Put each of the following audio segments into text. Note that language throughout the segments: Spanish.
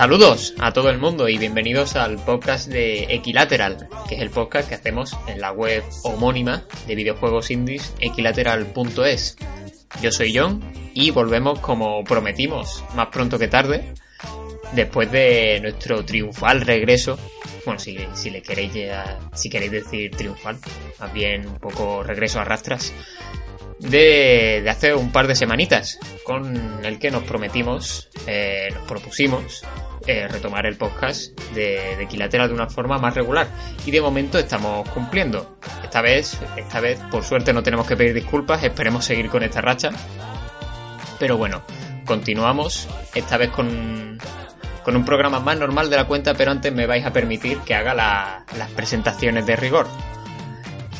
Saludos a todo el mundo y bienvenidos al podcast de Equilateral, que es el podcast que hacemos en la web homónima de videojuegos indies equilateral.es. Yo soy John y volvemos como prometimos, más pronto que tarde, después de nuestro triunfal regreso. Bueno, si, si le queréis si queréis decir triunfal, más bien un poco regreso a rastras de, hace un par de semanitas, con el que nos prometimos, eh, nos propusimos eh, retomar el podcast de, Equilatera de una forma más regular. Y de momento estamos cumpliendo. Esta vez, esta vez, por suerte, no tenemos que pedir disculpas, esperemos seguir con esta racha. Pero bueno, continuamos, esta vez con, con un programa más normal de la cuenta, pero antes me vais a permitir que haga las presentaciones de rigor.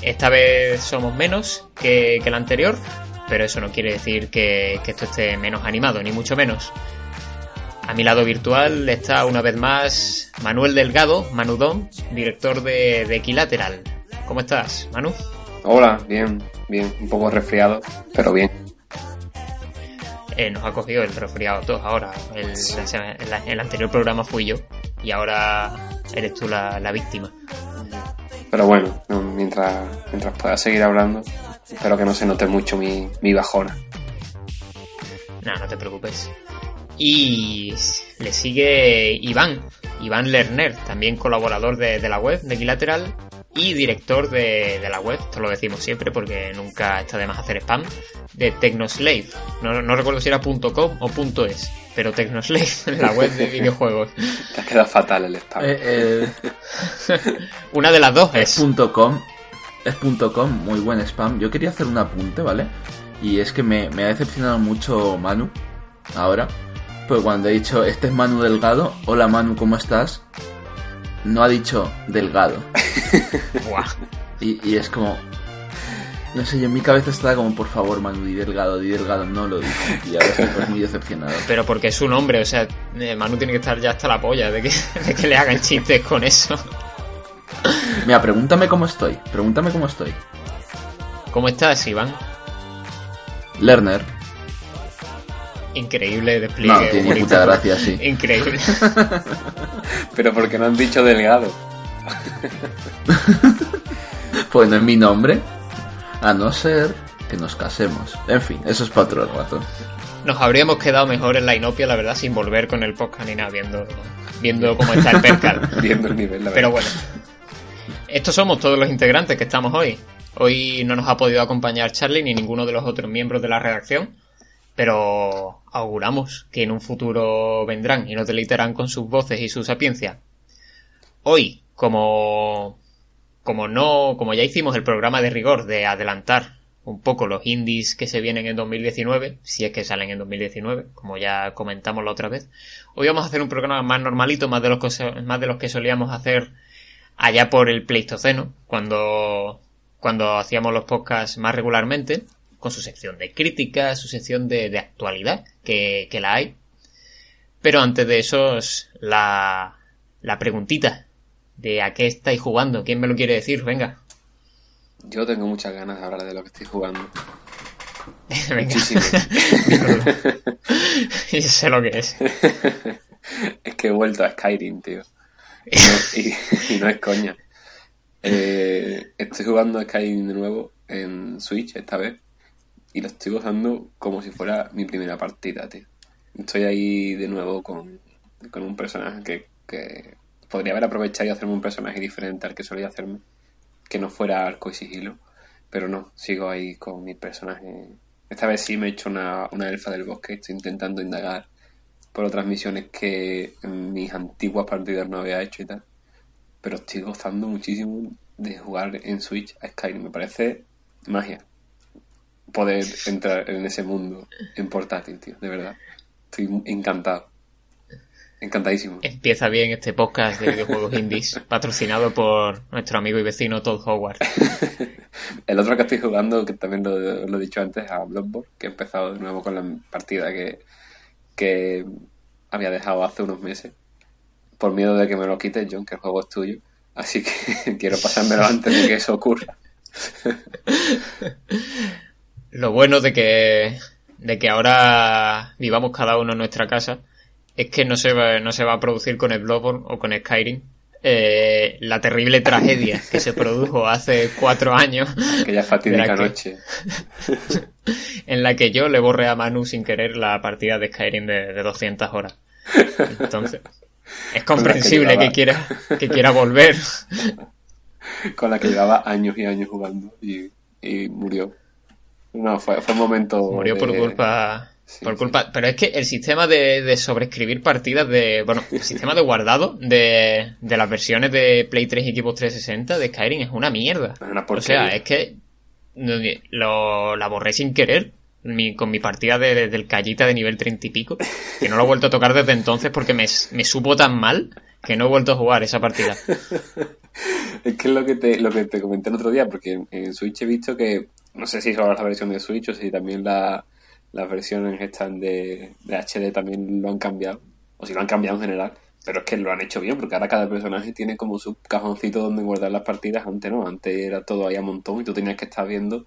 Esta vez somos menos que, que la anterior, pero eso no quiere decir que, esto esté menos animado, ni mucho menos. A mi lado virtual está una vez más Manuel Delgado, Manudón, director de, de Equilateral. ¿Cómo estás, Manu? Hola, bien, bien, un poco resfriado, pero bien. Eh, nos ha cogido el resfriado todos ahora. El, el, anterior programa fui yo y ahora eres tú la, la víctima. Pero bueno, mientras, mientras pueda seguir hablando, espero que no se note mucho mi, mi bajona. No, no te preocupes. Y le sigue Iván, Iván Lerner, también colaborador de, de la web de Equilateral y director de, de, la web, esto lo decimos siempre porque nunca está de más hacer spam, de Technoslave. No, no recuerdo si era .com o .es, pero Technoslave, la web de videojuegos. Te ha quedado fatal el spam. Eh, eh, Una de las dos es. Es .com, es .com, muy buen spam. Yo quería hacer un apunte, ¿vale? Y es que me, me ha decepcionado mucho Manu, ahora. Cuando he dicho, este es Manu Delgado, hola Manu, ¿cómo estás? no ha dicho delgado. y, y, es como. No sé, yo en mi cabeza estaba como, por favor, Manu, di delgado, di delgado, no lo dijo. Y ahora estoy pues muy decepcionado. Pero porque es un hombre, o sea, eh, Manu tiene que estar ya hasta la polla de que, de que le hagan chistes con eso. Mira, pregúntame cómo estoy, pregúntame cómo estoy. ¿Cómo estás, Iván? Lerner. Increíble despliegue. No, tiene mucha gracia, sí. Increíble. Pero porque no han dicho delgado. pues no es mi nombre. A no ser que nos casemos. En fin, eso es para otro rato. Nos habríamos quedado mejor en la inopia, la verdad, sin volver con el podcast ni nada, viendo, viendo cómo está el percal. viendo el nivel, la verdad. Pero bueno. Estos somos todos los integrantes que estamos hoy. Hoy no nos ha podido acompañar Charlie ni ninguno de los otros miembros de la redacción pero auguramos que en un futuro vendrán y nos deleitarán con sus voces y su sapiencia. Hoy, como como no, como ya hicimos el programa de rigor de adelantar un poco los indies que se vienen en 2019, si es que salen en 2019, como ya comentamos la otra vez. Hoy vamos a hacer un programa más normalito, más de los que, más de los que solíamos hacer allá por el Pleistoceno, cuando cuando hacíamos los podcasts más regularmente con su sección de crítica, su sección de, actualidad, que, la hay. Pero antes de eso, la, la preguntita de a qué estáis jugando. ¿Quién me lo quiere decir? Venga. Yo tengo muchas ganas de hablar de lo que estoy jugando. Venga. y sé lo que es. es que he vuelto a Skyrim, tío. Y no, es coña. Eh, estoy jugando a Skyrim de nuevo en Switch esta vez y lo estoy gozando como si fuera mi primera partida, tío. Estoy ahí de nuevo con, un personaje que, que, podría haber aprovechado y hacerme un personaje diferente al que solía hacerme, que no fuera arco y sigilo, pero no, sigo ahí con mi personaje. Esta vez sí me he hecho una, una elfa del bosque, estoy intentando indagar por otras misiones que en mis antiguas partidas no había hecho y tal. Pero estoy gozando muchísimo de jugar en Switch a Skyrim, me parece magia poder entrar en ese mundo en portátil, tío, de verdad. Estoy encantado. Encantadísimo. Empieza bien este podcast de videojuegos indies, patrocinado por nuestro amigo y vecino Todd Howard. El otro que estoy jugando, que también lo, he dicho antes, a Bloodborne, que he empezado de nuevo con la partida que, que había dejado hace unos meses. Por miedo de que me lo quites, John, que el juego es tuyo. Así que quiero pasármelo antes de que eso ocurra. Lo bueno de que, de que ahora vivamos cada uno en nuestra casa es que no se va, no se va a producir con el Bloodborne o con Skyrim eh, la terrible tragedia que se produjo hace cuatro años. Aquella fatídica noche. en la que yo le borré a Manu sin querer la partida de Skyrim de, de 200 horas. Entonces, es comprensible que, quiera, que quiera volver. Con la que llevaba años y años jugando y, murió. No, fue, fue un momento. Murió por culpa. por culpa. Pero es que el sistema de, sobreescribir partidas de. Bueno, el sistema de guardado de, de las versiones de Play 3 y Equipos 360 de Skyrim es una mierda. o sea, es que lo, la borré sin querer con mi partida de, del Callita de nivel 30 y pico, que no lo he vuelto a tocar desde entonces porque me, me supo tan mal que no he vuelto a jugar esa partida. es que es lo que te, lo que te comenté el otro día, porque en, Switch he visto que, no sé si solo la versión de Switch o si también la, las versiones están de, de HD también lo han cambiado, o si lo han cambiado en general, pero es que lo han hecho bien, porque ahora cada personaje tiene como su cajoncito donde guardar las partidas, antes no, antes era todo ahí a montón y tú tenías que estar viendo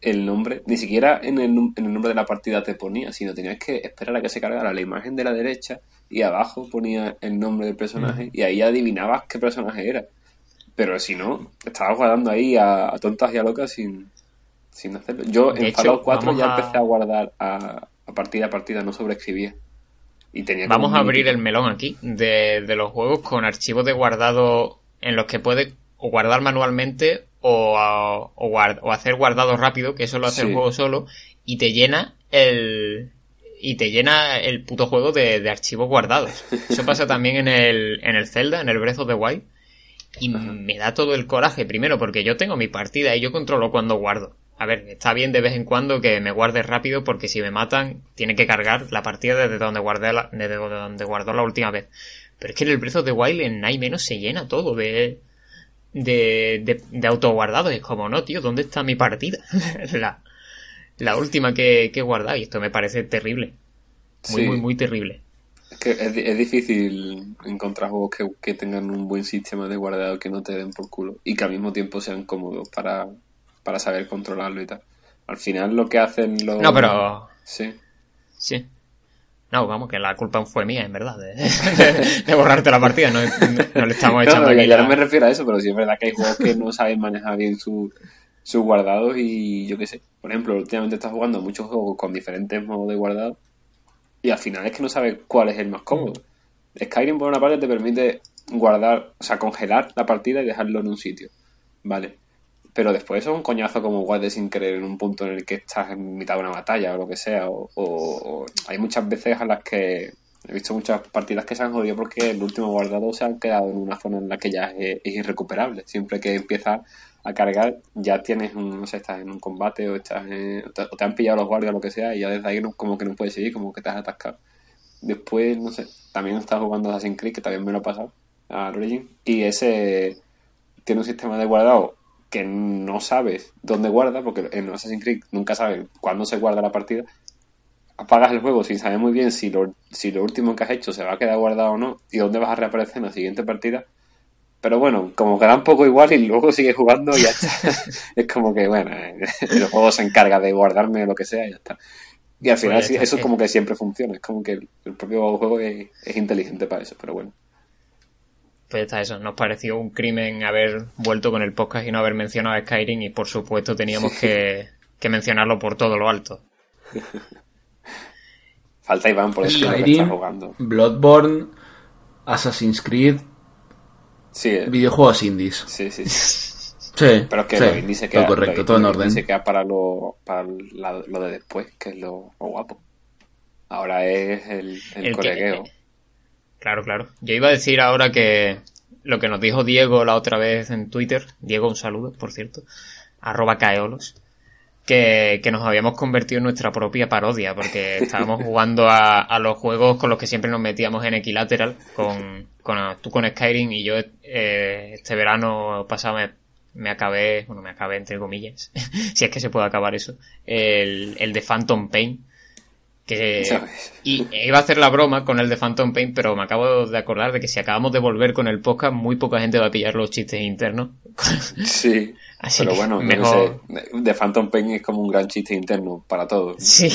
el nombre, ni siquiera en el, en el, nombre de la partida te ponía, sino tenías que esperar a que se cargara la imagen de la derecha y abajo ponía el nombre del personaje y ahí adivinabas qué personaje era. Pero si no, estabas guardando ahí a, tontas y a locas sin, sin hacerlo. Yo en Fallout 4 ya empecé a guardar a, partida a partida, no sobreescribía. Y tenía Vamos a abrir el melón aquí de, de los juegos con archivos de guardado en los que puedes guardar manualmente o, o, hacer guardado rápido, que eso lo hace el juego solo, y te llena el, y te llena el puto juego de, archivos guardados. Eso pasa también en el, en el Zelda, en el Breath of the Wild. Y me da todo el coraje, primero porque yo tengo mi partida y yo controlo cuando guardo. A ver, está bien de vez en cuando que me guarde rápido porque si me matan tiene que cargar la partida desde donde guardé la, desde donde guardó la última vez. Pero es que en el Breath of the Wild en hay menos se llena todo de, de, de, de autoguardado. Es como, no, tío, ¿dónde está mi partida? la, la última que, que he guardado. Y esto me parece terrible. Muy, muy, muy terrible. Es que es, difícil encontrar juegos que, que, tengan un buen sistema de guardado que no te den por culo y que al mismo tiempo sean cómodos para, para saber controlarlo y tal. Al final lo que hacen los... No, pero... Sí. Sí. No, vamos, que la culpa fue mía, en verdad, de, borrarte la partida, no, le estamos echando no, Ya no me refiero a eso, pero sí es verdad que hay juegos que no saben manejar bien sus guardados y yo qué sé. Por ejemplo, últimamente estás jugando muchos juegos con diferentes modos de guardado y al final es que no sabes cuál es el más cómodo. Skyrim, por una parte, te permite guardar, o sea, congelar la partida y dejarlo en un sitio. Vale pero después es un coñazo como guarde sin querer en un punto en el que estás en mitad de una batalla o lo que sea. O, hay muchas veces a las que he visto muchas partidas que se han jodido porque el último guardado se han quedado en una zona en la que ya es, irrecuperable. Siempre que empiezas a cargar ya tienes un, no sé, estás en un combate o estás o te han pillado los guardias o lo que sea y ya desde ahí como que no puedes seguir, como que te has atascado. Después, no sé, también estás jugando Assassin's Creed, que también me lo ha pasado, a Origin, y ese tiene un sistema de guardado que no sabes dónde guarda, porque en Assassin's Creed nunca sabes cuándo se guarda la partida, apagas el juego sin saber muy bien si lo, si lo último que has hecho se va a quedar guardado o no y dónde vas a reaparecer en la siguiente partida. Pero bueno, como queda un poco igual y luego sigues jugando y ya está. es como que, bueno, el juego se encarga de guardarme lo que sea y ya está. Y al final pues eso es como que siempre funciona, es como que el, propio juego es inteligente para eso, pero bueno pues está eso, nos pareció un crimen haber vuelto con el podcast y no haber mencionado a Skyrim y por supuesto teníamos que, mencionarlo por todo lo alto. Falta Iván por eso Skyrim, jugando. Bloodborne, Assassin's Creed, sí, eh. videojuegos indies. Sí, sí, sí. Pero es que lo indie se queda, todo correcto, todo en orden. se queda para, lo, para lo de después, que es lo, guapo. Ahora es el, el, colegueo. Claro, claro. Yo iba a decir ahora que lo que nos dijo Diego la otra vez en Twitter, Diego, un saludo, por cierto, arroba caeolos, que, que nos habíamos convertido en nuestra propia parodia, porque estábamos jugando a, los juegos con los que siempre nos metíamos en Equilateral, con, con tú con Skyrim y yo eh, este verano pasado me, acabé, bueno, me acabé entre comillas, si es que se puede acabar eso, el, el de Phantom Pain que, y iba a hacer la broma con el de Phantom Pain, pero me acabo de acordar de que si acabamos de volver con el podcast, muy poca gente va a pillar los chistes internos. Sí. pero bueno, mejor... de Phantom Pain es como un gran chiste interno para todos. Sí.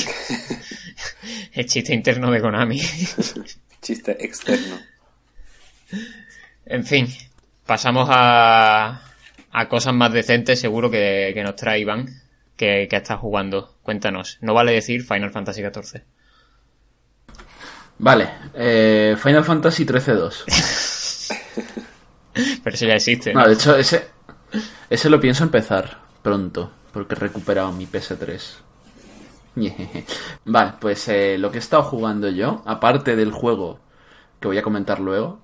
el chiste interno de Konami. Chiste externo. En fin, pasamos a, a cosas más decentes, seguro que, que nos trae Iván, que, que está jugando. Cuéntanos, no vale decir Final Fantasy XIV. Vale, eh, Final Fantasy 13-2. Pero eso ya existe. No, de hecho, ese, ese lo pienso empezar pronto, porque he recuperado mi PS3. Vale, pues eh, lo que he estado jugando yo, aparte del juego que voy a comentar luego,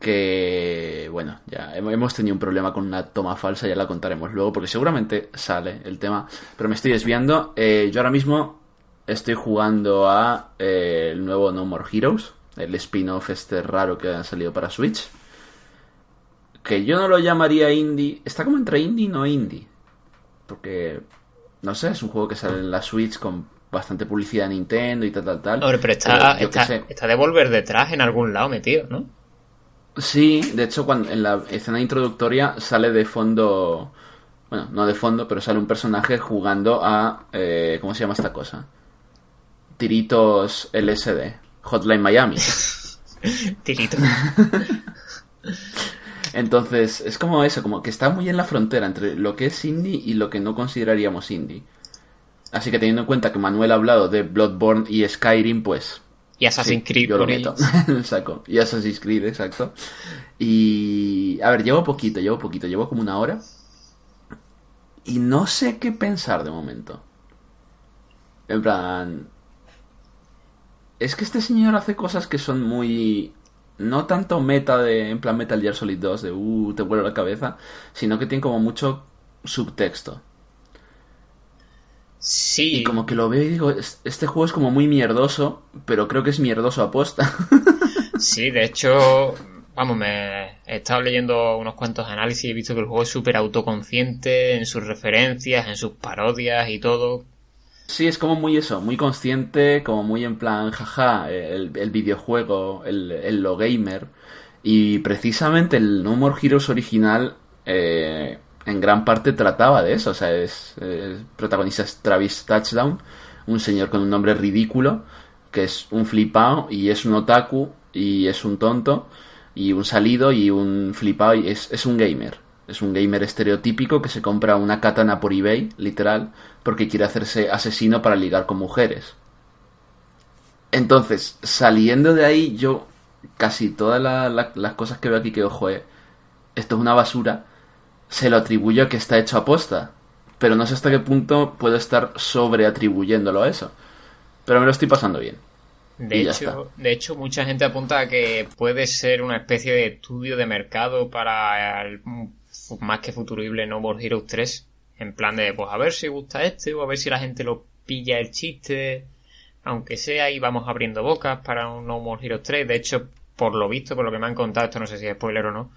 que bueno, ya hem- hemos tenido un problema con una toma falsa, ya la contaremos luego, porque seguramente sale el tema, pero me estoy desviando. Eh, yo ahora mismo estoy jugando a eh, el nuevo No More Heroes, el spin-off este raro que ha salido para Switch, que yo no lo llamaría indie, está como entre indie y no indie, porque no sé, es un juego que sale en la Switch con bastante publicidad de Nintendo y tal, tal, tal. Hombre, pero está, está, está Devolver detrás en algún lado metido, ¿no? Sí, de hecho, cuando, en la escena introductoria sale de fondo. Bueno, no de fondo, pero sale un personaje jugando a. eh, ¿Cómo se llama esta cosa? Tiritos LSD. Hotline Miami. Tirito. Entonces, es como eso, como que está muy en la frontera entre lo que es indie y lo que no consideraríamos indie. Así que teniendo en cuenta que Manuel ha hablado de Bloodborne y Skyrim, pues Y Assassin's Sí, Creed yo lo meto saco. Y Assassin's Creed, exacto. Y. A ver, llevo poquito, llevo poquito, llevo como una hora. Y no sé qué pensar de momento. En plan. Es que este señor hace cosas que son muy. No tanto meta de. En plan Metal Gear Solid 2, de uh, te vuelve la cabeza. Sino que tiene como mucho subtexto. Sí, Y como que lo veo y digo, "Es- este juego es como muy mierdoso, pero creo que es mierdoso aposta. sí, de hecho, vamos, me he estado leyendo unos cuantos análisis y he visto que el juego es súper autoconsciente en sus referencias, en sus parodias y todo. Sí, es como muy eso, muy consciente, como muy en plan, jaja, el, el videojuego, el, el lo gamer. Y precisamente el No More Heroes original eh, en gran parte trataba de eso. O sea, es, es- protagonista es Travis Touchdown, un señor con un nombre ridículo, que es un flipao y es un otaku y es un tonto y un salido y un flipao y es, es un gamer. Es un gamer estereotípico que se compra una katana por eBay, literal, porque quiere hacerse asesino para ligar con mujeres. Entonces, saliendo de ahí, yo casi todas la- la- las cosas que veo aquí que, ojo, eh, esto es una basura, se lo atribuyo a que está hecho a posta. Pero no sé hasta qué punto puedo estar sobreatribuyéndolo a eso. Pero me lo estoy pasando bien. De hecho, de hecho, mucha gente apunta a que puede ser una especie de estudio de mercado para el más que futurible No More Heroes 3. En plan de, pues a ver si gusta este o a ver si la gente lo pilla el chiste. Aunque sea, y vamos abriendo bocas para un No More Heroes 3. De hecho, por lo visto, por lo que me han contado, esto no sé si es spoiler o no,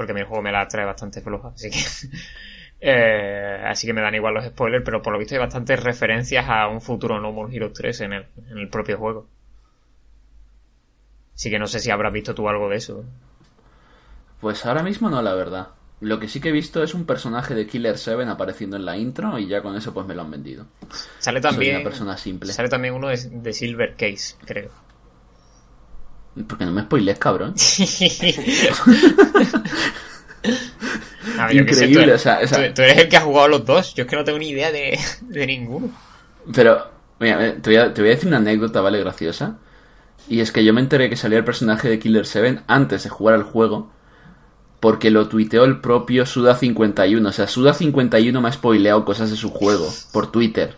porque mi juego me la trae bastante floja, así que... eh, así que me dan igual los spoilers, pero por lo visto hay bastantes referencias a un futuro No More Heroes 3 en el, en el propio juego. Así que no sé si habrás visto tú algo de eso. Pues ahora mismo no, la verdad. Lo que sí que he visto es un personaje de Killer 7 apareciendo en la intro y ya con eso pues me lo han vendido. Sale Soy también, una persona simple. sale también uno de, de Silver Case, creo. Porque no me spoilees, cabrón. A ver, yo qué sé, Increíble, tú, o sea, o sea- tú- tú eres el que ha jugado los dos. Yo es que no tengo ni idea de, de ninguno. Pero, mira, eh, te voy, a, te voy a decir una anécdota, ¿vale? Graciosa. Y es que yo me enteré que salía el personaje de Killer 7 antes de jugar al juego. Porque lo tuiteó el propio Suda51. O sea, Suda51 me ha spoileado cosas de su juego por Twitter.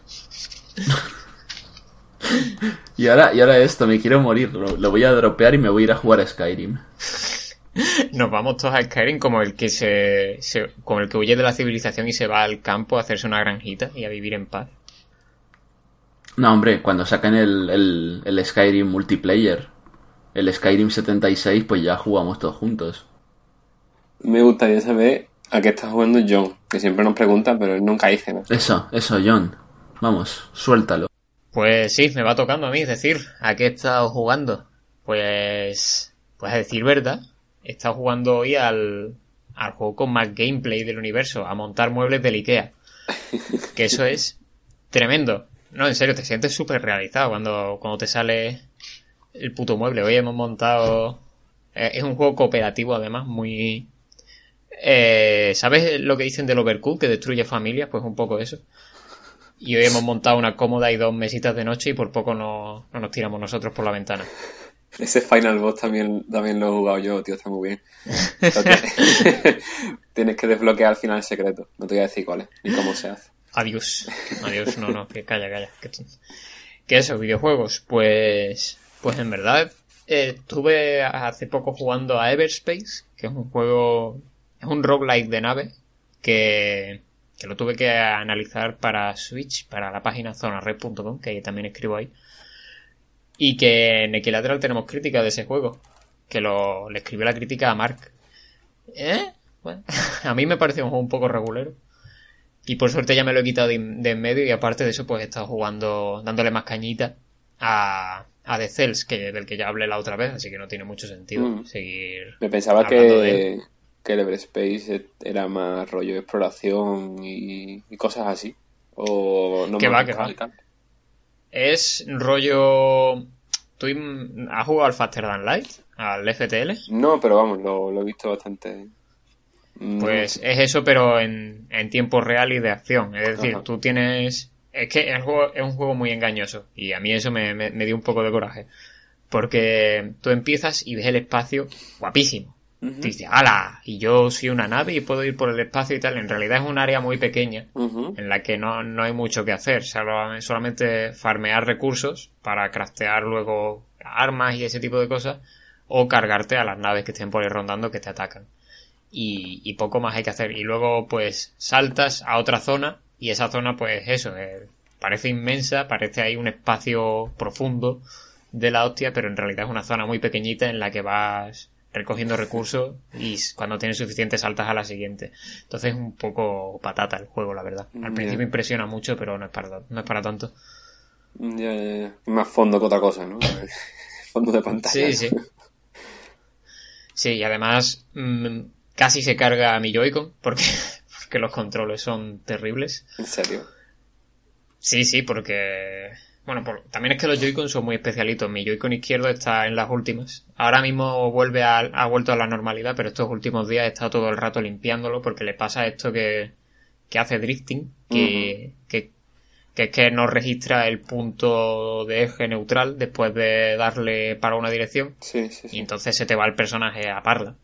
y, ahora, y ahora esto, me quiero morir. Lo, lo voy a dropear y me voy a ir a jugar a Skyrim. Nos vamos todos a Skyrim como el que se, se- como el que huye de la civilización y se va al campo a hacerse una granjita y a vivir en paz. No, hombre, cuando saquen el, el, el Skyrim multiplayer, el Skyrim 76, pues ya jugamos todos juntos. Me gustaría saber a qué está jugando John, que siempre nos pregunta, pero él nunca dice nada. Eso, eso, John. Vamos, suéltalo. Pues sí, me va tocando a mí, es decir, ¿a qué he estado jugando? Pues, pues a decir verdad, he estado jugando hoy al, al juego con más gameplay del universo, a montar muebles del Ikea. Que eso es tremendo. No, en serio, te sientes súper realizado cuando, cuando te sale el puto mueble. Hoy hemos montado... eh, es un juego cooperativo además, muy... Eh, ¿Sabes lo que dicen del Overcooked, que destruye familias? Pues un poco eso. Y hoy hemos montado una cómoda y dos mesitas de noche y por poco no, no nos tiramos nosotros por la ventana. Ese Final Boss también, también lo he jugado yo, tío, está muy bien. Tienes que desbloquear al final el secreto. No te voy a decir cuál es, ni cómo se hace. Adiós. Adiós, no, no, que calla, calla. Que, que eso, videojuegos. Pues, pues en verdad, eh, estuve hace poco jugando a Everspace, que es un juego, es un roguelike de nave, que, que lo tuve que analizar para Switch, para la página zonared.com, que también escribo ahí. Y que en Equilateral tenemos crítica de ese juego, que lo, le escribió la crítica a Mark. ¿Eh? Bueno, a mí me parece un juego un poco regulero. Y por suerte ya me lo he quitado de, de en medio y aparte de eso pues he estado jugando, dándole más cañita a, a The Cells, que, del que ya hablé la otra vez, así que no tiene mucho sentido Mm. seguir... Me pensaba de que, el Everspace era más rollo de exploración y, y cosas así. O no Que me va, que va. Es rollo... ¿Tú has jugado al Faster Than Light? ¿Al FTL? No, pero vamos, lo, lo he visto bastante. Mm, Pues es eso, pero en, en tiempo real y de acción. Es decir, Ajá. tú tienes... Es que el juego es un juego muy engañoso y a mí eso me, me- me dio un poco de coraje. Porque tú empiezas y ves el espacio guapísimo. Dices, ¡hala! Y yo soy una nave y puedo ir por el espacio y tal. En realidad es un área muy pequeña en la que no, no hay mucho que hacer. Solamente farmear recursos para craftear luego armas y ese tipo de cosas. O cargarte a las naves que estén por ahí rondando que te atacan. Y, y poco más hay que hacer. Y luego pues saltas a otra zona y esa zona pues eso, eh, parece inmensa, parece ahí un espacio profundo de la hostia, pero en realidad es una zona muy pequeñita en la que vas recogiendo recursos y cuando tienes suficiente saltas a la siguiente. Entonces es un poco patata el juego, la verdad. Al principio impresiona mucho, pero no es para, no es para tanto. Ya, ya, ya. Más fondo que otra cosa, ¿no? fondo de pantalla. Sí, sí. Sí, y además mm, casi se carga a mi Joy-Con porque, porque los controles son terribles. En serio. Sí, sí, porque... Bueno, por- también es que los Joy-Con son muy especialitos. Mi Joy-Con izquierdo está en las últimas. Ahora mismo vuelve a, ha vuelto a la normalidad, pero estos últimos días he estado todo el rato limpiándolo porque le pasa esto que, que hace drifting, que, que, que es que no registra el punto de eje neutral después de darle para una dirección Sí, sí, y sí. entonces se te va el personaje a parla.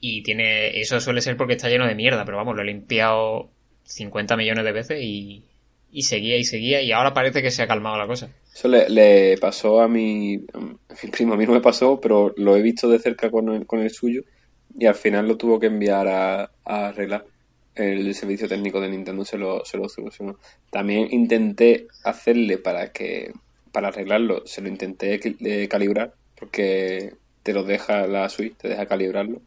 Y tiene eso suele ser porque está lleno de mierda, pero vamos, lo he limpiado 50 millones de veces y, y seguía y seguía y ahora parece que se ha calmado la cosa. Eso le, pasó a mi, primo. A mí no me pasó, pero lo he visto de cerca con el, con el suyo y al final lo tuvo que enviar a, arreglar. El servicio técnico de Nintendo se lo, se lo solucionó. También intenté hacerle para que para arreglarlo, se lo intenté eh, calibrar porque te lo deja la Switch, te deja calibrarlo,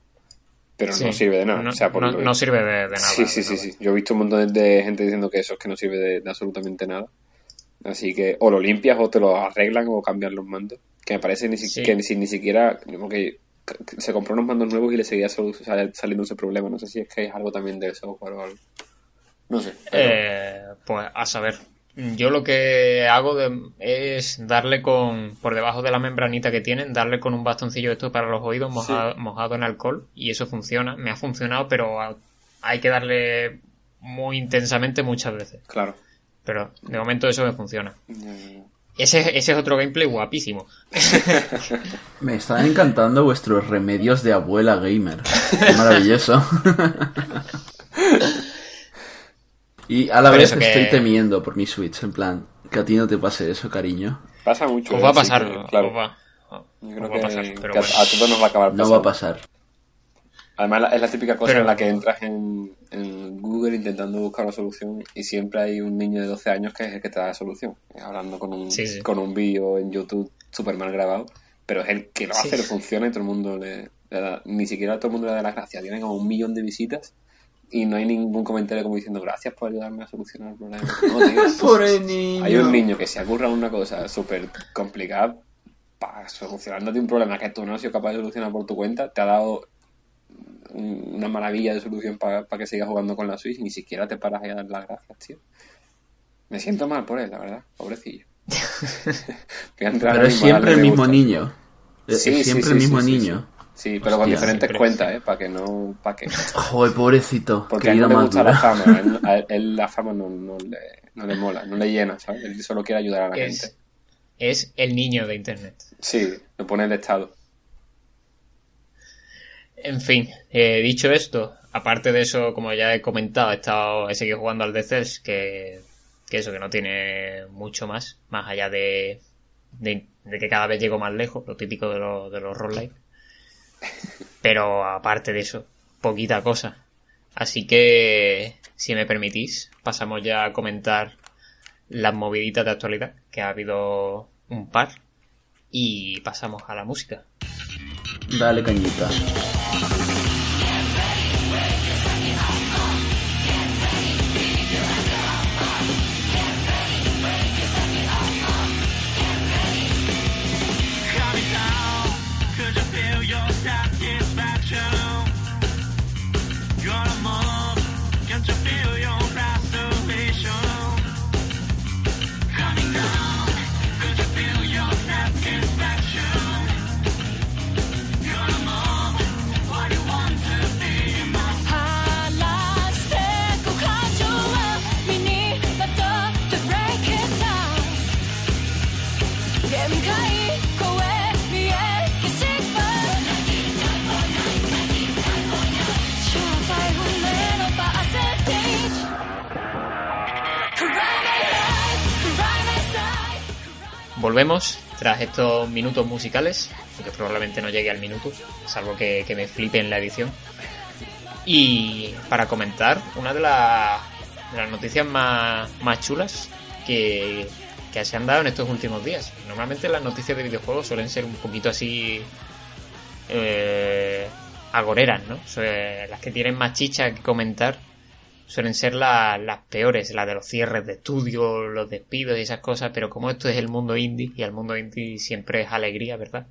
pero no Sí. sirve de nada. No, o sea, por no- no sirve de, de nada. Sí, sí, de sí, sí. Yo he visto un montón de gente diciendo que eso es que no sirve de, de absolutamente nada. Así que o lo limpias o te lo arreglan o cambian los mandos. Que me parece ni si- Sí. que ni, si- ni siquiera... Porque se compró unos mandos nuevos y le seguía saliendo ese problema. No sé si es que es algo también del software o algo. No sé. pero- Eh, pues a saber. Yo lo que hago de- es darle con, por debajo de la membranita que tienen, darle con un bastoncillo esto para los oídos mojado, mojado en alcohol y eso funciona. Me ha funcionado, pero a- hay que darle muy intensamente muchas veces. Claro. Pero de momento eso me funciona. Ese, ese es otro gameplay guapísimo. Me están encantando vuestros remedios de abuela gamer. Qué maravilloso. y a la Pero vez que- estoy temiendo por mi Switch, en plan, que a ti no te pase eso, cariño. Pasa mucho. Os va a así pasar, que, claro. os va, Yo creo va a que, pasar, pero que a- bueno. a todos nos va a acabar No va a pasar. Además, es la típica cosa Pero- en la que entras en, en Google intentando buscar una solución y siempre hay un niño de 12 años que es el que te da la solución. Hablando con un, Sí, sí. con un vídeo en YouTube súper mal grabado, pero es el que lo Sí. hace, le funciona y todo el mundo le, le da, ni siquiera todo el mundo le da las gracias. Tiene como un millón de visitas y no hay ningún comentario como diciendo gracias por ayudarme a solucionar el problema. No, tío. Pobre niño. Hay un niño que se ocurra una cosa súper complicada para solucionándote un problema que tú no has sido capaz de solucionar por tu cuenta, te ha dado un- una maravilla de solución para que sigas jugando con la Switch y ni siquiera te paras a dar las gracias, tío. Me siento mal por él, la verdad, pobrecillo. Pero es siempre el mismo niño. Es Sí, siempre sí, el mismo niño. Sí, pero con diferentes siempre. cuentas, ¿eh? Para que no... Para que... Joder, pobrecito. Porque a él no le gusta la fama. A él, a él- él la fama no, no, le, no le mola, no le llena, ¿sabes? Él solo quiere ayudar a la Es, gente. es el niño de Internet. Sí, lo pone el Estado. En fin, eh, dicho esto, aparte de eso, como ya he comentado, he estado, he seguido jugando al Cells, que, que eso, que no tiene mucho más, más allá de, de, de que cada vez llego más lejos, lo típico de, los de los roguelike. Pero aparte de eso, poquita cosa. Así que, si me permitís, pasamos ya a comentar las moviditas de actualidad, que ha habido un par, y pasamos a la música. Dale cañita. Volvemos tras estos minutos musicales, aunque probablemente no llegue al minuto, salvo que, que me flipe en la edición. Y para comentar una de, la- de las noticias más, más chulas que, que se han dado en estos últimos días. Normalmente las noticias de videojuegos suelen ser un poquito así eh, agoreras, ¿no? Las que tienen más chicha que comentar suelen ser la- las peores, las de los cierres de estudio, los despidos y esas cosas, pero como esto es el mundo indie, y el mundo indie siempre es alegría, ¿verdad?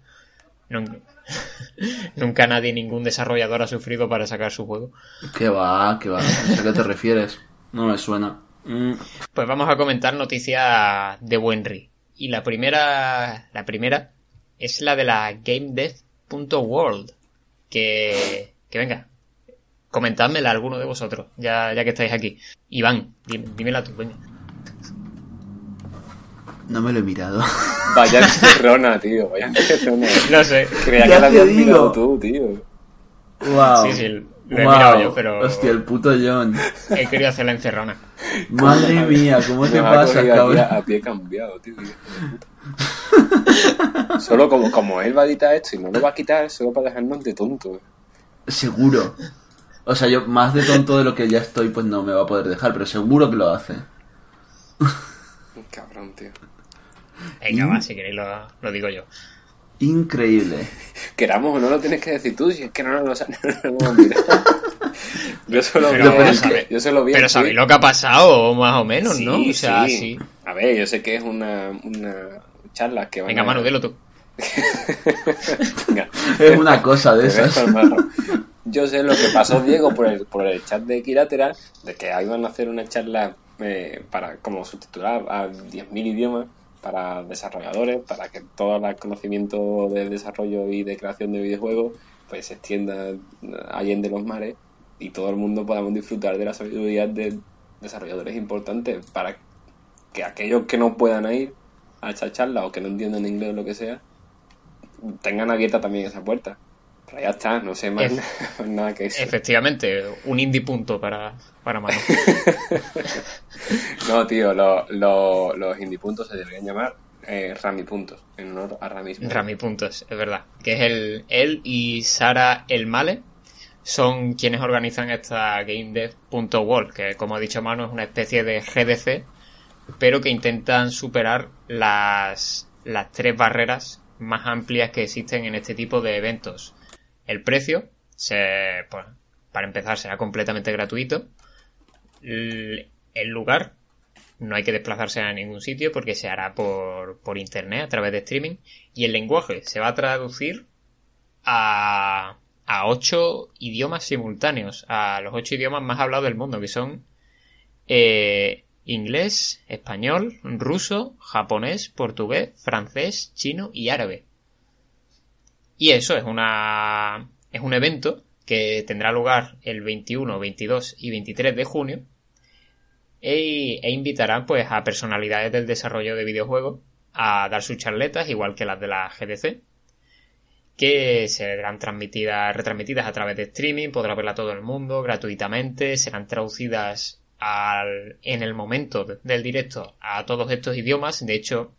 Nunca, nunca nadie, ningún desarrollador ha sufrido para sacar su juego. ¿Qué va? ¿Qué va? A qué te refieres. No me suena. Mm, Pues vamos a comentar noticias de Wenry. Y la primera, la primera es la de la GameDev.world. Que, que venga, comentádmela alguno de vosotros, ya, ya que estáis aquí. Iván, dime- dímela tú, venga. no me lo he mirado. Vaya encerrona, tío. Vaya encerrona. No sé, Creía Ya que la habías digo. mirado tú, tío. wow. Sí, sí, lo he mirado yo, pero- Hostia, el puto John. he querido hacer la encerrona. Madre mía, ¿cómo te pasa, cabrón? a, a pie cambiado, tío. puta. Solo como, como él va a editar esto y no lo va a quitar, solo para dejarnos de tonto. Seguro. O sea, yo más de tonto de lo que ya estoy, pues no me va a poder dejar, pero seguro que lo hace. Cabrón, tío. Venga, va, si queréis lo, lo digo yo. Increíble. Queramos o no lo tienes que decir tú, si es que no nos lo sa- no nos lo hemos mirado. Yo solo Pero, vi, pero es que- yo solo vi Pero el sabéis lo que ha pasado, más o menos, Sí, ¿no? O sea, sí. sí. A ver, yo sé que es una, una charla que van Venga, a... Manu, dilo tú. Venga. Es una cosa de esas. Yo sé lo que pasó, Diego, por el, por el chat de Equilateral, de que iban a hacer una charla eh, para como subtitular a 10.000 idiomas para desarrolladores, para que todo el conocimiento del desarrollo y de creación de videojuegos pues se extienda allende los mares y todo el mundo podamos disfrutar de la sabiduría de desarrolladores importantes para que aquellos que no puedan ir a esa charla o que no entiendan inglés o lo que sea tengan abierta también esa puerta. Pero ya está, no sé más nada que eso. Efectivamente, un indie punto para, para Manu. No, tío, lo- lo- los indie puntos se deberían llamar eh, Rami puntos, en honor a Rami. Rami Puntos, es verdad. Que es el, él y Sara Elmale son quienes organizan esta GameDev.world, que como ha dicho Manu es una especie de GDC, pero que intentan superar las, las tres barreras más amplias que existen en este tipo de eventos. El precio, se, pues, para empezar, será completamente gratuito. El lugar, no hay que desplazarse a ningún sitio porque se hará por, por internet a través de streaming. Y el lenguaje se va a traducir a, a ocho idiomas simultáneos, a los ocho idiomas más hablados del mundo, que son eh, inglés, español, ruso, japonés, portugués, francés, chino y árabe. Y eso es una es un evento que tendrá lugar el 21, 22 y 23 de junio e, e invitará pues a personalidades del desarrollo de videojuegos a dar sus charletas igual que las de la GDC que serán transmitidas, retransmitidas a través de streaming, podrá verla todo el mundo gratuitamente, serán traducidas al, en el momento del directo a todos estos idiomas. De hecho,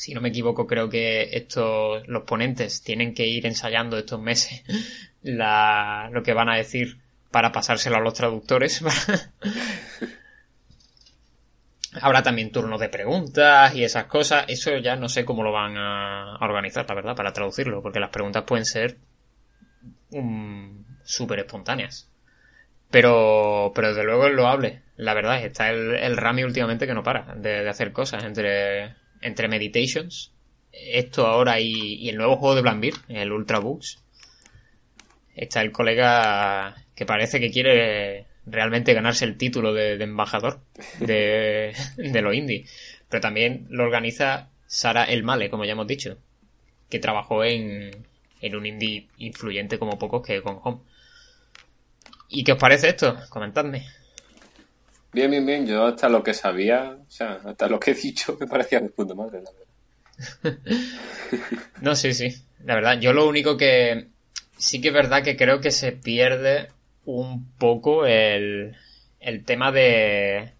si no me equivoco, creo que estos, los ponentes tienen que ir ensayando estos meses la, lo que van a decir para pasárselo a los traductores. Habrá también turnos de preguntas y esas cosas. Eso ya no sé cómo lo van a organizar, la verdad, para traducirlo, porque las preguntas pueden ser um, súper espontáneas. Pero, pero desde luego es loable. La verdad, está el, el Rami últimamente que no para de, de hacer cosas entre, entre Meditations, esto ahora y, y el nuevo juego de Blambir, el Ultra Books. Está el colega que parece que quiere realmente ganarse el título de, de embajador de, de lo indie. Pero también lo organiza Sara El Male, como ya hemos dicho, que trabajó en, en un indie influyente como pocos que con Home. ¿Y qué os parece esto? Comentadme. Bien, bien, bien. Yo hasta lo que sabía, o sea, hasta lo que he dicho me parecía de puta madre, la verdad. No, sí, sí. La verdad, yo lo único que sí que es verdad que creo que se pierde un poco el, el tema de...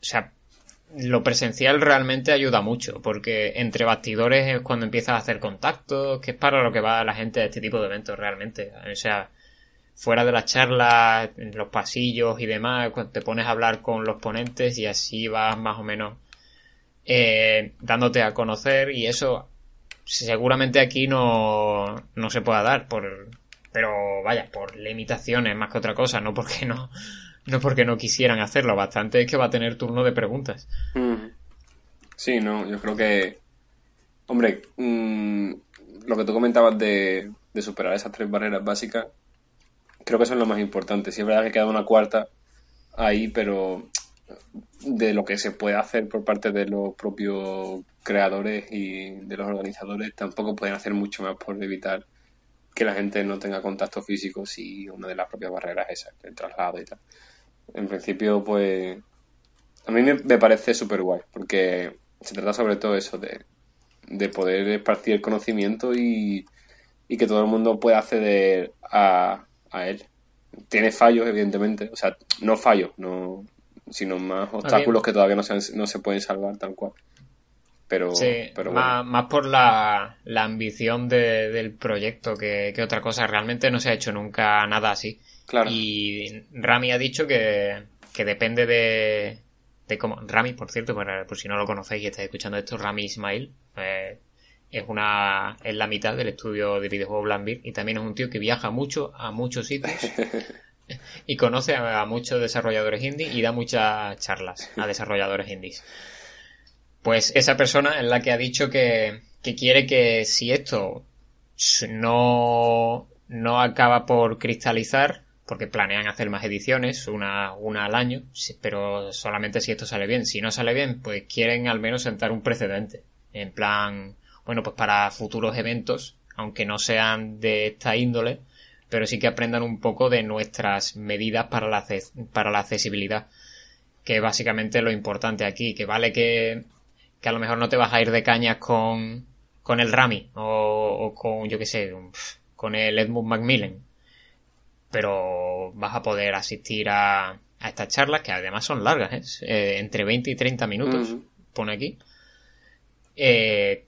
O sea, lo presencial realmente ayuda mucho, porque entre bastidores es cuando empiezas a hacer contactos, que es para lo que va la gente de este tipo de eventos realmente. O sea, fuera de las charlas, en los pasillos y demás, cuando te pones a hablar con los ponentes y así vas más o menos eh, dándote a conocer y eso seguramente aquí no, no se pueda dar por pero vaya por limitaciones más que otra cosa no porque no no porque no quisieran hacerlo bastante es que va a tener turno de preguntas Mm. Sí, no, yo creo que. Hombre, mm, lo que tú comentabas de, de superar esas tres barreras básicas, creo que eso es lo más importante. Sí, es verdad que queda una cuarta ahí, pero de lo que se puede hacer por parte de los propios creadores y de los organizadores, tampoco pueden hacer mucho más por evitar que la gente no tenga contacto físico si una de las propias barreras es esa, el traslado y tal. En principio, pues a mí me parece súper guay, porque se trata sobre todo eso, de, de poder esparcir el conocimiento y, y que todo el mundo pueda acceder a, a él. Tiene fallos, evidentemente, o sea, no fallos, no, sino más obstáculos que todavía no se, no se pueden salvar tal cual. Pero, Sí, pero más, bueno. más por la, la ambición de- del proyecto que, que otra cosa. Realmente no se ha hecho nunca nada así. Claro. Y Rami ha dicho que, que depende de, de cómo. Rami, por cierto, por, por si no lo conocéis y estáis escuchando esto, Rami Ismail eh, es una es la mitad del estudio de videojuegos Blambir y también es un tío que viaja mucho a muchos sitios y conoce a, a muchos desarrolladores indie y da muchas charlas a desarrolladores indies. Pues esa persona es la que ha dicho que, que quiere que si esto no, no acaba por cristalizar, porque planean hacer más ediciones, una, una al año, pero solamente si esto sale bien. Si no sale bien, pues quieren al menos sentar un precedente. En plan, bueno, pues para futuros eventos, aunque no sean de esta índole, pero sí que aprendan un poco de nuestras medidas para la, para la accesibilidad. Que es básicamente lo importante aquí, que vale que, que a lo mejor no te vas a ir de cañas con, con el Rami o, o con, yo qué sé, con el Edmund Macmillan. Pero vas a poder asistir a, a estas charlas que además son largas, ¿eh? Eh, entre 20 y 30 minutos, pone aquí. Eh,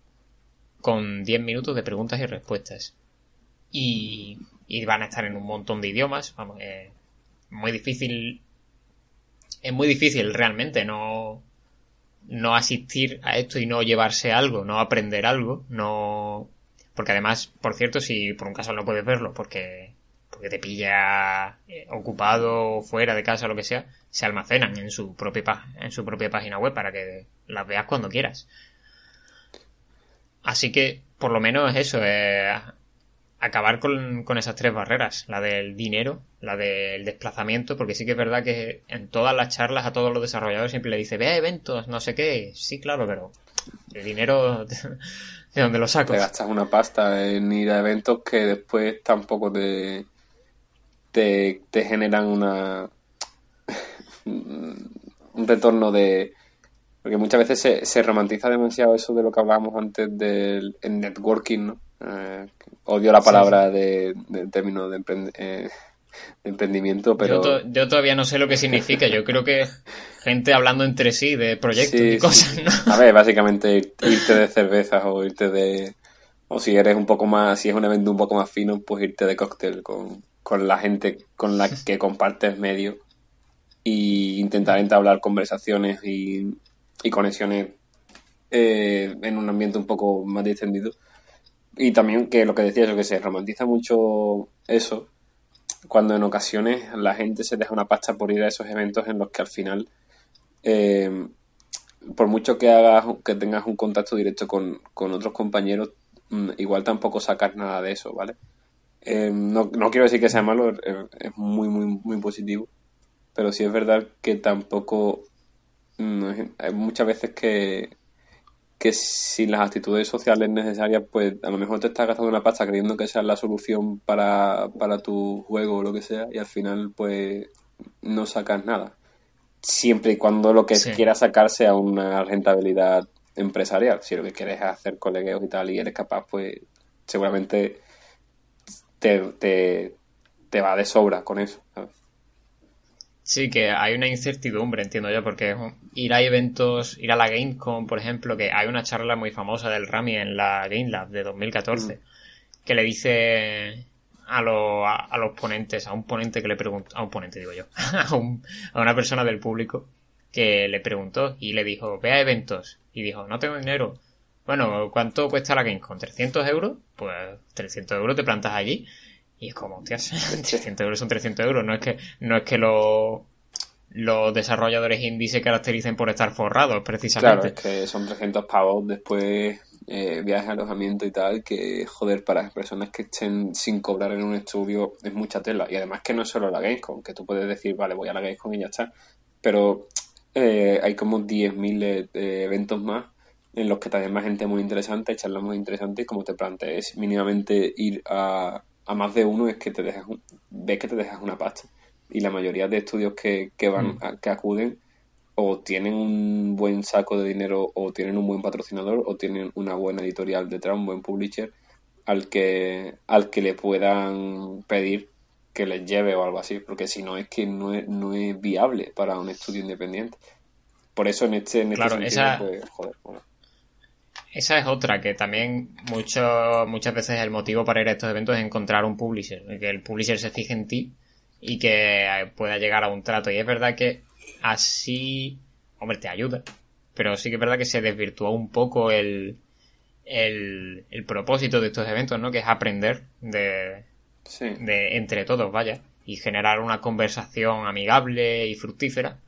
con 10 minutos de preguntas y respuestas. Y, van a estar en un montón de idiomas. Vamos, muy difícil. Es muy difícil realmente no, no asistir a esto y no llevarse algo, no aprender algo, no. Porque además, por cierto, si por un caso no puedes verlo porque, porque te pilla eh, ocupado, fuera de casa, lo que sea, se almacenan en su propia, en su propia página web para que las veas cuando quieras. Así que, por lo menos eso, eh, acabar con, con esas tres barreras, la del dinero, la del desplazamiento, porque sí que es verdad que en todas las charlas a todos los desarrolladores siempre le dice, ve eventos, no sé qué, sí, claro, pero el dinero, ¿de dónde lo saco? Te gastas una pasta en ir a eventos que después tampoco te, te, te generan una un retorno de porque muchas veces se, se romantiza demasiado eso de lo que hablábamos antes del el networking, ¿no? Eh, odio la palabra de, del término de, emprend- eh, de emprendimiento, pero Yo, to- yo todavía no sé lo que significa, yo creo que gente hablando entre sí de proyectos Sí, y cosas. ¿no? A ver, básicamente irte de cervezas o irte de... O si eres un poco más, si es un evento un poco más fino, pues irte de cóctel con, con la gente con la que compartes medio y intentar entablar conversaciones y, y conexiones eh, en un ambiente un poco más distendido. Y también que lo que decía yo que se romantiza mucho eso cuando en ocasiones la gente se deja una pasta por ir a esos eventos en los que al final eh, por mucho que hagas que tengas un contacto directo con, con otros compañeros mm, igual tampoco sacas nada de eso vale Eh, no, no quiero decir que sea malo es, muy muy muy positivo pero sí es verdad que tampoco hay muchas veces que que sin las actitudes sociales necesarias, pues a lo mejor te estás gastando una pasta creyendo que esa es la solución para, para tu juego o lo que sea, y al final, pues no sacas nada. Siempre y cuando lo que Sí. quieras sacar sea una rentabilidad empresarial. Si lo que quieres es hacer colegueos y tal, y eres capaz, pues seguramente te, te, te va de sobra con eso. ¿sabes? Sí, que hay una incertidumbre, entiendo yo, porque ir a eventos, ir a la Gamescom, por ejemplo, que hay una charla muy famosa del Rami en la Game Lab de 2014, que le dice a, lo- a, a los ponentes, a un ponente que le preguntó, a un ponente digo yo, a, un- a una persona del público que le preguntó y le dijo, ve a eventos, y dijo, no tengo dinero. Bueno, ¿cuánto cuesta la Gamescom? ¿300 euros? Pues 300 euros te plantas allí. Y es como, hostias, 300 euros son 300 euros. No es que, no es que lo- los desarrolladores indie se caractericen por estar forrados, precisamente. Claro, es que son 300 pavos después eh, viajes, alojamiento y tal, que joder, para las personas que estén sin cobrar en un estudio es mucha tela. Y además que no es solo la Gamescom, que tú puedes decir, vale, voy a la Gamescom y ya está. Pero eh, hay como 10.000 eh, eventos más en los que también más gente muy interesante, charlas muy interesantes, y como te plantees mínimamente ir a, a más de uno es que te dejas un- ves que te dejas una pasta. Y la mayoría de estudios que, que van Mm. a- que acuden o tienen un buen saco de dinero o tienen un buen patrocinador o tienen una buena editorial detrás, un buen publisher al que al que le puedan pedir que les lleve o algo así, porque si no es que no es, no es viable para un estudio independiente. Por eso en este, en este Claro, sentido, esa- pues, joder, bueno. Esa es otra, que también mucho, muchas veces el motivo para ir a estos eventos es encontrar un publisher, que el publisher se fije en ti y que pueda llegar a un trato. Y es verdad que así, hombre, te ayuda, pero sí que es verdad que se desvirtuó un poco el, el, el propósito de estos eventos, ¿no? Que es aprender de, Sí. de entre todos, vaya, y generar una conversación amigable y fructífera.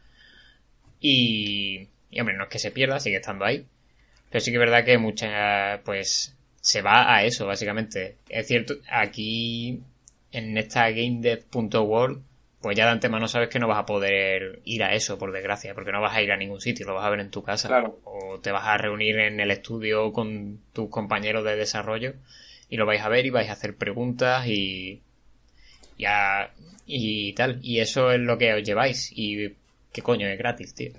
Y, y, hombre, no es que se pierda, sigue estando ahí. Pero sí que es verdad que mucha, pues, se va a eso, básicamente. Es cierto, aquí, en esta GameDev.world, pues ya de antemano sabes que no vas a poder ir a eso, por desgracia, porque no vas a ir a ningún sitio, lo vas a ver en tu casa. Claro. O te vas a reunir en el estudio con tus compañeros de desarrollo y lo vais a ver y vais a hacer preguntas y, y, a- y tal. Y eso es lo que os lleváis. Y qué coño, es gratis, tío.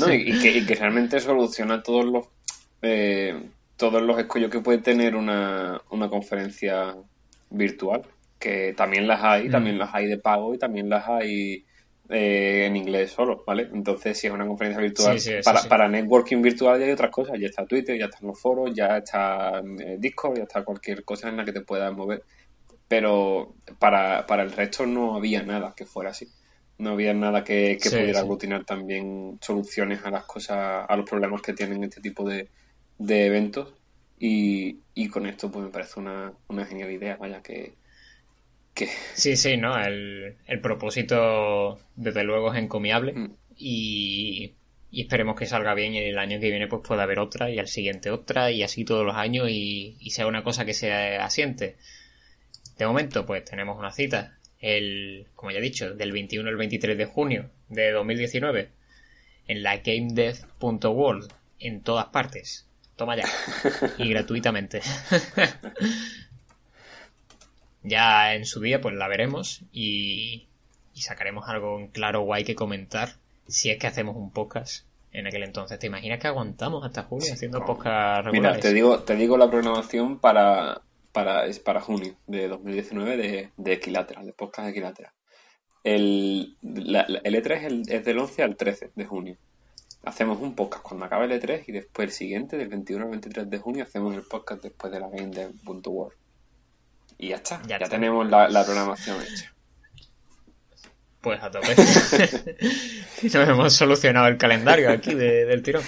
No, y, y que, y que realmente soluciona todos los eh, todos los escollos que puede tener una, una conferencia virtual. Que también las hay, Mm. también las hay de pago y también las hay eh, en inglés solo, ¿vale? Entonces, si es una conferencia virtual, Sí, sí, eso para, sí. para networking virtual ya hay otras cosas. Ya está Twitter, ya están los foros, ya está eh, Discord, ya está cualquier cosa en la que te puedas mover. Pero para, para el resto no había nada que fuera así. No había nada que, que Sí, pudiera sí. aglutinar también soluciones a las cosas, a los problemas que tienen este tipo de, de eventos. Y, y con esto pues me parece una, una genial idea, vaya, que, que Sí, sí, ¿no? El, el propósito, desde luego, es encomiable Mm. y, y esperemos que salga bien y el año que viene pues pueda haber otra y al siguiente otra y así todos los años y, y sea una cosa que se asiente. de momento, pues tenemos una cita, el, como ya he dicho, del 21 al 23 de junio de 2019 en la GameDev.world en todas partes. Toma ya. Y gratuitamente. ya en su día, pues la veremos y, y sacaremos algo en claro guay que comentar si es que hacemos un podcast en aquel entonces. ¿Te imaginas que aguantamos hasta junio haciendo podcast Mira, regulares? te digo, te digo la programación para, para, es para junio de 2019 de, de Equilateral, de podcast Equilateral. El, la- la- el E3 es, el- es del 11 al 13 de junio. Hacemos un podcast cuando acabe el E3 y después el siguiente, del 21 al 23 de junio, hacemos el podcast después de la Game Dev.world. Y ya está, Ya ya, está. tenemos la, la programación hecha. Pues a tope. Nos hemos solucionado el calendario aquí de- del tirón.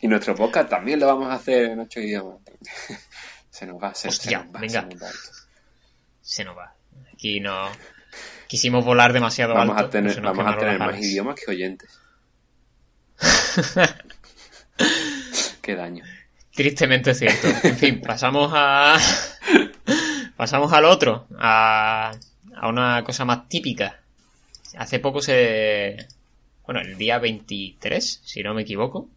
Y nuestro podcast también lo vamos a hacer en ocho idiomas. se nos va, se, se Hostia, nos va, venga. se nos va. Se nos va. Aquí no. Quisimos volar demasiado Vamos alto. a tener, se nos vamos a tener más idiomas que oyentes. Qué daño. Tristemente cierto. En fin, pasamos a. pasamos al otro. A, a una cosa más típica. Hace poco se. Bueno, el día 23, si no me equivoco,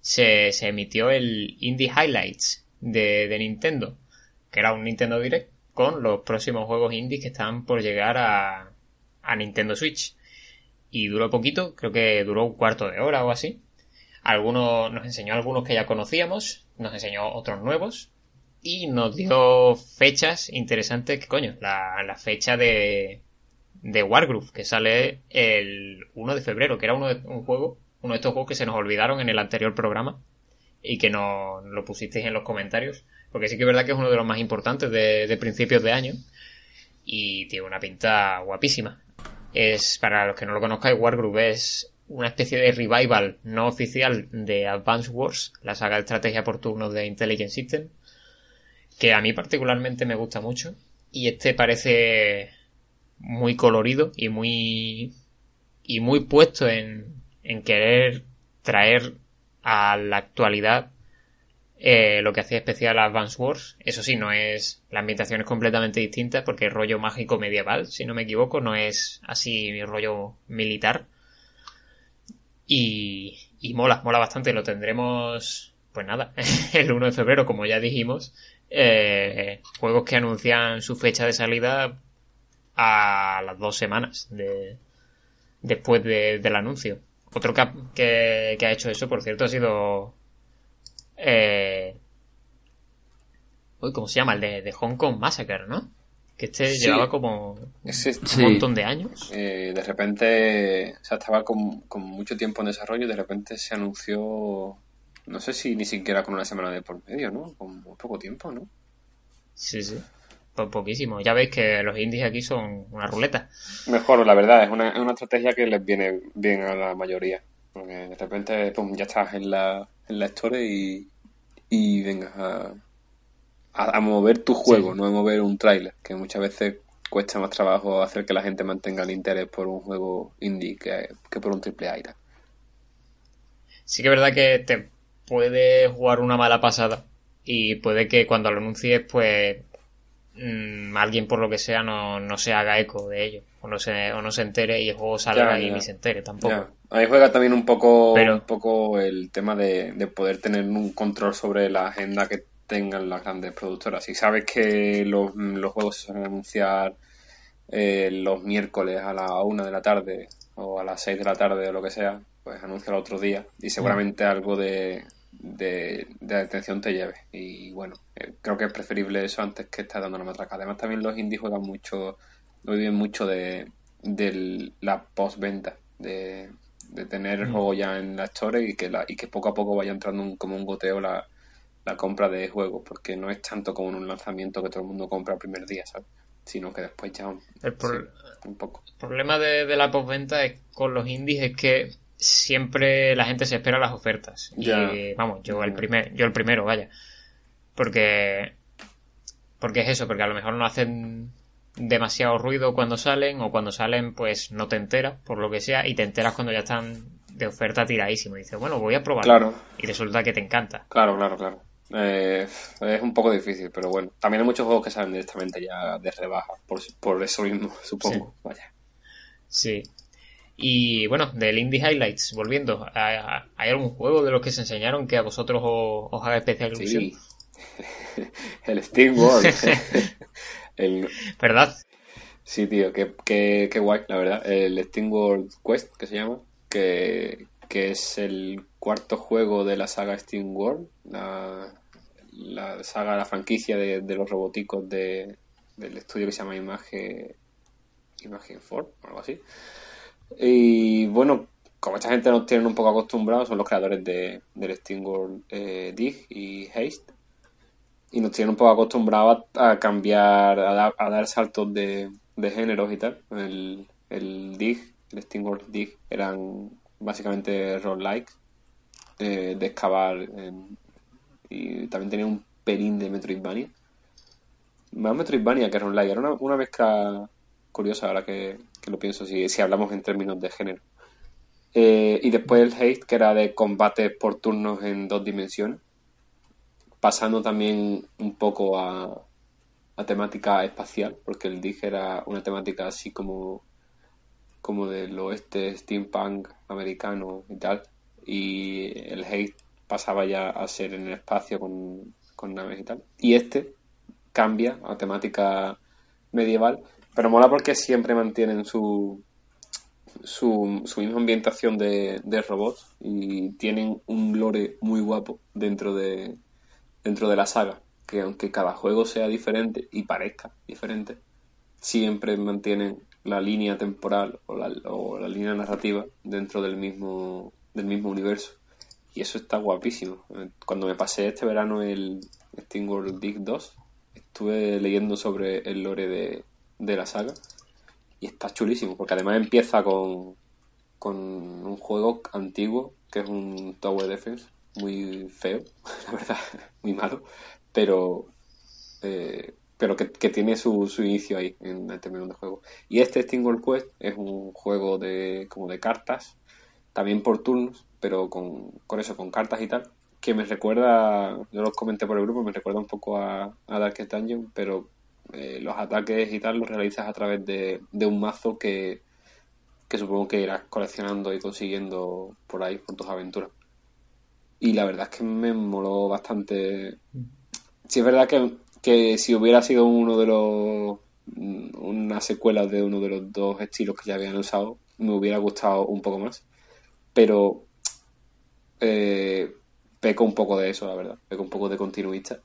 se, se emitió el Indie Highlights de, de Nintendo, que era un Nintendo Direct con los próximos juegos indies que están por llegar a, a Nintendo Switch. Y duró poquito, creo que duró un cuarto de hora o así. Algunos, nos enseñó algunos que ya conocíamos, nos enseñó otros nuevos y nos dio fechas interesantes que coño, la, la fecha de, de Wargroove que sale el 1 de febrero, que era uno de, un juego, uno de estos juegos que se nos olvidaron en el anterior programa y que nos lo pusisteis en los comentarios, porque sí que es verdad que es uno de los más importantes de, de principios de año y tiene una pinta guapísima. Es, para los que no lo conozcáis, Wargroove es una especie de revival no oficial de Advance Wars, la saga de estrategia por turnos de Intelligent System, que a mí particularmente me gusta mucho. Y este parece muy colorido y muy y muy puesto en, en querer traer a la actualidad eh, lo que hacía especial a Advance Wars. Eso sí, no es. La ambientación es completamente distinta porque es rollo mágico medieval, si no me equivoco, no es así rollo militar. Y, y mola, mola bastante. Lo tendremos, pues nada, el 1 de febrero, como ya dijimos. eh, juegos que anuncian su fecha de salida a las dos semanas de, después de- del anuncio. Otro que que, que ha hecho eso, por cierto, ha sido. Eh, uy, ¿cómo se llama? El de, de Hong Kong Massacre, ¿no? Que este Sí. llevaba como un montón de años. eh, de repente, o sea, estaba con, con mucho tiempo en desarrollo y de repente se anunció, no sé si ni siquiera con una semana de por medio, ¿no? Con muy poco tiempo, ¿no? Sí, sí. Por poquísimo. Ya veis que los indies aquí son una ruleta. Mejor, la verdad, es una, es una estrategia que les viene bien a la mayoría. Porque de repente, pum, ya estás en la, en la store y, y vengas a, a, a mover tu juego, Sí. no a mover un tráiler, que muchas veces cuesta más trabajo hacer que la gente mantenga el interés por un juego indie que, que por un triple A y. Sí que es verdad que te puede jugar una mala pasada. Y puede que cuando lo anuncies, pues mm, alguien por lo que sea no, no se haga eco de ello. O no se, o no se entere y el juego salga Ya, y ya. ni se entere tampoco. Ya. Ahí juega también un poco, Pero- un poco el tema de, de poder tener un control sobre la agenda que tengan las grandes productoras. Si sabes que los, los juegos se suelen anunciar eh, los miércoles a la una de la tarde o a las seis de la tarde o lo que sea, pues anuncia el otro día y seguramente algo de, de, de atención te lleve. Y bueno, eh, creo que es preferible eso antes que estar dando la matraca. Además también los indies juegan mucho, viven mucho de, de la postventa, de, de tener el Mm. juego ya en la store y que, la, y que poco a poco vaya entrando un- como un goteo la, la compra de juegos, porque no es tanto como en un lanzamiento que todo el mundo compra el primer día, ¿sabes? Sino que después ya un, El pro- sí, un poco. El problema de, de la postventa es con los indies es que siempre la gente se espera las ofertas. Ya. Y vamos, yo el primer, yo el primero, vaya. Porque porque es eso, porque a lo mejor no hacen demasiado ruido cuando salen o cuando salen pues no te enteras por lo que sea y te enteras cuando ya están de oferta tiradísimo y dices, bueno, voy a probarlo. Claro, Y resulta que te encanta. claro, claro, claro. Eh, es un poco difícil, pero bueno. También hay muchos juegos que salen directamente ya de rebaja, por, por eso mismo, supongo. Vaya. Sí. Y bueno, del Indie Highlights, volviendo, ¿hay hay algún juego de los que se enseñaron que a vosotros os, os haga especial ilusión? Sí. El Steam World. El- ¿Verdad? Sí, tío, qué, qué, qué guay, la verdad. El Steam World Quest, que se llama, que, que es el cuarto juego de la saga Steam World, la, la saga, la franquicia de, de los roboticos de, del estudio que se llama Image, Image 4, o algo así. Y bueno, como esta gente nos tienen un poco acostumbrados, son los creadores de, del Steam World eh, Dig y Haste. Y nos tienen un poco acostumbrados a, cambiar, a, dar- a dar saltos de, de géneros y tal. El, el Dig, el Steam World Dig, eran básicamente roguelike eh, de excavar. y también tenía un pelín de Metroidvania. Más Metroidvania que roguelike. Era una, una mezcla curiosa ahora que, que lo pienso, si, si hablamos en términos de género. Eh, y después el Haste, que era de combates por turnos en dos dimensiones. Pasando también un poco a, a temática espacial, porque el Dig era una temática así como, como del oeste steampunk americano y tal. Y el Haste pasaba ya a ser en el espacio con, con naves y tal. Y este cambia a temática medieval, pero mola porque siempre mantienen su, su, su misma ambientación de, de robots y tienen un lore muy guapo dentro de, dentro de la saga, que aunque cada juego sea diferente y parezca diferente, siempre mantienen la línea temporal o la, o la línea narrativa dentro del mismo, del mismo universo. Y eso está guapísimo. Eh, Cuando me pasé este verano el Steam World Dig 2, estuve leyendo sobre el lore de, de la saga y está chulísimo, porque además empieza con, con un juego antiguo que es un Tower Defense muy feo, la verdad, muy malo, pero eh, pero que, que tiene su, su inicio ahí en el término de juego. Y este World Quest es un juego de como de cartas, también por turnos, pero con, con eso, con cartas y tal, que me recuerda, yo los comenté por el grupo, me recuerda un poco a, a Darkest Dungeon, pero eh, los ataques y tal los realizas a través de, de un mazo que, que supongo que irás coleccionando y consiguiendo por ahí por tus aventuras. Y la verdad es que me moló bastante. Sí, es verdad que, que si hubiera sido uno de los. mm, una secuela de uno de los dos estilos que ya habían usado, me hubiera gustado un poco más. Pero. Eh, peco un poco de eso, la verdad. Peco un poco de continuista.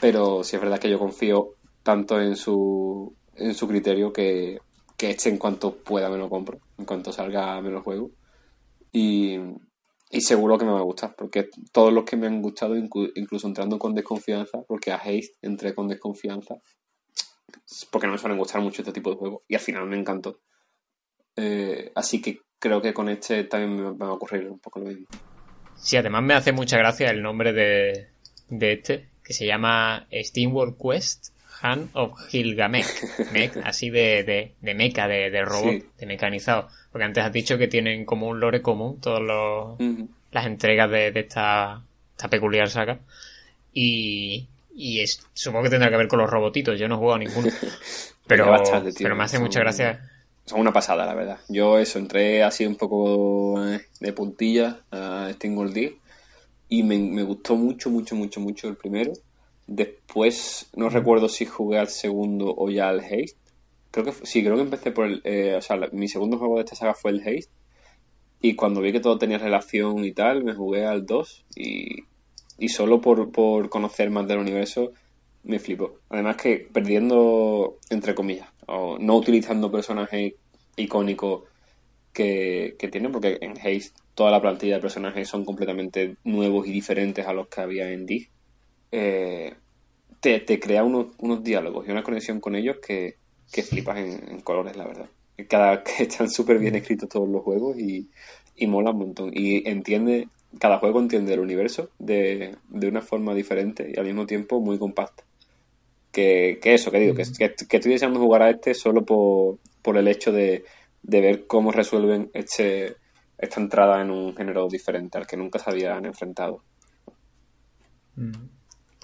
Pero sí es verdad que yo confío tanto en su, en su criterio que, que este en cuanto pueda me lo compro. En cuanto salga me lo juego. Y, y seguro que me va a gustar, porque todos los que me han gustado, inclu- incluso entrando con desconfianza, porque a Haste entré con desconfianza, porque no me suelen gustar mucho este tipo de juegos, y al final me encantó. Eh, así que creo que con este también me va a ocurrir un poco lo mismo. Sí, además me hace mucha gracia el nombre de, de este, que se llama Steam World Quest Hand of Gilgamesh. Mech, así de, de, de mecha, de, de robot, Sí. de mecanizado. Porque antes has dicho que tienen como un lore común todas las entregas de, de esta, esta peculiar saga. Y, y es, supongo que tendrá que ver con los robotitos. Yo no he jugado a ninguno. Pero, bastante, pero me hace Son- mucha gracia. Son una pasada, la verdad. Yo eso, entré así un poco eh, de puntilla a World Dig y me, me gustó mucho, mucho, mucho, mucho el primero. Después, no recuerdo si jugué al segundo o ya al Haste. Creo que sí, creo que empecé por el... eh, o sea, mi segundo juego de esta saga fue el Haste. Y cuando vi que todo tenía relación y tal, me jugué al 2 y, y solo por, por conocer más del universo me flipó. Además que perdiendo, entre comillas, o no utilizando personajes icónicos que, que tienen, porque en Haste toda la plantilla de personajes son completamente nuevos y diferentes a los que había en Dig. Eh, te, te crea unos, unos diálogos y una conexión con ellos que, que flipas en, en colores, la verdad. Cada, que están súper bien escritos todos los juegos y, y mola un montón. Y entiende, cada juego entiende el universo de, de una forma diferente y al mismo tiempo muy compacta. Que, que eso, que digo, que, que, que estoy deseando jugar a este solo por, por el hecho de, de ver cómo resuelven este, esta entrada en un género diferente al que nunca se habían enfrentado.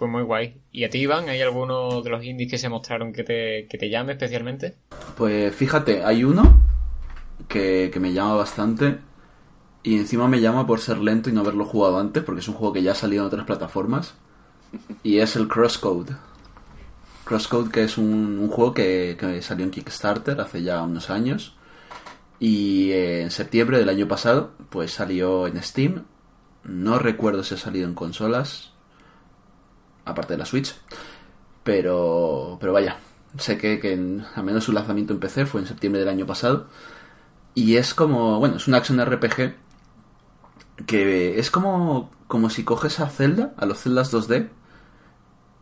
Pues muy guay. ¿Y a ti, Iván, hay alguno de los indies que se mostraron que te, que te llame especialmente? Pues fíjate, hay uno que, que me llama bastante y encima me llama por ser lento y no haberlo jugado antes porque es un juego que ya ha salido en otras plataformas y es el Crosscode. Crosscode que es un, juego que, que salió en Kickstarter hace ya unos años y eh, en septiembre del año pasado pues salió en Steam. No recuerdo si ha salido en consolas, aparte de la Switch, pero, pero vaya, sé que, que en- al menos su lanzamiento en PC fue en septiembre del año pasado. Y es como, bueno, es un action RPG que es como, como si coges a Zelda, a los Zeldas 2D,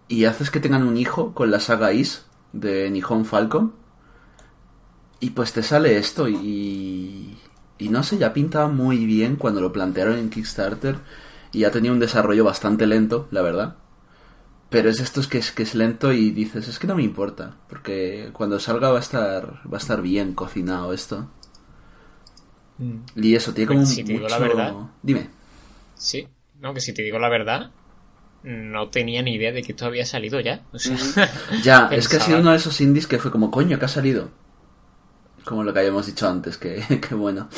y haces que tengan un hijo con la saga Is de Nihon Falcon. Y pues te sale esto y, y no sé, ya pintaba muy bien cuando lo plantearon en Kickstarter y ha tenido un desarrollo bastante lento, la verdad. Pero es esto es que es que es lento y dices, es que no me importa, porque cuando salga va a estar va a estar bien cocinado esto. Y eso tiene como Pues si te digo la verdad. Dime. Sí. No, que si te digo la verdad, no tenía ni idea de que esto había salido ya. O sea, Ya, es que ha sido uno de esos indies que fue como, coño, que ha salido. Como lo que habíamos dicho antes, que, que bueno.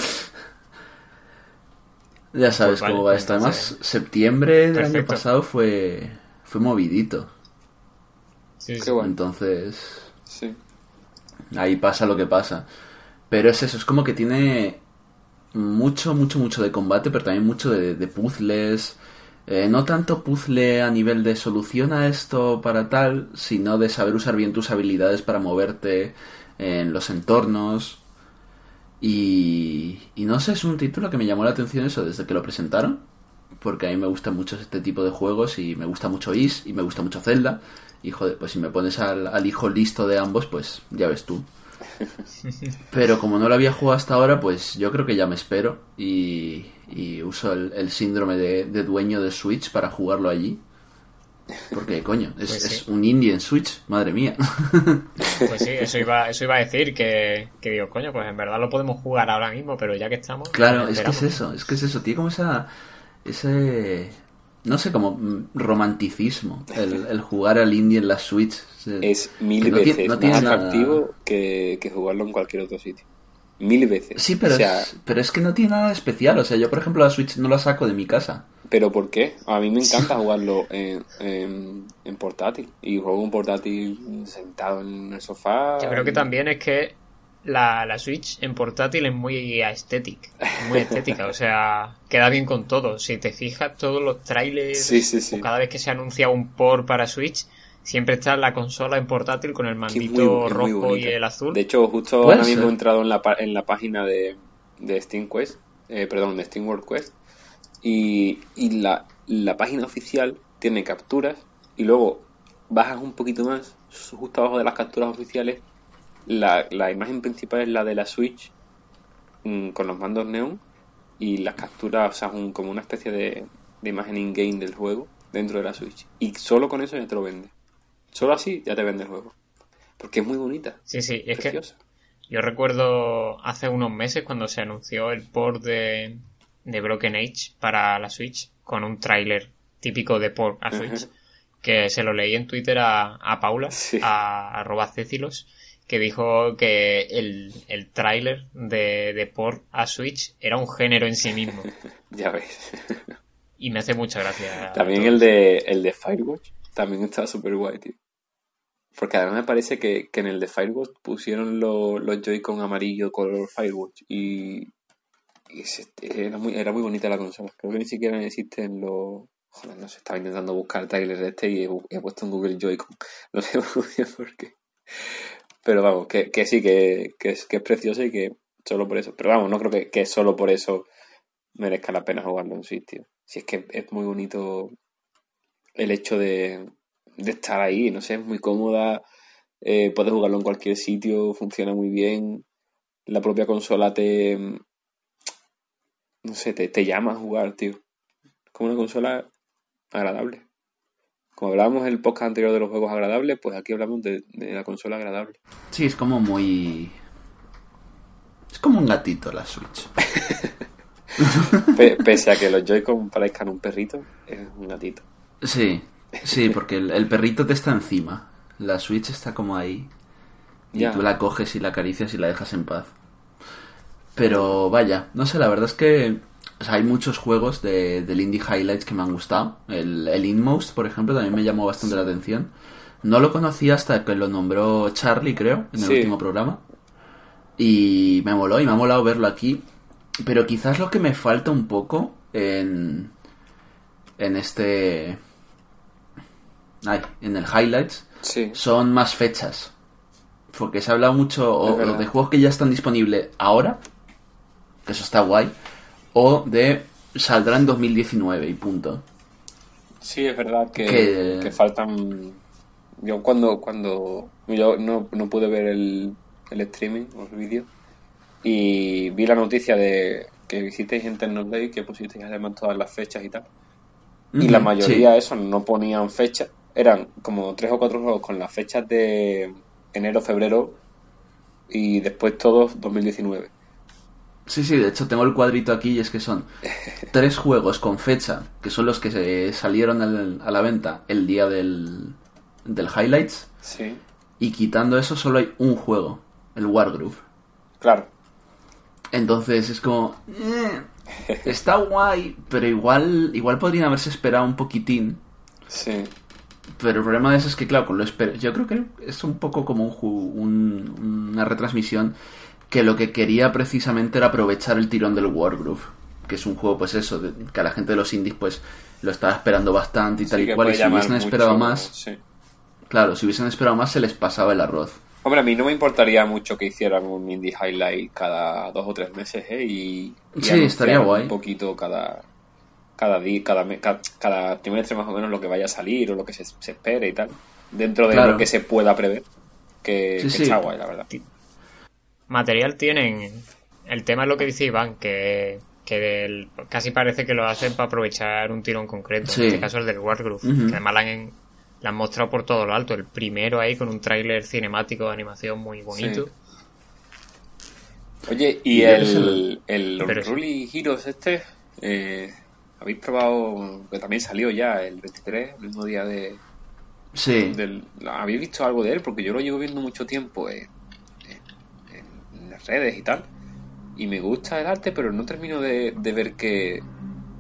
Ya sabes Pues vale, cómo va esto. Además, septiembre del año pasado fue, fue movidito. sí, sí. Qué bueno. Entonces, Sí. ahí pasa lo que pasa. Pero es eso, es como que tiene mucho, mucho, mucho de combate, pero también mucho de, de puzzles. Eh, no tanto puzzle a nivel de soluciona esto para tal, sino de saber usar bien tus habilidades para moverte en los entornos. Y, y no sé, es un título que me llamó la atención eso desde que lo presentaron, porque a mí me gusta mucho este tipo de juegos y me gusta mucho Is y me gusta mucho Zelda. Y joder, pues si me pones al, al hijo listo de ambos, pues ya ves tú. Pero como no lo había jugado hasta ahora, pues yo creo que ya me espero y, y uso el, el síndrome de, de dueño de Switch para jugarlo allí. Porque, coño, es, Pues sí. es un indie en Switch, madre mía. Pues sí, eso iba, eso iba a decir, que, que digo, coño, pues en verdad lo podemos jugar ahora mismo, pero ya que estamos... Claro, nos es que es eso, es que es eso, tiene como esa, ese, no sé, como mm, romanticismo, el, el jugar al indie en la Switch. Se- Es mil tiene- veces no tiene más nada- atractivo que, que jugarlo en cualquier otro sitio. Mil veces. Sí, pero, O sea, es, pero es que no tiene nada de especial, o sea, yo por ejemplo la Switch no la saco de mi casa. ¿pero por qué? A mí me encanta jugarlo en, en, en portátil. Y juego un portátil sentado en el sofá. Yo creo que también es que la, la Switch en portátil es muy estética, muy estética, o sea, queda bien con todo. Si te fijas, todos los trailers, Sí, sí, sí. o cada vez que se anuncia un port para Switch, siempre está la consola en portátil con el mandito muy rojo y el azul. De hecho, justo ahora mismo ser. he entrado en la, pa- en la página de, de Steam Quest, eh, perdón, de Steam World Quest, y, y la, la página oficial tiene capturas, y luego bajas un poquito más, justo abajo de las capturas oficiales, la, la imagen principal es la de la Switch mm, con los mandos neon, y las capturas, o sea, un- como una especie de, de imagen in-game del juego dentro de la Switch. Y solo con eso ya te lo vende. Solo así ya te vende el juego. Porque es muy bonita. Sí, sí, es que preciosa. yo recuerdo hace unos meses cuando se anunció el port de, de Broken Age para la Switch con un tráiler típico de port a Switch Ajá. que se lo leí en Twitter a, a Paula, Sí. a Cecilos, que dijo que el, el tráiler de, de port a Switch era un género en sí mismo. Ya ves. Y me hace mucha gracia. También el de, el de Firewatch también está súper guay, tío. Porque además me parece que, que en el de Firewatch pusieron lo- los Joy-Con amarillo color Firewatch y, y ese- era, muy, era muy bonita la consola. Creo que ni siquiera existen los... Joder, no sé, estaba intentando buscar trailers de este y he, he puesto en Google Joy-Con. No sé por qué. Pero vamos, que, que sí, que, que, es, que es precioso y que solo por eso. Pero vamos, no creo que, que solo por eso merezca la pena jugarlo en sitio. Si es que es muy bonito el hecho de, de estar ahí, no sé, es muy cómoda, eh, puedes jugarlo en cualquier sitio, funciona muy bien, la propia consola te, no sé, te, te llama a jugar, tío. Como una consola agradable. Como hablábamos en el podcast anterior de los juegos agradables, pues aquí hablamos de, de la consola agradable. Sí, es como muy... Es como un gatito la Switch. Pe- pese a que los Joy-Con parezcan un perrito, es un gatito. Sí, sí, porque el, el perrito te está encima. La Switch está como ahí. Y Ya. tú la coges y la acaricias y la dejas en paz. Pero vaya, no sé, la verdad es que o sea, hay muchos juegos de, del Indie Highlights que me han gustado. El, el Inmost, por ejemplo, también me llamó bastante la atención. No lo conocía hasta que lo nombró Charlie, creo, en el Sí. último programa. Y me moló, y me ha molado verlo aquí. Pero quizás lo que me falta un poco en, en este... Ay, en el Highlights Sí. son más fechas. Porque se ha hablado mucho o de juegos que ya están disponibles ahora, que eso está guay, o de saldrá en 2019 y punto. Sí, es verdad que, Que- que faltan. Yo cuando cuando yo no, no pude ver el, el streaming o el vídeo y vi la noticia de que visisteis Internet Day que pusisteis además todas las fechas y tal. Y la mayoría sí. de esos no ponían fechas. Eran como tres o cuatro juegos con las fechas de enero, febrero y después todos 2019. Sí, sí, de hecho tengo el cuadrito aquí y es que son tres juegos con fecha, que son los que se salieron al- a la venta el día del, del Highlights, Sí, y quitando eso solo hay un juego, el Wargroove. claro. Entonces es como... eh, está guay, pero igual, igual podrían haberse esperado un poquitín. Sí, Pero el problema de eso es que, claro, con lo esper- yo creo que es un poco como un, un- una retransmisión que lo que quería precisamente era aprovechar el tirón del Wargroove, que es un juego, pues eso, de- que a la gente de los indies, pues lo estaba esperando bastante y tal y cual, y si hubiesen mucho, esperado más, sí. claro, si hubiesen esperado más se les pasaba el arroz. Hombre, a mí no me importaría mucho que hicieran un indie highlight cada dos o tres meses, ¿eh? Y, y Sí, estaría guay. Un poquito cada cada día, cada, cada, trimestre más o menos lo que vaya a salir o lo que se, se espere y tal. Dentro de Claro. lo que se pueda prever. Que, Sí, que está guay, la verdad. Material tienen. El tema es lo que dice Iván, que, que el- casi parece que lo hacen para aprovechar un tirón concreto. Sí. En este caso el del Wargroove, Ujú. que además la han, la han mostrado por todo lo alto. El primero ahí con un tráiler cinemático de animación muy bonito. Sí. Oye, y Y el, el- el sí. Unruly Heroes este, eh, ¿habéis probado? Que también salió ya el 23, el mismo día de, Sí, del- ¿Habéis visto algo de él? Porque yo lo llevo viendo mucho tiempo en redes y tal. Y me gusta el arte, pero no termino de, ver que,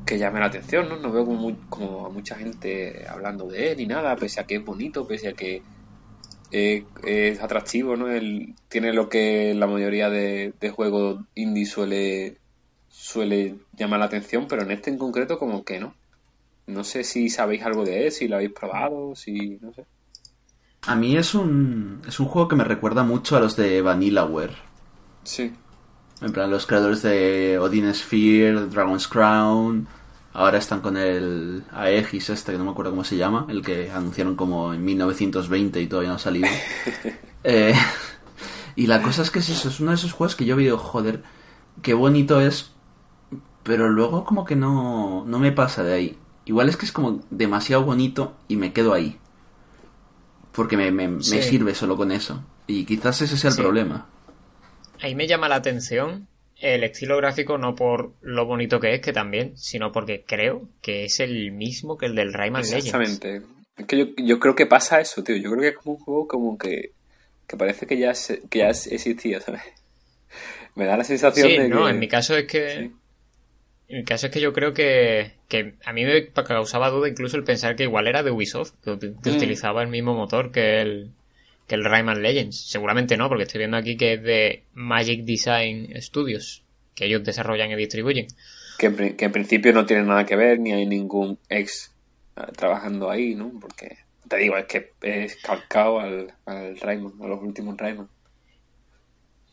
que llame la atención, ¿no? No veo como, como a mucha gente hablando de él ni nada, pese a que es bonito, pese a que es atractivo, ¿no? Él tiene lo que la mayoría de, de juegos indie suele, suele llamar la atención, pero en este en concreto como que no. No sé si sabéis algo de él, si lo habéis probado, si... no sé. a mí es un, es un juego que me recuerda mucho a los de Vanillaware. Sí. En plan, los creadores de Odin Sphere, Dragon's Crown. Ahora están con el Aegis este, que no me acuerdo cómo se llama. El que anunciaron como en 1920 y todavía no ha salido. Eh, y la cosa es que es eso, es uno de esos juegos que yo digo, joder, qué bonito es. Pero luego como que no, no me pasa de ahí. Igual es que es como demasiado bonito y me quedo ahí. Porque me, me, sirve solo con eso. Y quizás ese sea el Sí. problema. Ahí me llama la atención el estilo gráfico no por lo bonito que es, que también, sino porque creo que es el mismo que el del Rayman Legends. Exactamente. Es que yo, yo creo que pasa eso, tío. Yo creo que es como un juego como que, que parece que ya, se- que ya existía, ¿sabes? Me da la sensación Sí, de no, que... en mi caso es que... Sí. En mi caso es que yo creo que, que a mí me causaba duda incluso el pensar que igual era de Ubisoft, que Mm. utilizaba el mismo motor que el, que el Rayman Legends. Seguramente no, porque estoy viendo aquí que es de Magic Design Studios, que ellos desarrollan y distribuyen. que, en pri- que en principio no tiene nada que ver, ni hay ningún ex eh, trabajando ahí, ¿no? Porque, te digo, es que es calcado al, al Rayman, a los últimos Rayman.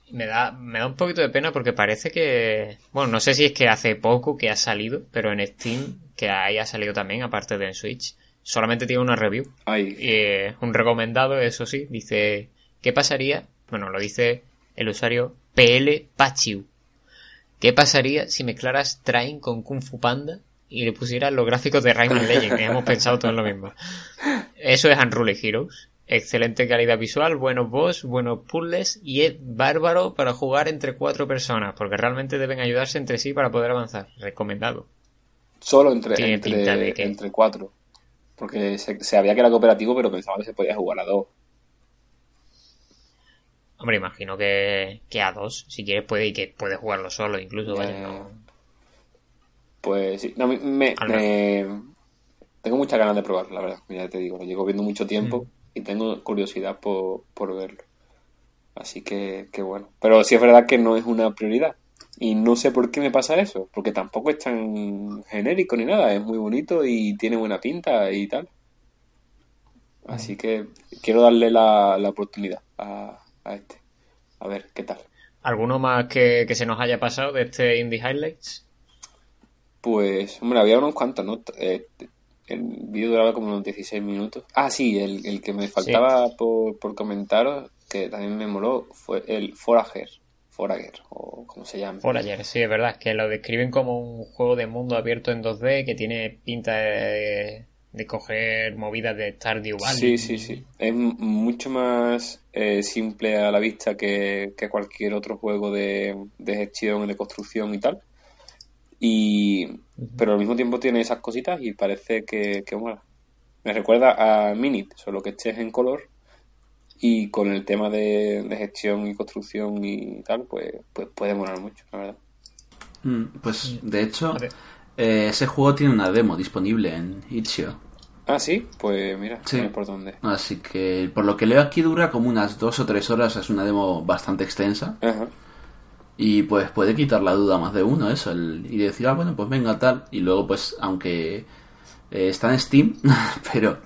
Me da, me da un poquito de pena porque parece que, bueno, no sé si es que hace poco que ha salido, pero en Steam, que ahí ha salido también, aparte de en Switch, solamente tiene una review. Ay, Eh, un recomendado, eso sí, dice, ¿qué pasaría? Bueno, lo dice el usuario PL Pachiu. ¿Qué pasaría si mezclaras Train con Kung Fu Panda y le pusieras los gráficos de Rayman Legends? Hemos pensado todo en lo mismo. Eso es Unruly Heroes. Excelente calidad visual, buenos boss, buenos puzzles y es bárbaro para jugar entre cuatro personas, porque realmente deben ayudarse entre sí para poder avanzar. Recomendado. solo entre, entre cuatro. Porque se, sabía que era cooperativo, pero pensaba que se podía jugar a dos. Hombre, imagino que, que a dos, si quieres, puede y que puedes jugarlo solo, incluso. vaya, Eh, no- Pues sí, no, me, me- Al me- tengo muchas ganas de probarlo, la verdad. Ya te digo, lo llevo viendo mucho tiempo Mm. y tengo curiosidad por, por verlo. Así que, que bueno. Pero sí es verdad que no es una prioridad. Y no sé por qué me pasa eso, porque tampoco es tan genérico ni nada, es muy bonito y tiene buena pinta y tal. Así que quiero darle la, la oportunidad a, a este. A ver qué tal. ¿Alguno más que, que se nos haya pasado de este Indie Highlights? Pues, hombre, había unos cuantos, ¿no? Eh, el vídeo duraba como unos 16 minutos. Ah, sí, el, el que me faltaba por, por comentaros, que también me moló, fue el Forager. Forager, o como se llama. Por ayer, sí, es verdad, es que lo describen como un juego de mundo abierto en 2D que tiene pinta de, de coger movidas de Stardew Valley. Sí, sí, sí. Es mucho más eh, simple a la vista que, que cualquier otro juego de, de gestión, de construcción y tal. Y, pero al mismo tiempo tiene esas cositas y parece que, que mola. Me recuerda a Minit, solo que este es en color y con el tema de, de gestión y construcción y tal, pues, pues puede molar mucho, la verdad. Mm, Pues de hecho, eh, ese juego tiene una demo disponible en Itch.io. Ah, sí, pues mira, Sí. no sé por dónde. Así que por lo que leo aquí dura como unas dos o tres horas, es una demo bastante extensa. Ajá. Y pues puede quitar la duda a más de uno eso, el, y decir, ah, bueno, pues venga tal. Y luego pues, aunque eh, está en Steam, pero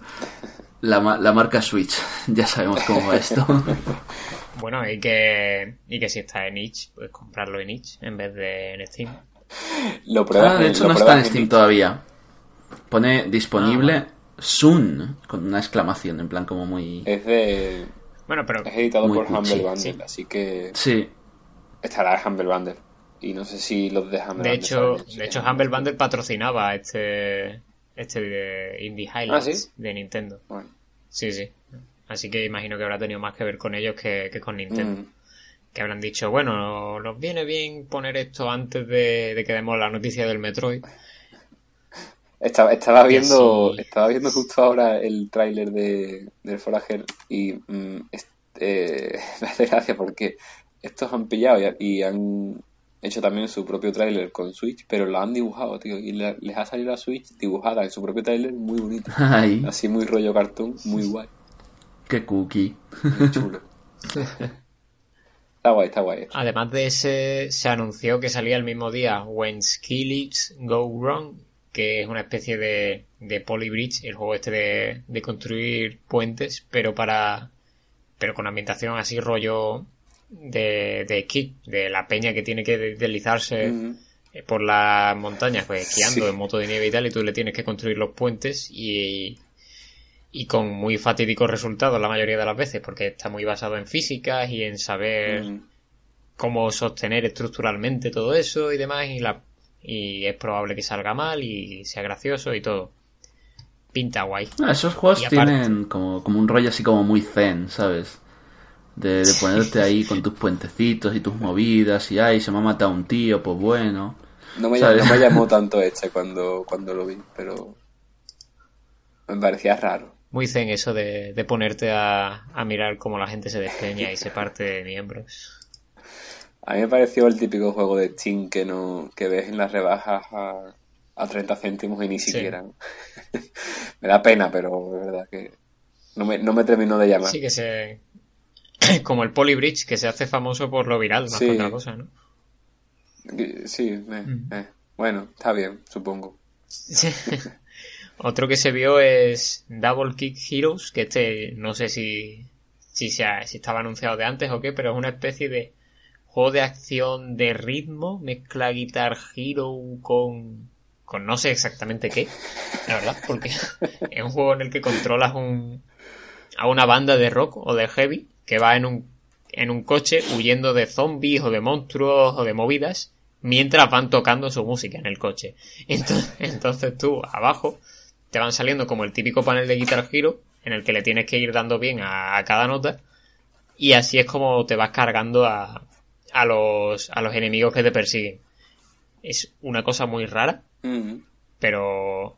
la, ma- la marca Switch, ya sabemos cómo va esto. Bueno, y que, y que si está en itch, pues comprarlo en itch en vez de en Steam. Lo pruebas Ah, de hecho lo no está en Steam Itch. todavía. Pone disponible Ah, soon, con una exclamación, en plan como muy... Es de... Bueno, pero Es editado por cuchi, Humble Bundle, sí. así que Sí, estará en Humble Bundle. Y no sé si los de Humble de Bundle hecho, de hecho Humble Bundle patrocinaba este, este de Indie Highlights ¿Ah, sí? de Nintendo. Bueno, Sí, sí. Así que imagino que habrá tenido más que ver con ellos que, que con Nintendo. mm, Que habrán dicho, bueno, nos viene bien poner esto antes de, de que demos la noticia del Metroid. Estaba, estaba viendo sí. estaba viendo justo ahora el tráiler de, del Forager y mm, es- eh, me hace gracia porque estos han pillado y, y han hecho también su propio tráiler con Switch, pero lo han dibujado, tío, y le- les ha salido la Switch dibujada en su propio tráiler muy bonito. Ay, Así muy rollo cartoon, muy guay, qué cookie. muy chulo. Está guay, está guay. Además de ese, se anunció que salía el mismo día When Skillets Go Wrong, que es una especie de, de Polybridge, el juego este de, de construir puentes, pero para pero con ambientación así rollo de, de esquí, de la peña que tiene que deslizarse Mm, eh, por las montañas, pues esquiando Sí. en moto de nieve y tal, y tú le tienes que construir los puentes y, y con muy fatídicos resultados la mayoría de las veces, porque está muy basado en físicas y en saber mm. cómo sostener estructuralmente todo eso y demás, y, la, y es probable que salga mal y sea gracioso y todo. Pinta guay. Ah, esos juegos aparte- tienen como, como un rollo así como muy zen, ¿sabes? De, de ponerte ahí con tus puentecitos y tus movidas y ay, se me ha matado un tío, pues bueno. No me, ¿Sabes? no me llamó tanto este cuando, cuando lo vi, pero me parecía raro. Muy zen eso de, de ponerte a, a mirar cómo la gente se despeña y se parte de miembros. A mí me pareció el típico juego de Steam que no que ves en las rebajas a, a 30 céntimos y ni Sí. siquiera. me da pena, pero es verdad que no me, no me terminó de llamar. Sí que se... Como el Polybridge, que se hace famoso por lo viral, más Sí. que otra cosa, ¿no? Sí, eh, Mm. eh. bueno, está bien, supongo. Otro que se vio es Double Kick Heroes, que este no sé si, si, se ha- si estaba anunciado de antes o qué, pero es una especie de juego de acción de ritmo, mezcla Guitar Hero con, con no sé exactamente qué, la verdad, porque es un juego en el que controlas un, a una banda de rock o de heavy que va en un, en un coche huyendo de zombies o de monstruos o de movidas mientras van tocando su música en el coche. Entonces, entonces tú abajo te van saliendo como el típico panel de Guitar Hero en el que le tienes que ir dando bien a, a cada nota y así es como te vas cargando a, a los a los enemigos que te persiguen. Es una cosa muy rara, Mm. pero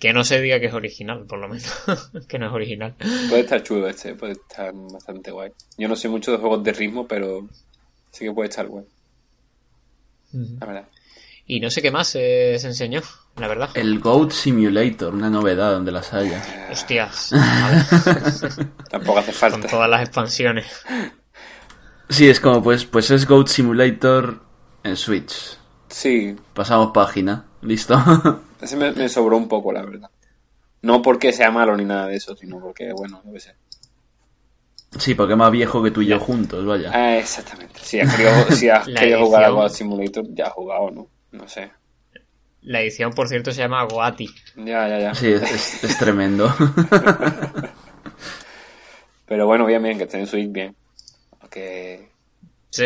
Que no se diga que es original, por lo menos. que no es original. Puede estar chulo este, puede estar bastante guay. Yo no soy mucho de juegos de ritmo, pero sí que puede estar guay. La verdad. Y no sé qué más eh, se enseñó, la verdad. El Goat Simulator, una novedad donde las haya. Hostias. vale. Tampoco hace Con falta. todas las expansiones. Sí, es como, pues, pues es Goat Simulator en Switch. Sí, Pasamos página. ¿Listo? ese me, me sobró un poco, la verdad. No porque sea malo ni nada de eso, sino porque, bueno, no sé. sí, porque es más viejo que tú y yo juntos, vaya. Ah, exactamente. Si has querido, si has La querido jugar a. God Simulator, ya has jugado, ¿no? No sé. La edición, por cierto, se llama Goati. Ya, ya, ya. Sí, es, es- es tremendo. Pero bueno, bien, bien, que esté en Switch, bien. Aunque, Sí,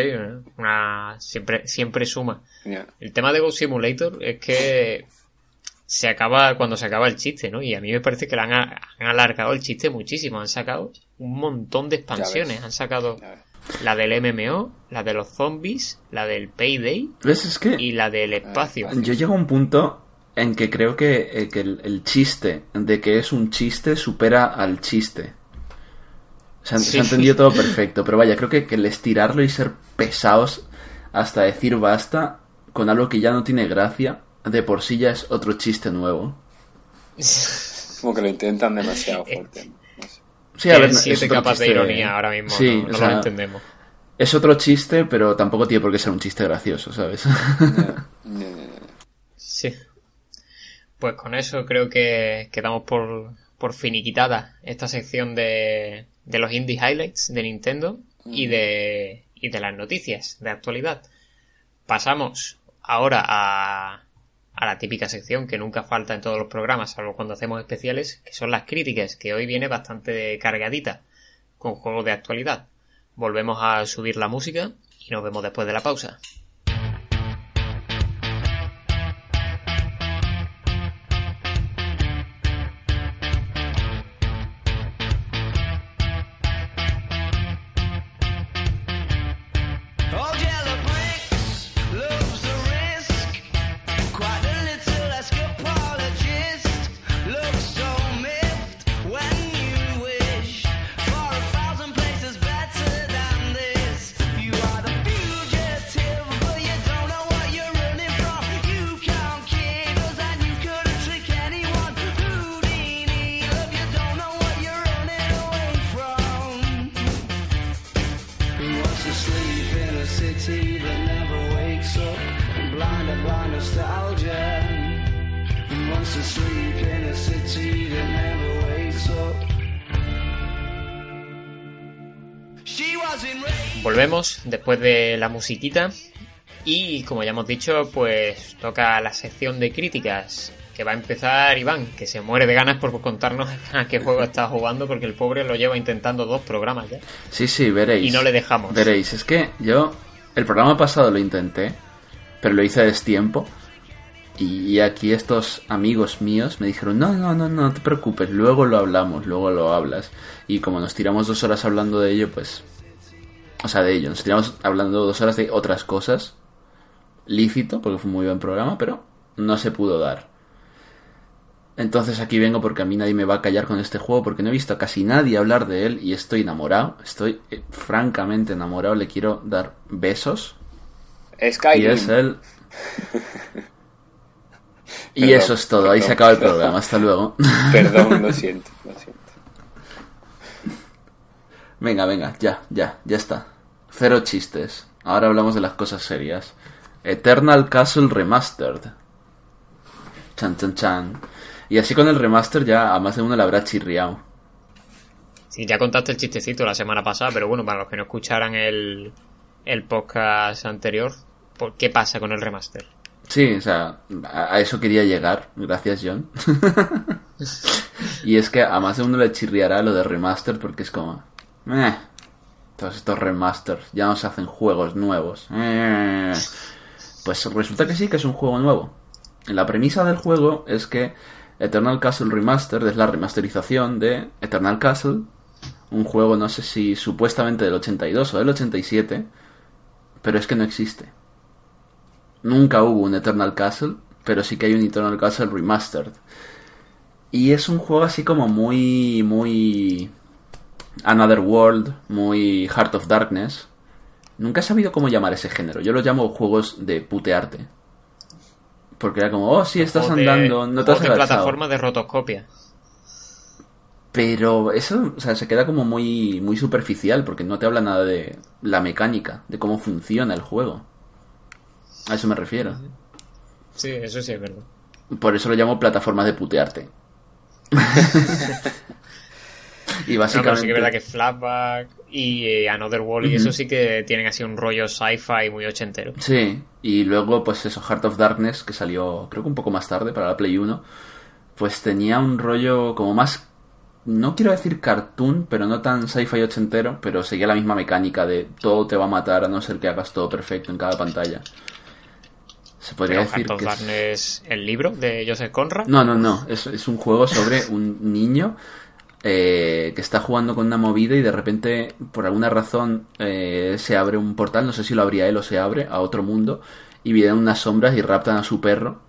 una... siempre, siempre suma. El tema de Ghost Simulator es que se acaba cuando se acaba el chiste, ¿no? Y a mí me parece que le han, a- han alargado el chiste muchísimo. Han sacado un montón de expansiones. Han sacado la del MMO, la de los zombies, la del Payday ¿Ves? Es que y la del espacio. yo llego a un punto en que creo que, eh, que el, el chiste de que es un chiste supera al chiste. Se, han- se Sí. ha entendido todo perfecto, pero vaya, creo que, que el estirarlo y ser pesados hasta decir basta con algo que ya no tiene gracia, de por sí ya es otro chiste nuevo. Como que lo intentan demasiado fuerte. ¿no? No sé. Sí, a ver, es siete otro capas de chiste- ironía ahora mismo. Sí, no o no sea, lo entendemos. Es otro chiste, pero tampoco tiene por qué ser un chiste gracioso, ¿sabes? Sí. Pues con eso creo que quedamos por, por finiquitada esta sección de, de los indie highlights de Nintendo y de, y de las noticias de actualidad. Pasamos ahora a, a la típica sección que nunca falta en todos los programas, salvo cuando hacemos especiales, que son las críticas, que hoy viene bastante cargadita con juegos de actualidad. Volvemos a subir la música y nos vemos después de la pausa. Volvemos después de la musiquita y como ya hemos dicho, pues toca la sección de críticas que va a empezar Iván, que se muere de ganas por contarnos a qué juego está jugando porque el pobre lo lleva intentando dos programas ya. Sí, sí, veréis. Y no le dejamos. Veréis, es que yo el programa pasado lo intenté, pero lo hice a destiempo. Y, y aquí estos amigos míos me dijeron, no, no, no, no te preocupes, luego lo hablamos, luego lo hablas. Y como nos tiramos dos horas hablando de ello, pues... O sea, de ello, nos tiramos hablando dos horas de otras cosas. Lícito, porque fue un muy buen programa, pero no se pudo dar. Entonces aquí vengo porque a mí nadie me va a callar con este juego porque no he visto a casi nadie hablar de él y estoy enamorado, estoy eh, francamente enamorado, le quiero dar besos y Skyrim. es él. Y Perdón, eso es todo, ahí se acaba el perdón. programa, hasta luego. Perdón, lo siento, lo siento. Venga, venga, ya, ya, ya está. Cero chistes. Ahora hablamos de las cosas serias. Eternal Castle Remastered. Chan, chan, chan. Y así con el remaster ya a más de uno le habrá chirriado. Sí, ya contaste el chistecito la semana pasada, pero bueno, para los que no escucharan el, el podcast anterior, ¿por ¿qué pasa con el remaster? Sí, o sea, a, a eso quería llegar. Gracias, John. y es que a más de uno le chirriará lo de remaster porque es como... "Meh, todos estos remasters, ya no se hacen juegos nuevos. Eh". Pues resulta que sí, que es un juego nuevo. La premisa del juego es que Eternal Castle Remastered es la remasterización de Eternal Castle, un juego no sé si supuestamente del 82 o del 87, pero es que no existe. Nunca hubo un Eternal Castle, pero sí que hay un Eternal Castle Remastered. Y es un juego así como muy, muy... Another World, muy Heart of Darkness. Nunca he sabido cómo llamar ese género. Yo lo llamo juegos de putearte. Porque era como, oh, sí, estás de- andando, no te has de plataforma de rotoscopia. Pero eso, o sea, se queda como muy, muy superficial porque no te habla nada de la mecánica, de cómo funciona el juego. A eso me refiero. Sí, eso sí es verdad. Por eso lo llamo plataformas de putearte. y básicamente... sí que es verdad que Flashback y eh, Another World y eso sí que tienen así un rollo sci-fi muy ochentero. Sí, y luego pues eso, Heart of Darkness, que salió creo que un poco más tarde para la Play 1, pues tenía un rollo como más, no quiero decir cartoon, pero no tan sci-fi ochentero, pero seguía la misma mecánica de todo te va a matar a no ser que hagas todo perfecto en cada pantalla. Se podría Pero decir Heart of que... es- Darkness, el libro de Joseph Conrad. No, no, no, es, es un juego sobre un niño eh, que está jugando con una movida y de repente, por alguna razón, eh, se abre un portal, no sé si lo abría él o se abre, a otro mundo, y vienen unas sombras y raptan a su perro.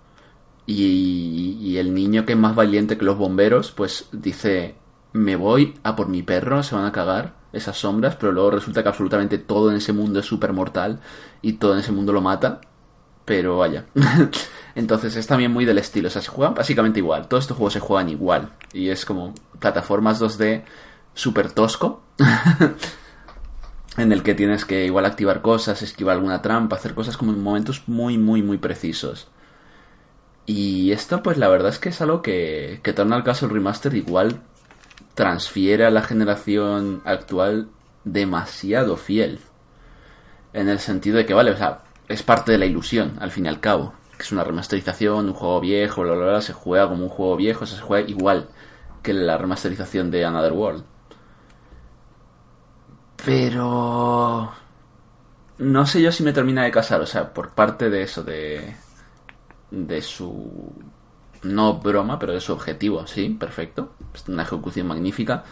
Y, y el niño que es más valiente que los bomberos, pues dice, me voy a por mi perro, se van a cagar esas sombras, pero luego resulta que absolutamente todo en ese mundo es súper mortal y todo en ese mundo lo mata. Pero vaya. Entonces es también muy del estilo. O sea, se juegan básicamente igual. Todos estos juegos se juegan igual. Y es como plataformas 2D súper tosco. en el que tienes que igual activar cosas, esquivar alguna trampa, hacer cosas como en momentos muy, muy, muy precisos. Y esto, pues la verdad es que es algo que, que Eternal Castle Remaster igual transfiere a la generación actual demasiado fiel. En el sentido de que, vale, o sea, es parte de la ilusión, al fin y al cabo. Que es una remasterización, un juego viejo, bla, bla, bla, se juega como un juego viejo, o sea, se juega igual que la remasterización de Another World. Pero... No sé yo si me termina de casar, o sea, por parte de eso, de... De su... No broma, pero de su objetivo, sí, perfecto. Es una ejecución magnífica.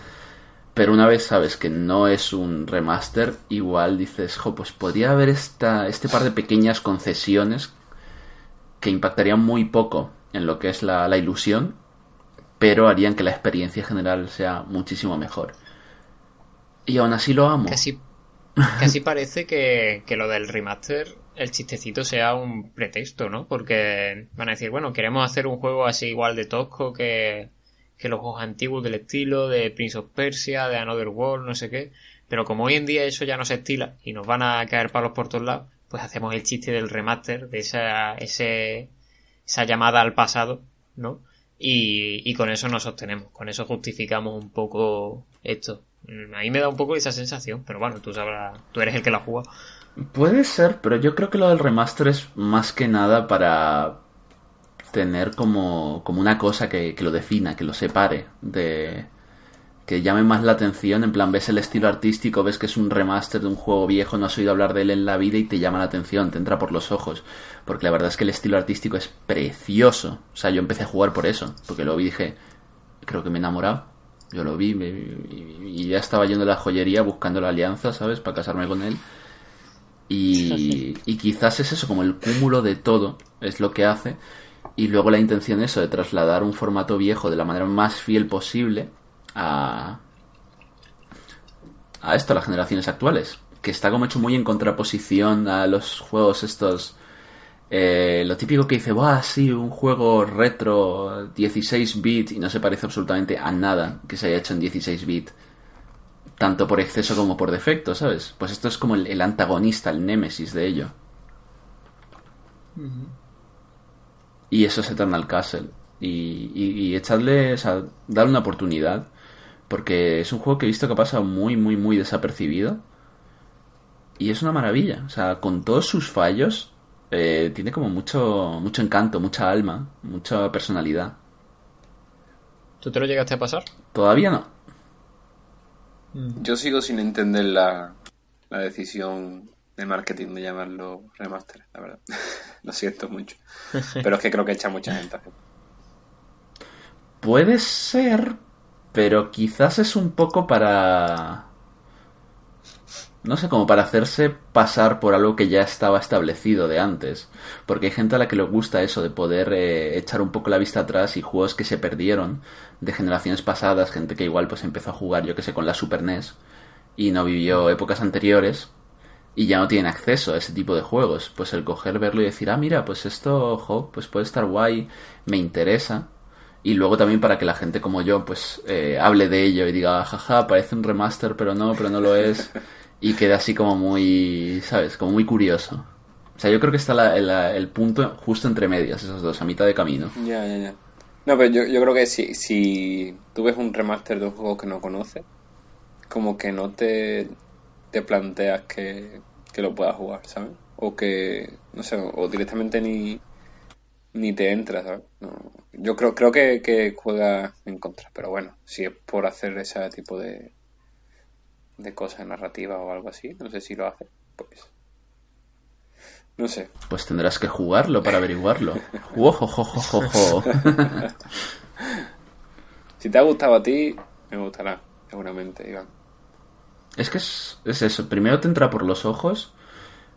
Pero una vez sabes que no es un remaster, igual dices, jo, pues podría haber esta, este par de pequeñas concesiones que impactarían muy poco en lo que es la, la ilusión, pero harían que la experiencia general sea muchísimo mejor. Y aún así lo amo. Casi, casi parece que, que lo del remaster, el chistecito sea un pretexto, ¿no? Porque van a decir, bueno, queremos hacer un juego así igual de tosco que, que los juegos antiguos del estilo de Prince of Persia, de Another World, no sé qué. Pero como hoy en día eso ya no se estila y nos van a caer palos por todos lados, pues hacemos el chiste del remaster, de esa, ese, esa llamada al pasado, ¿no? Y, y con eso nos sostenemos, con eso justificamos un poco esto. Mm, A mí me da un poco esa sensación, pero bueno, tú sabrás, tú eres el que la juega. Puede ser, pero yo creo que lo del remaster es más que nada para tener como, como una cosa que, que lo defina, que lo separe, de que llame más la atención, en plan ves el estilo artístico, ves que es un remaster de un juego viejo, no has oído hablar de él en la vida y te llama la atención, te entra por los ojos, porque la verdad es que el estilo artístico es precioso, o sea, yo empecé a jugar por eso, porque lo vi y dije, creo que me he enamorado, yo lo vi me- y, ya estaba yendo a la joyería buscando la alianza, ¿sabes?, para casarme con él. Y, y quizás es eso, como el cúmulo de todo, es lo que hace. Y luego la intención eso, de trasladar un formato viejo de la manera más fiel posible a, a esto, a las generaciones actuales. Que está como hecho muy en contraposición a los juegos estos... eh, lo típico que dice, ¡buah, sí, un juego retro 16 bit y no se parece absolutamente a nada que se haya hecho en 16 bit tanto por exceso como por defecto, ¿sabes? Pues esto es como el, el antagonista, el némesis de ello. Y eso es Eternal Castle. Y, y, y echadle, o sea, darle una oportunidad. Porque es un juego que he visto que pasa muy, muy, muy desapercibido. Y es una maravilla. O sea, con todos sus fallos, eh, tiene como mucho, mucho encanto, mucha alma, mucha personalidad. ¿Tú te lo llegaste a pasar? Todavía no. Yo sigo sin entender la, la decisión de marketing de llamarlo remaster, la verdad. Lo siento mucho. Pero es que creo que echa mucha gente. Puede ser, pero quizás es un poco para... no sé, como para hacerse pasar por algo que ya estaba establecido de antes. Porque hay gente a la que le gusta eso, de poder eh, echar un poco la vista atrás y juegos que se perdieron de generaciones pasadas, gente que igual pues empezó a jugar, yo que sé, con la Super NES y no vivió épocas anteriores y ya no tienen acceso a ese tipo de juegos. Pues el coger, verlo y decir, ah, mira, pues esto, jo, pues puede estar guay, me interesa. Y luego también para que la gente como yo, pues, eh, hable de ello y diga, jaja, parece un remaster, pero no, pero no lo es. Y quede así como muy, ¿sabes? Como muy curioso. O sea, yo creo que está la- el punto justo entre medias, esos dos, a mitad de camino. Ya, ya, ya. No, pero yo, yo creo que si, si tú ves un remaster de un juego que no conoces, como que no te, te planteas que, que lo puedas jugar, ¿sabes? O que, no sé, o directamente ni, ni te entra, ¿sabes? No, yo creo, creo que, que juega en contra, pero bueno, si es por hacer ese tipo de, de cosas narrativas o algo así, no sé si lo hace, pues... No sé. Pues tendrás que jugarlo para averiguarlo. Si te ha gustado a ti, me gustará, seguramente, Iván. Es que es, es eso. Primero te entra por los ojos,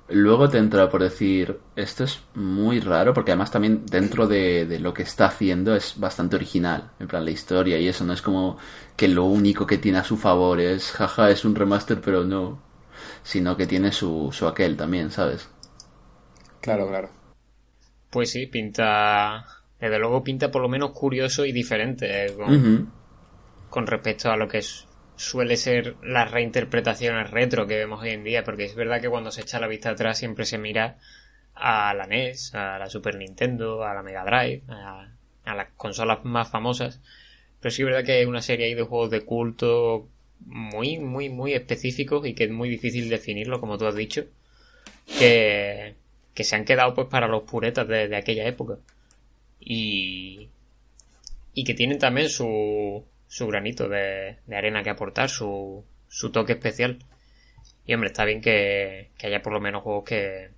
luego te entra por decir, esto es muy raro, porque además también dentro de, de lo que está haciendo es bastante original. En plan, la historia y eso no es como que lo único que tiene a su favor es, jaja, es un remaster, pero no. Sino que tiene su, su aquel también, ¿sabes? Claro, claro. Pues sí, pinta. Desde luego pinta por lo menos curioso y diferente eh, con, con respecto a lo que es- suele ser las reinterpretaciones retro que vemos hoy en día, porque es verdad que cuando se echa la vista atrás siempre se mira a la NES, a la Super Nintendo, a la Mega Drive, a, a las consolas más famosas, pero sí es verdad que hay una serie ahí de juegos de culto muy, muy, muy específicos y que es muy difícil definirlo, como tú has dicho, que, que se han quedado pues para los puretas de, de aquella época. Y, y que tienen también su, su granito de, de arena que aportar, su, su toque especial. Y hombre, está bien que, que haya por lo menos juegos que,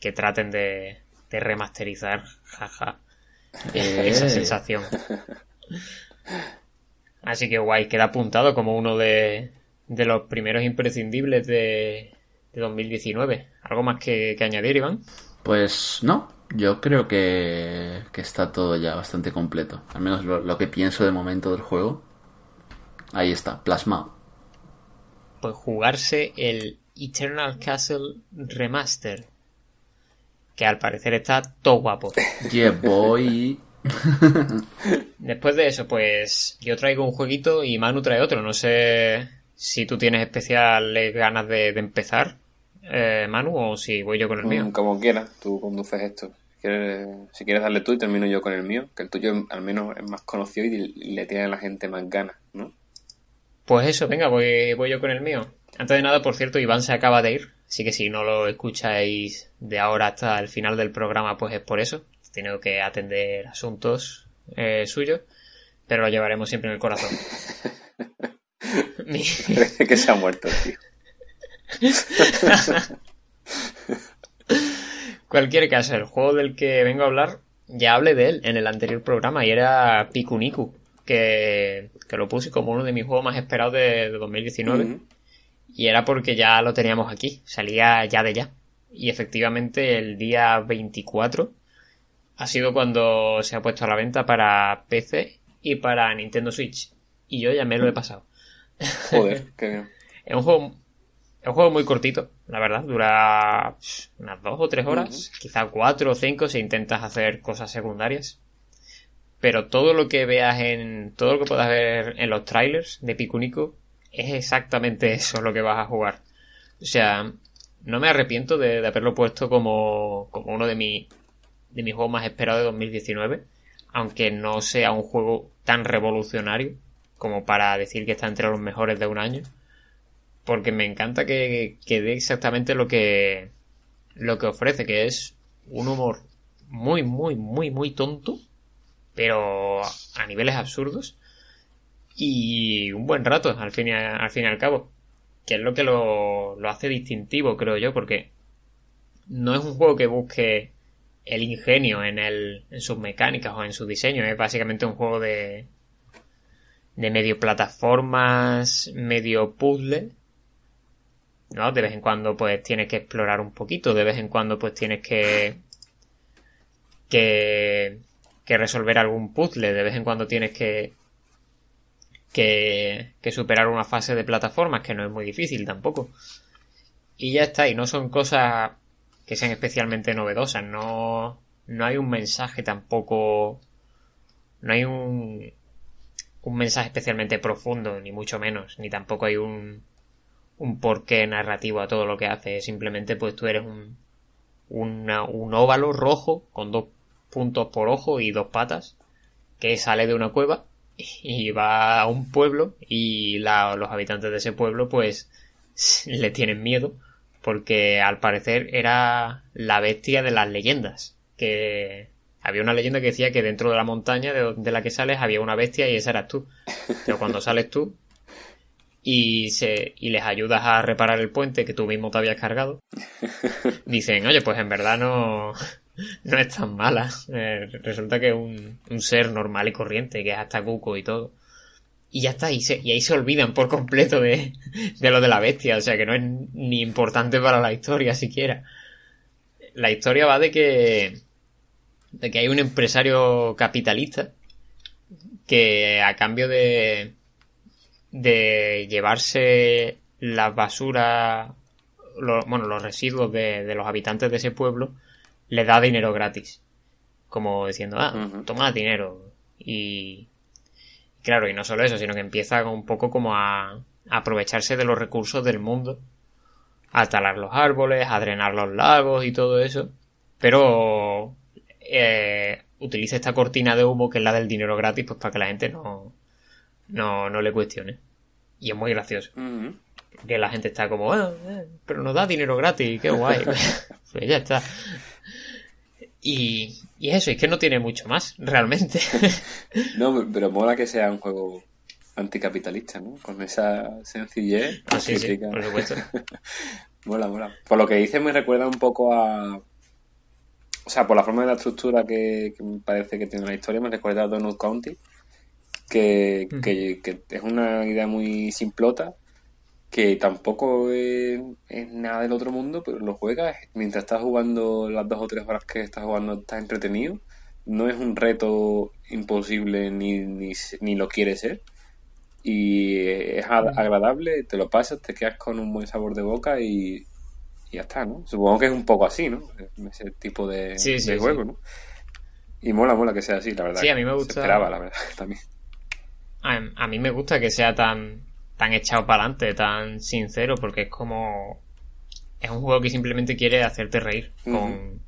que traten de, de remasterizar, jaja, esa sensación. Así que guay, queda apuntado como uno de, de los primeros imprescindibles de, de 2019. ¿Algo más que, que añadir, Iván? Pues no, yo creo que, que está todo ya bastante completo. Al menos lo, lo que pienso de momento del juego. Ahí está, plasmado. Pues jugarse el Eternal Castle Remaster. Que al parecer está todo guapo. Yeah, boy. Después de eso, pues yo traigo un jueguito y Manu trae otro. No sé si tú tienes especiales ganas de, de empezar, eh, Manu, o si voy yo con el mío. Mm, Como quieras, tú conduces esto. Si quieres, darle tú y termino yo con el mío, que el tuyo al menos es más conocido y le tiene a la gente más ganas, ¿no? Pues eso, venga, voy, voy yo con el mío. Antes de nada, por cierto, Iván se acaba de ir, así que si no lo escucháis de ahora hasta el final del programa, pues es por eso. He tenido que atender asuntos eh, suyos, pero lo llevaremos siempre en el corazón. Mi- Parece que se ha muerto, tío. Cualquier caso, el juego del que vengo a hablar, ya hablé de él en el anterior programa y era Pikuniku, que, que lo puse como uno de mis juegos más esperados de, de 2019. Ujú. Y era porque ya lo teníamos aquí, salía ya de ya. Y efectivamente el día 24 ha sido cuando se ha puesto a la venta para PC y para Nintendo Switch. Y yo ya me lo he pasado. Joder, qué bien. Es un juego, es un juego muy cortito, la verdad. Dura unas dos o tres horas, quizá cuatro o cinco si intentas hacer cosas secundarias. Pero todo lo que veas en, todo lo que puedas ver en los trailers de Pikuniku es exactamente eso lo que vas a jugar. O sea, no me arrepiento de, de haberlo puesto como, como uno de, mi, de mis juegos más esperados de 2019. Aunque no sea un juego tan revolucionario como para decir que está entre los mejores de un año porque me encanta que, que dé exactamente lo que lo que ofrece, que es un humor muy, muy, muy, muy tonto, pero a niveles absurdos y un buen rato al fin y, al fin y al cabo, que es lo que lo, lo hace distintivo, creo yo, porque no es un juego que busque el ingenio en, el, en sus mecánicas o en su diseño, es básicamente un juego de, de medio plataformas, medio puzzle, ¿no? De vez en cuando pues tienes que explorar un poquito, de vez en cuando pues tienes que que, que resolver algún puzzle, de vez en cuando tienes que, que que superar una fase de plataformas que no es muy difícil tampoco. Y ya está, y no son cosas que sean especialmente novedosas, no no hay un mensaje tampoco no hay un un mensaje especialmente profundo, ni mucho menos, ni tampoco hay un un porqué narrativo a todo lo que hace. Simplemente, pues tú eres un, un óvalo rojo con dos puntos por ojo y dos patas que sale de una cueva y va a un pueblo y los habitantes de ese pueblo pues le tienen miedo porque al parecer era la bestia de las leyendas que había una leyenda que decía que dentro de la montaña de, de la que sales había una bestia y esa eras tú pero cuando sales tú y, se, y les ayudas a reparar el puente que tú mismo te habías cargado, dicen, oye, pues en verdad no, no es tan mala. Eh, resulta que es un, un ser normal y corriente, que es hasta cuco y todo. Y ya está, y, se, y ahí se olvidan por completo de, de lo de la bestia, o sea que no es ni importante para la historia siquiera. La historia va de que, de que hay un empresario capitalista que a cambio de, de llevarse la basura, lo- bueno, los residuos de, de los habitantes de ese pueblo, le da dinero gratis. Como diciendo, ah, toma dinero. Y claro, y no solo eso, sino que empieza un poco como a, a aprovecharse de los recursos del mundo. A talar los árboles, a drenar los lagos y todo eso. Pero eh, utiliza esta cortina de humo que es la del dinero gratis, pues para que la gente no, no, no le cuestione. Y es muy gracioso. Que la gente está como, "Ah, eh, pero nos da dinero gratis, qué guay. pues ya está. Y, y eso, es que no tiene mucho más, realmente. No, pero mola que sea un juego anticapitalista, ¿no? Con esa sencillez. Ah, sí, sí, por supuesto. Mola, mola. Por lo que dices me recuerda un poco a... O sea, por la forma de la estructura que, que me parece que tiene la historia, me recuerda a Donut County, que, que, que es una idea muy simplota, que tampoco es, es nada del otro mundo, pero lo juegas mientras estás jugando las dos o tres horas que estás jugando, estás entretenido. No es un reto imposible ni, ni, ni lo quiere ser. Y es agradable, te lo pasas, te quedas con un buen sabor de boca y, y ya está, ¿no? Supongo que es un poco así, ¿no? Ese tipo de, Sí, sí, de sí. juego, ¿no? Y mola, mola que sea así, la verdad. Sí, a mí me Se gusta- esperaba, la verdad, también. A, a mí me gusta que sea tan, tan echado para adelante, tan sincero, porque es como. Es un juego que simplemente quiere hacerte reír con,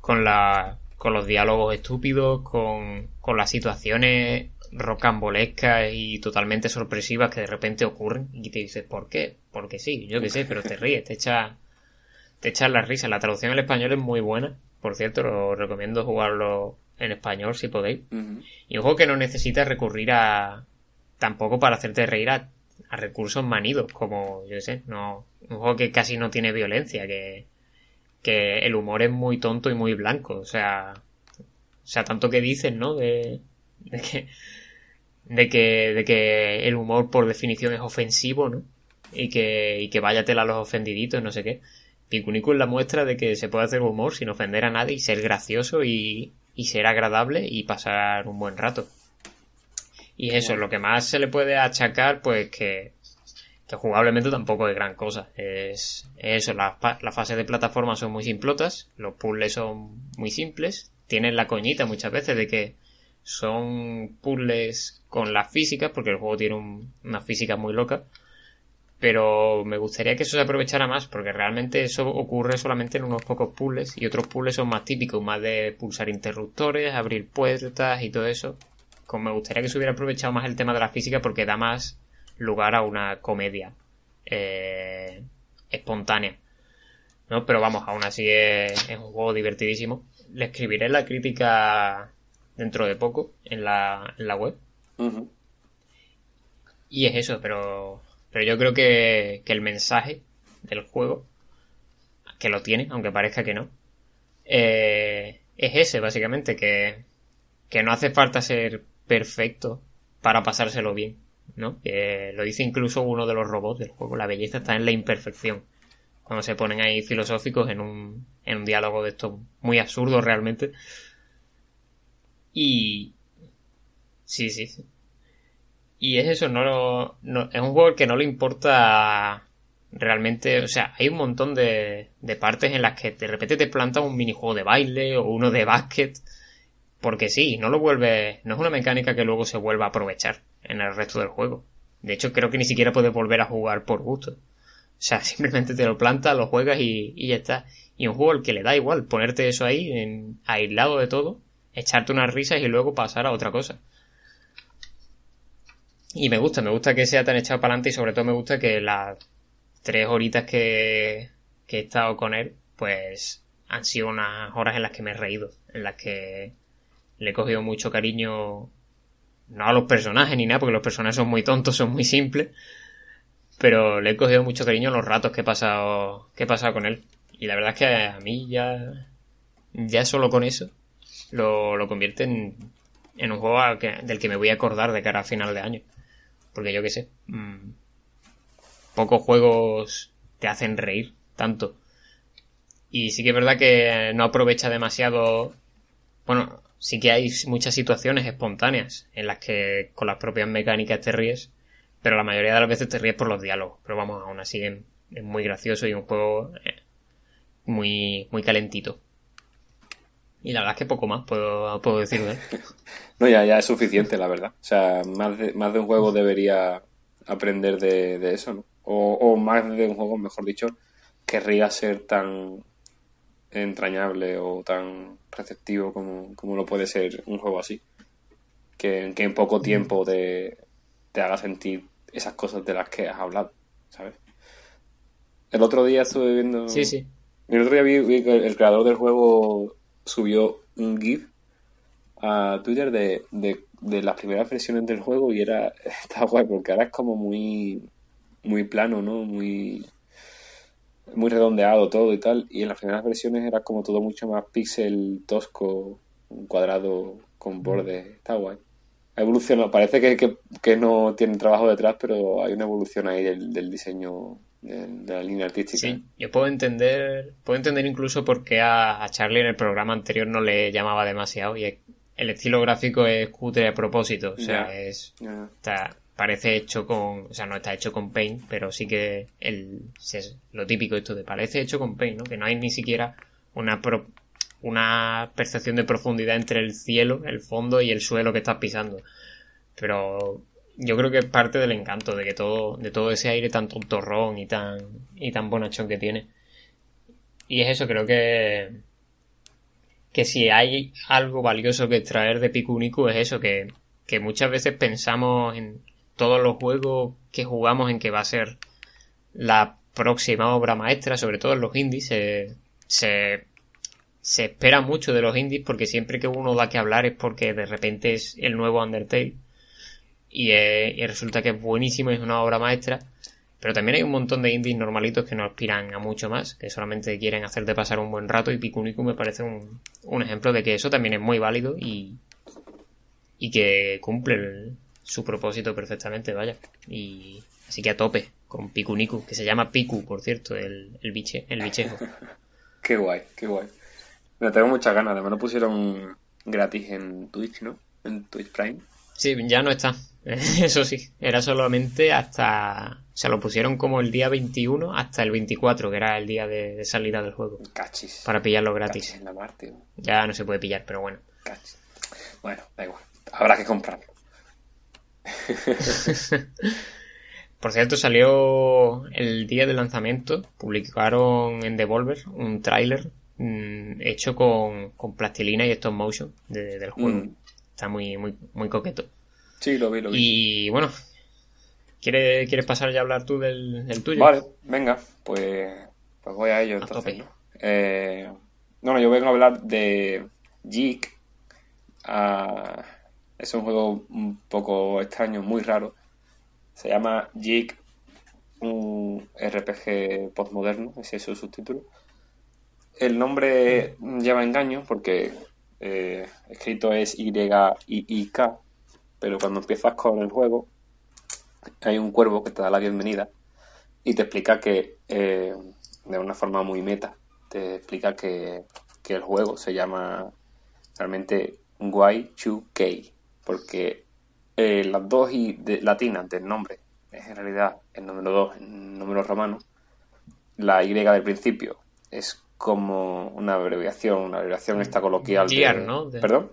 con, la, con los diálogos estúpidos, con, con las situaciones rocambolescas y totalmente sorpresivas que de repente ocurren y te dices, ¿por qué? Porque sí, yo qué sé, pero te ríes, te echa te echas la risa. La traducción al español es muy buena, por cierto, lo recomiendo jugarlo en español si podéis. Ujú. Y un juego que no necesita recurrir a. tampoco para hacerte reír a, a recursos manidos, como yo sé, no. Un juego que casi no tiene violencia, que. que el humor es muy tonto y muy blanco, o sea. O sea, tanto que dicen, ¿no? De, de que. de que. de que el humor por definición es ofensivo, ¿no? Y que. y que váyatela a los ofendiditos, no sé qué. Pikuniku es la muestra de que se puede hacer humor sin ofender a nadie y ser gracioso y, y ser agradable y pasar un buen rato. Y eso, lo que más se le puede achacar, pues que, que jugablemente tampoco es gran cosa. Es, es eso, las fases de plataforma son muy simplotas, los puzzles son muy simples, tienen la coñita muchas veces de que son puzzles con las físicas, porque el juego tiene un- una física muy loca, pero me gustaría que eso se aprovechara más, porque realmente eso ocurre solamente en unos pocos puzzles, y otros puzzles son más típicos, más de pulsar interruptores, abrir puertas y todo eso. Como me gustaría que se hubiera aprovechado más el tema de la física porque da más lugar a una comedia eh, espontánea. ¿no? Pero vamos, aún así es, es un juego divertidísimo. Le escribiré la crítica dentro de poco en la, en la web. Y es eso, pero, pero yo creo que, que el mensaje del juego, que lo tiene, aunque parezca que no, eh, es ese, básicamente, que, que no hace falta ser perfecto para pasárselo bien. ¿no? Que lo dice incluso uno de los robots del juego. La belleza está en la imperfección. Cuando se ponen ahí filosóficos en un, en un diálogo de esto muy absurdo realmente. Y... Sí, sí, sí. Y es eso, no, lo- no es un juego que no le importa realmente, o sea, hay un montón de, partes en las que de repente te planta un minijuego de baile o uno de básquet, porque sí, no lo vuelve, no es una mecánica que luego se vuelva a aprovechar en el resto del juego. De hecho, creo que ni siquiera puedes volver a jugar por gusto. O sea, simplemente te lo plantas, lo juegas y, y ya está. Y un juego al que le da igual ponerte eso ahí, en, aislado de todo, echarte unas risas y luego pasar a otra cosa. Y me gusta, me gusta que sea tan echado para adelante y sobre todo me gusta que las tres horitas que, he estado con él, pues han sido unas horas en las que me he reído, en las que le he cogido mucho cariño, no a los personajes ni nada, porque los personajes son muy tontos, son muy simples, pero le he cogido mucho cariño en los ratos que he pasado, que he pasado con él. Y la verdad es que a mí ya, ya solo con eso, lo, lo convierte en, en un juego que- del que me voy a acordar de cara a final de año. Porque yo qué sé, mm, pocos juegos te hacen reír tanto. Y sí que es verdad que no aprovecha demasiado. Bueno, sí que hay muchas situaciones espontáneas en las que con las propias mecánicas te ríes, pero la mayoría de las veces te ríes por los diálogos. Pero vamos, aún así es, muy gracioso y un juego eh, muy, muy calentito. Y la verdad es que poco más puedo, puedo decir de él. No, ya, ya es suficiente, la verdad. O sea, más de, más de un juego debería aprender de, de eso, ¿no? O, o más de un juego, mejor dicho, querría ser tan entrañable o tan receptivo como, como lo puede ser un juego así. Que, que en poco tiempo te, te haga sentir esas cosas de las que has hablado, ¿sabes? El otro día estuve viendo... Sí, sí. El otro día vi, vi que el creador del juego subió un GIF a Twitter de, de, de las primeras versiones del juego y era está guay porque ahora es como muy muy plano, ¿no? Muy muy redondeado todo y tal y en las primeras versiones era como todo mucho más pixel tosco, un cuadrado con bordes, está guay. Ha evolucionado, parece que, que, que no tiene trabajo detrás, pero hay una evolución ahí del, del diseño de, de la línea artística. Sí, yo puedo entender, puedo entender incluso por qué a, a Charlie en el programa anterior no le llamaba demasiado y es- el estilo gráfico es cutre a propósito, o sea, es está, parece hecho con, o sea, no está hecho con Paint, pero sí que el, se- lo típico esto de parece hecho con Paint, ¿no? Que no hay ni siquiera una pro- una percepción de profundidad entre el cielo, el fondo y el suelo que estás pisando. Pero yo creo que es parte del encanto de que todo, de todo ese aire tan tontorrón y tan, y tan bonachón que tiene. Y es eso, creo que, que si hay algo valioso que extraer de Pikuniku es eso, que, que muchas veces pensamos en todos los juegos que jugamos en que va a ser la próxima obra maestra, sobre todo en los indies, se, se, se espera mucho de los indies porque siempre que uno da que hablar es porque de repente es el nuevo Undertale y, eh, y resulta que es buenísimo y es una obra maestra. Pero también hay un montón de indies normalitos que no aspiran a mucho más, que solamente quieren hacerte pasar un buen rato y Pikuniku me parece un, un ejemplo de que eso también es muy válido y, y que cumple el- su propósito perfectamente, vaya. Y así que a tope con Pikuniku, que se llama Piku, por cierto, el, el, biche, el bichejo. Qué guay, qué guay. Me tengo muchas ganas, además lo pusieron gratis en Twitch, ¿no? En Twitch Prime. Sí, ya no está. Eso sí, era solamente hasta... O sea, lo pusieron como el día 21 hasta el 24, que era el día de, de salida del juego, Cachis. para pillarlo Cachis gratis. en la mar, tío. Ya no se puede pillar, pero bueno. Cachis. Bueno, da igual. Habrá que comprarlo. Por cierto, salió el día del lanzamiento, publicaron en Devolver un tráiler mm, hecho con, con plastilina y stop motion de- del juego. Mm. Está muy, muy, muy coqueto. Sí, lo vi, lo vi. Y bueno, ¿quieres, ¿quieres pasar ya a hablar tú del, del tuyo? Vale, venga, pues, pues voy a ello A entonces. ¿no? Eh, bueno, yo vengo a hablar de Geek. Ah, es un juego un poco extraño, muy raro. Se llama Geek, un RPG postmoderno, ese es su subtítulo. El nombre lleva engaño porque eh, escrito es Y-I-I-K, pero cuando empiezas con el juego hay un cuervo que te da la bienvenida y te explica que, eh, de una forma muy meta, te explica que, que el juego se llama realmente Y2K, porque eh, las dos y de- latinas del nombre es en realidad el número 2 en número romano, la Y del principio es como una abreviación, una abreviación esta coloquial de... Year, ¿no? De- ¿Perdón?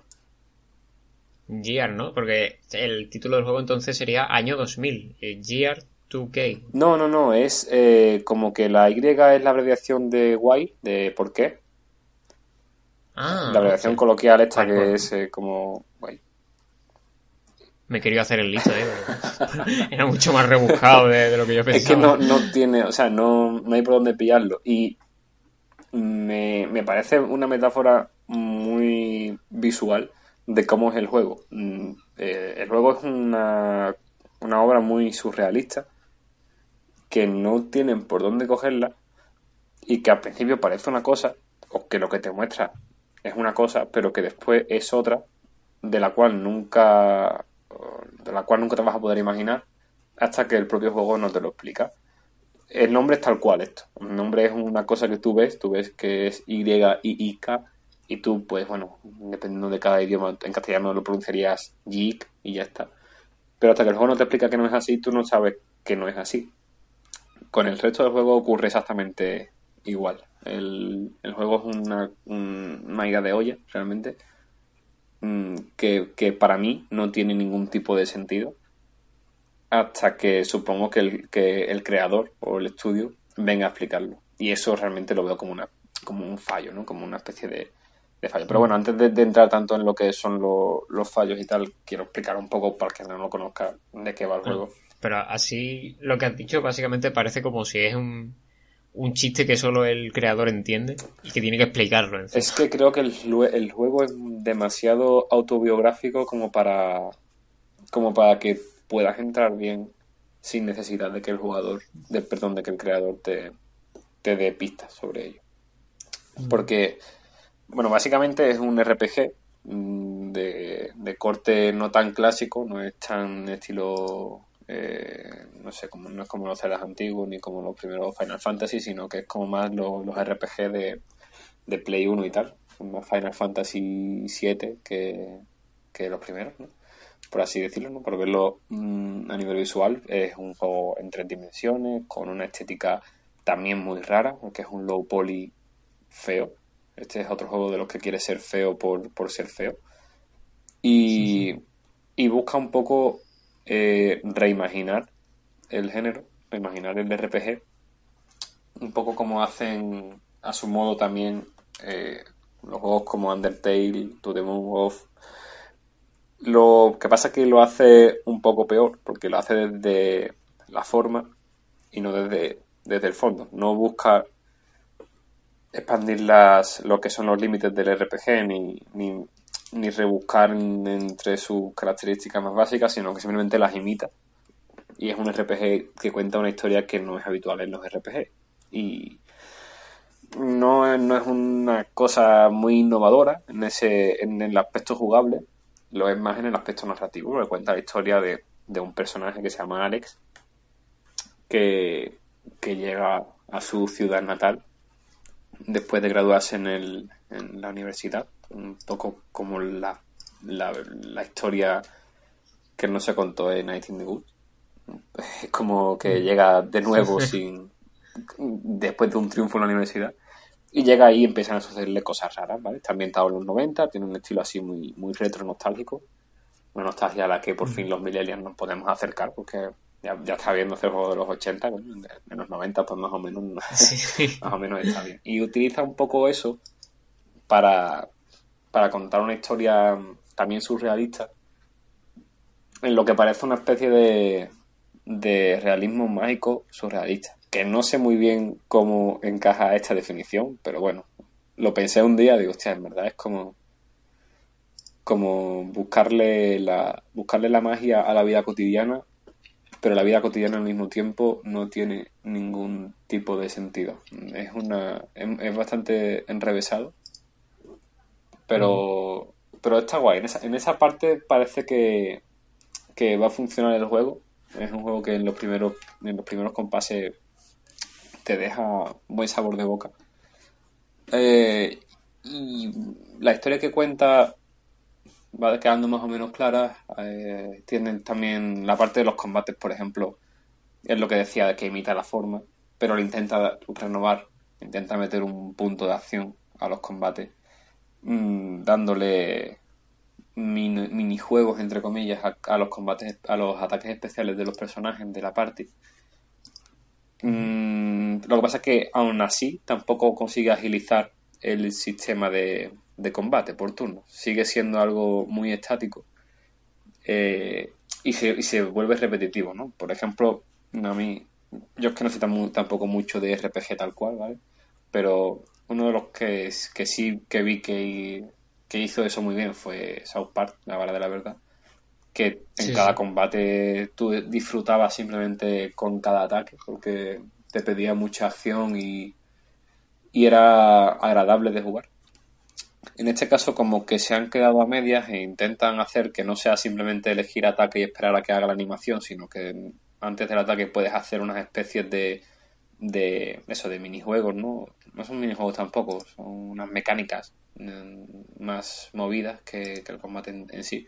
Gear, ¿no? Porque el título del juego entonces sería Año 2000. eh, Gear 2K. No, no, no, es eh, como que la Y es la abreviación de why, de por qué. Ah, la abreviación coloquial esta que es eh, como why. Me he querido hacer el listo, ¿eh? Era mucho más rebuscado de, de lo que yo pensaba. Es que no, no tiene, o sea, no, no hay por dónde pillarlo. Y me, me parece una metáfora muy visual de cómo es el juego. Mm, eh, el juego es una, una obra muy surrealista que no tienen por dónde cogerla y que al principio parece una cosa, o que lo que te muestra es una cosa, pero que después es otra, de la cual nunca de la cual nunca te vas a poder imaginar hasta que el propio juego no te lo explica. El nombre es tal cual esto. El nombre es una cosa que tú ves, tú ves que es Y I I K y tú pues bueno, dependiendo de cada idioma, en castellano lo pronunciarías Yik y ya está. Pero hasta que el juego no te explica que no es así, tú no sabes que no es así. Con el resto del juego ocurre exactamente igual. El, el juego es una, un- una idea de olla, realmente, mm, que, que para mí no tiene ningún tipo de sentido hasta que supongo que el, que el creador o el estudio venga a explicarlo. Y eso realmente lo veo como, una, como un fallo, ¿no? Como una especie de, de fallo. Pero bueno, antes de, de entrar tanto en lo que son lo- los fallos y tal, quiero explicar un poco para que no lo conozca de qué va el juego. Pero así, lo que has dicho básicamente parece como si es un, un chiste que solo el creador entiende y que tiene que explicarlo. Es que creo que el, el juego es demasiado autobiográfico como para como para que puedas entrar bien sin necesidad de que el jugador, de, perdón, de que el creador te, te dé pistas sobre ello. Porque, bueno, básicamente es un RPG mm, de, de corte no tan clásico, no es tan estilo, eh, no sé, como, no es como los Zeldas antiguos ni como los primeros Final Fantasy, sino que es como más lo- los RPG de, de Play 1 y tal, más Final Fantasy 7 que, que los primeros, ¿no? por así decirlo, ¿no? por verlo mm, a nivel visual, es un juego en tres dimensiones, con una estética también muy rara, porque es un low poly feo. Este es otro juego de los que quiere ser feo por, por ser feo. Y, y busca un poco eh, reimaginar el género, reimaginar el RPG, un poco como hacen a su modo también eh, los juegos como Undertale, To the Moon Off. Lo que pasa es que lo hace un poco peor, porque lo hace desde la forma y no desde, desde el fondo. No busca expandir las, lo que son los límites del RPG ni, ni, ni rebuscar en- entre sus características más básicas, sino que simplemente las imita. Y es un RPG que cuenta una historia que no es habitual en los RPG. Y no, no es una cosa muy innovadora en ese en el aspecto jugable, lo es más en el aspecto narrativo, porque cuenta la historia de, de un personaje que se llama Alex, que, que llega a su ciudad natal después de graduarse en, el, en la universidad, un poco como la, la, la historia que no se contó en Night in the Woods. Es como que llega de nuevo sin después de un triunfo en la universidad y llega ahí y empiezan a sucederle cosas raras, ¿vale? Está ambientado en los 90, tiene un estilo así muy, muy retro nostálgico, una nostalgia a la que por fin los millennials nos podemos acercar porque ya, ya está viendo ese juego de los 80, bueno, de, de los 90 pues más o menos Sí. más o menos está bien. Y utiliza un poco eso para, para contar una historia también surrealista, en lo que parece una especie de, de realismo mágico surrealista, que no sé muy bien cómo encaja esta definición, pero bueno, lo pensé un día, digo, hostia, en verdad es como como buscarle la buscarle la magia a la vida cotidiana pero la vida cotidiana al mismo tiempo no tiene ningún tipo de sentido. Es una es, bastante enrevesado, pero pero está guay. En esa, en esa parte parece que, que va a funcionar el juego Es un juego que en los primeros, en los primeros compases te deja buen sabor de boca. Eh, y la historia que cuenta va quedando más o menos clara. Eh, tienen también la parte de los combates, por ejemplo, es lo que decía de que imita la forma, pero lo intenta renovar, intenta meter un punto de acción a los combates, mm, dándole mini- minijuegos, entre comillas, a, a los combates, a los ataques especiales de los personajes de la party. Mm, lo que pasa es que aún así tampoco consigue agilizar el sistema de, de combate por turno. Sigue siendo algo muy estático eh, y, se, y se vuelve repetitivo, ¿no? Por ejemplo, a mí, yo es que no sé tam- tampoco mucho de RPG tal cual, ¿vale? Pero uno de los que, que sí que vi que, que hizo eso muy bien fue South Park, la verdad de la verdad. Que en Sí, cada sí. combate tú disfrutabas simplemente con cada ataque, porque te pedía mucha acción y, y era agradable de jugar. En este caso, como que se han quedado a medias e intentan hacer que no sea simplemente elegir ataque y esperar a que haga la animación, sino que antes del ataque puedes hacer unas especies de, de eso, de minijuegos, ¿no? No son minijuegos tampoco, son unas mecánicas mm, más movidas que, el combate en, en sí.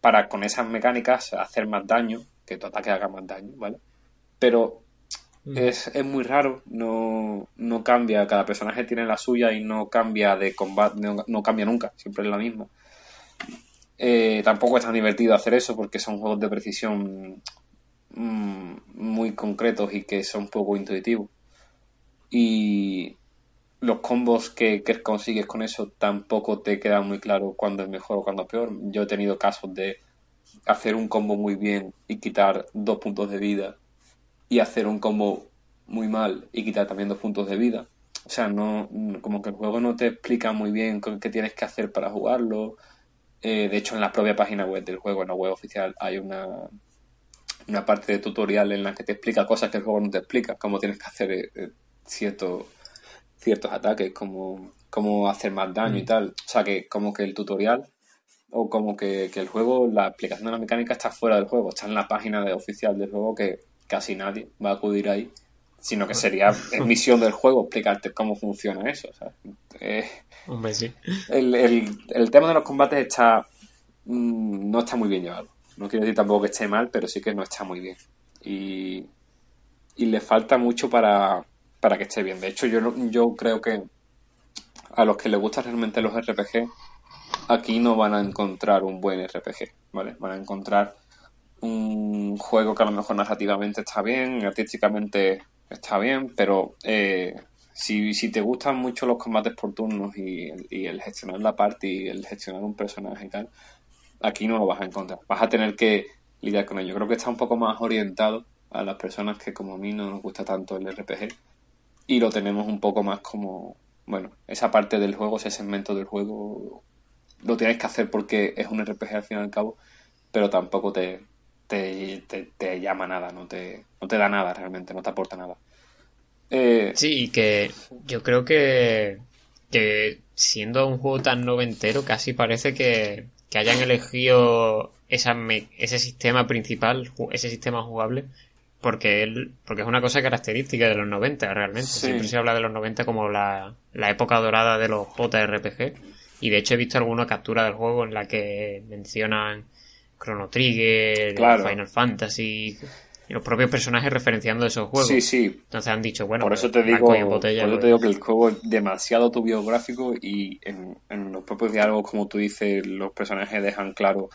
Para con esas mecánicas hacer más daño, que tu ataque haga más daño, ¿vale? Pero es, es muy raro, no, no cambia, cada personaje tiene la suya y no cambia de combate, no, cambia nunca, siempre es la misma. Eh, tampoco es tan divertido hacer eso porque son juegos de precisión mm, muy concretos y que son poco intuitivos. Y los combos que, que consigues con eso tampoco te queda muy claro cuándo es mejor o cuándo es peor. Yo he tenido casos de hacer un combo muy bien y quitar dos puntos de vida y hacer un combo muy mal y quitar también dos puntos de vida. O sea, no como que el juego no te explica muy bien qué tienes que hacer para jugarlo. Eh, de hecho, en la propia página web del juego, en la web oficial, hay una, una parte de tutorial en la que te explica cosas que el juego no te explica, cómo tienes que hacer eh, eh, ciertos ciertos ataques, cómo, cómo hacer más daño y tal. O sea, que como que el tutorial o como que, que el juego, la aplicación de la mecánica está fuera del juego, está en la página de- oficial del juego que casi nadie va a acudir ahí, sino que sería es misión del juego explicarte cómo funciona eso. ¿sabes? Eh, Hombre, sí. el, el, el tema de los combates está mm, no está muy bien llevado. No quiero decir tampoco que esté mal, pero sí que no está muy bien. Y, y le falta mucho para, para que esté bien. De hecho, yo, yo creo que a los que les gustan realmente los RPG, aquí no van a encontrar un buen RPG, ¿vale? Van a encontrar un juego que a lo mejor narrativamente está bien, artísticamente está bien, pero eh, si, si te gustan mucho los combates por turnos y, el gestionar la parte y el gestionar un personaje y tal, aquí no lo vas a encontrar. Vas a tener que lidiar con ello. Creo que está un poco más orientado a las personas que como a mí no nos gusta tanto el RPG y lo tenemos un poco más como, bueno, esa parte del juego, ese segmento del juego, lo tienes que hacer porque es un RPG al fin y al cabo, pero tampoco te, te, te, te llama nada, no te, no te da nada realmente, no te aporta nada. Eh, Sí, y que yo creo que, que siendo un juego tan noventero, casi parece que, que hayan elegido esa me- ese sistema principal, ese sistema jugable, porque él, porque es una cosa característica de los 90 realmente. Sí. Siempre se habla de los 90 como la, la época dorada de los JRPG. Y de hecho he visto alguna captura del juego en la que mencionan Chrono Trigger, Claro. Final Fantasy, y los propios personajes referenciando esos juegos. sí, sí, Entonces han dicho, bueno, por eso pues, te digo, botella, por eso te digo que el juego es demasiado autobiográfico y en, en los propios diálogos, como tú dices, los personajes dejan claro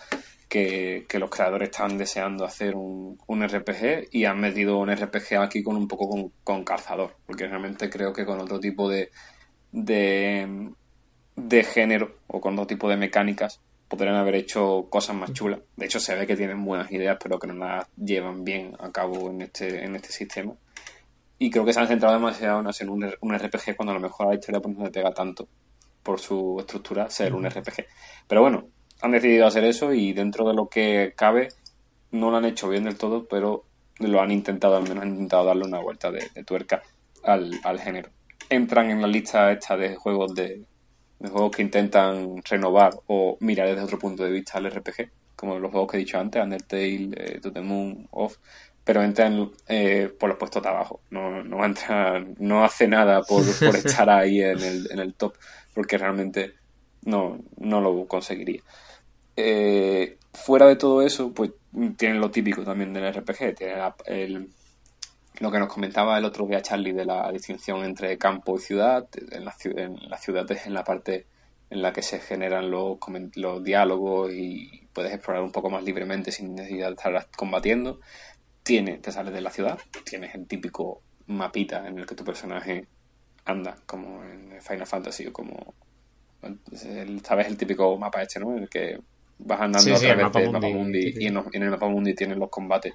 que, que los creadores están deseando hacer un, un RPG y han metido un RPG aquí con un poco con, con calzador, porque realmente creo que con otro tipo de, de, de género o con otro tipo de mecánicas podrían haber hecho cosas más chulas. De hecho, se ve que tienen buenas ideas, pero que no las llevan bien a cabo en este, en este sistema. Y creo que se han centrado demasiado en hacer un, un RPG cuando a lo mejor a la historia pues, no le pega tanto por su estructura ser un RPG. Pero bueno, han decidido hacer eso y dentro de lo que cabe no lo han hecho bien del todo, pero lo han intentado, al menos han intentado darle una vuelta de, tuerca al, al género. Entran en la lista esta de juegos de, de juegos que intentan renovar o mirar desde otro punto de vista al RPG, como los juegos que he dicho antes, Undertale, eh, To the Moon, Off, pero entra en, eh, por los puestos de abajo. No, no entra, no hace nada por, por estar ahí en el, en el top, porque realmente no, no lo conseguiría. Eh, fuera de todo eso, pues tienen lo típico también del RPG, tiene la- el, lo que nos comentaba el otro día Charlie de la distinción entre campo y ciudad. En la, en la ciudad es en la parte en la que se generan los, los diálogos y puedes explorar un poco más libremente sin necesidad de estar combatiendo. Tiene, te sales de la ciudad, tienes el típico mapita en el que tu personaje anda, como en Final Fantasy o como... el- ¿Sabes el típico mapa este, no? En el que vas andando Sí, a través mapa del mapa mundi, y en, los- en el mapa mundi tienes los combates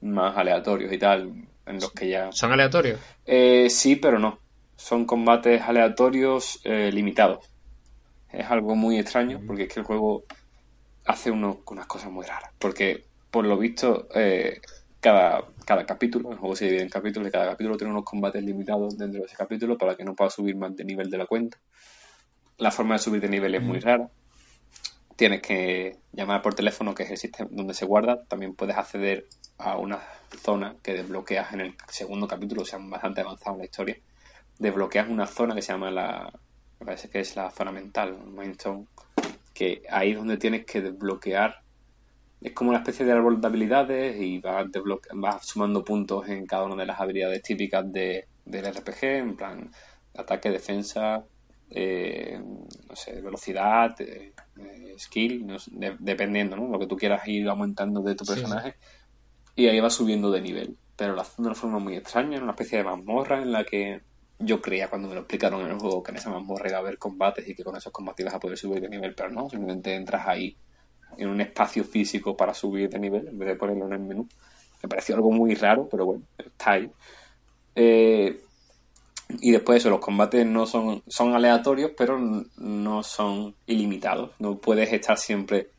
más aleatorios y tal, en los que ya... ¿Son aleatorios? Eh, sí, pero no. Son combates aleatorios eh, limitados. Es algo muy extraño porque es que el juego hace uno- unas cosas muy raras. Porque, por lo visto, eh, cada, cada capítulo, el juego se divide en capítulos y cada capítulo tiene unos combates limitados dentro de ese capítulo para que no pueda subir más de nivel de la cuenta. La forma de subir de nivel es muy rara. Tienes que llamar por teléfono, que es el sistema donde se guarda. También puedes acceder a una zona que desbloqueas en el segundo capítulo, o sea, bastante avanzado en la historia. Desbloqueas una zona que se llama la. Me parece que es la zona mental, Mindstone. Que ahí es donde tienes que desbloquear. Es como una especie de árbol de habilidades y vas, vas sumando puntos en cada una de las habilidades típicas de, del RPG, en plan ataque, defensa, eh, no sé, velocidad, eh, skill, no sé, de- dependiendo, ¿no? Lo que tú quieras ir aumentando de tu Sí, sí. Y ahí va subiendo de nivel. Pero lo hace de una forma muy extraña, en una especie de mazmorra en la que yo creía cuando me lo explicaron en el juego que en esa mazmorra iba a haber combates y que con esos combates ibas a poder subir de nivel, pero no, simplemente entras ahí en un espacio físico para subir de nivel en vez de ponerlo en el menú. Me pareció algo muy raro, pero bueno, está ahí. Eh, y después eso, los combates no son, son aleatorios, pero no son ilimitados. No puedes estar siempre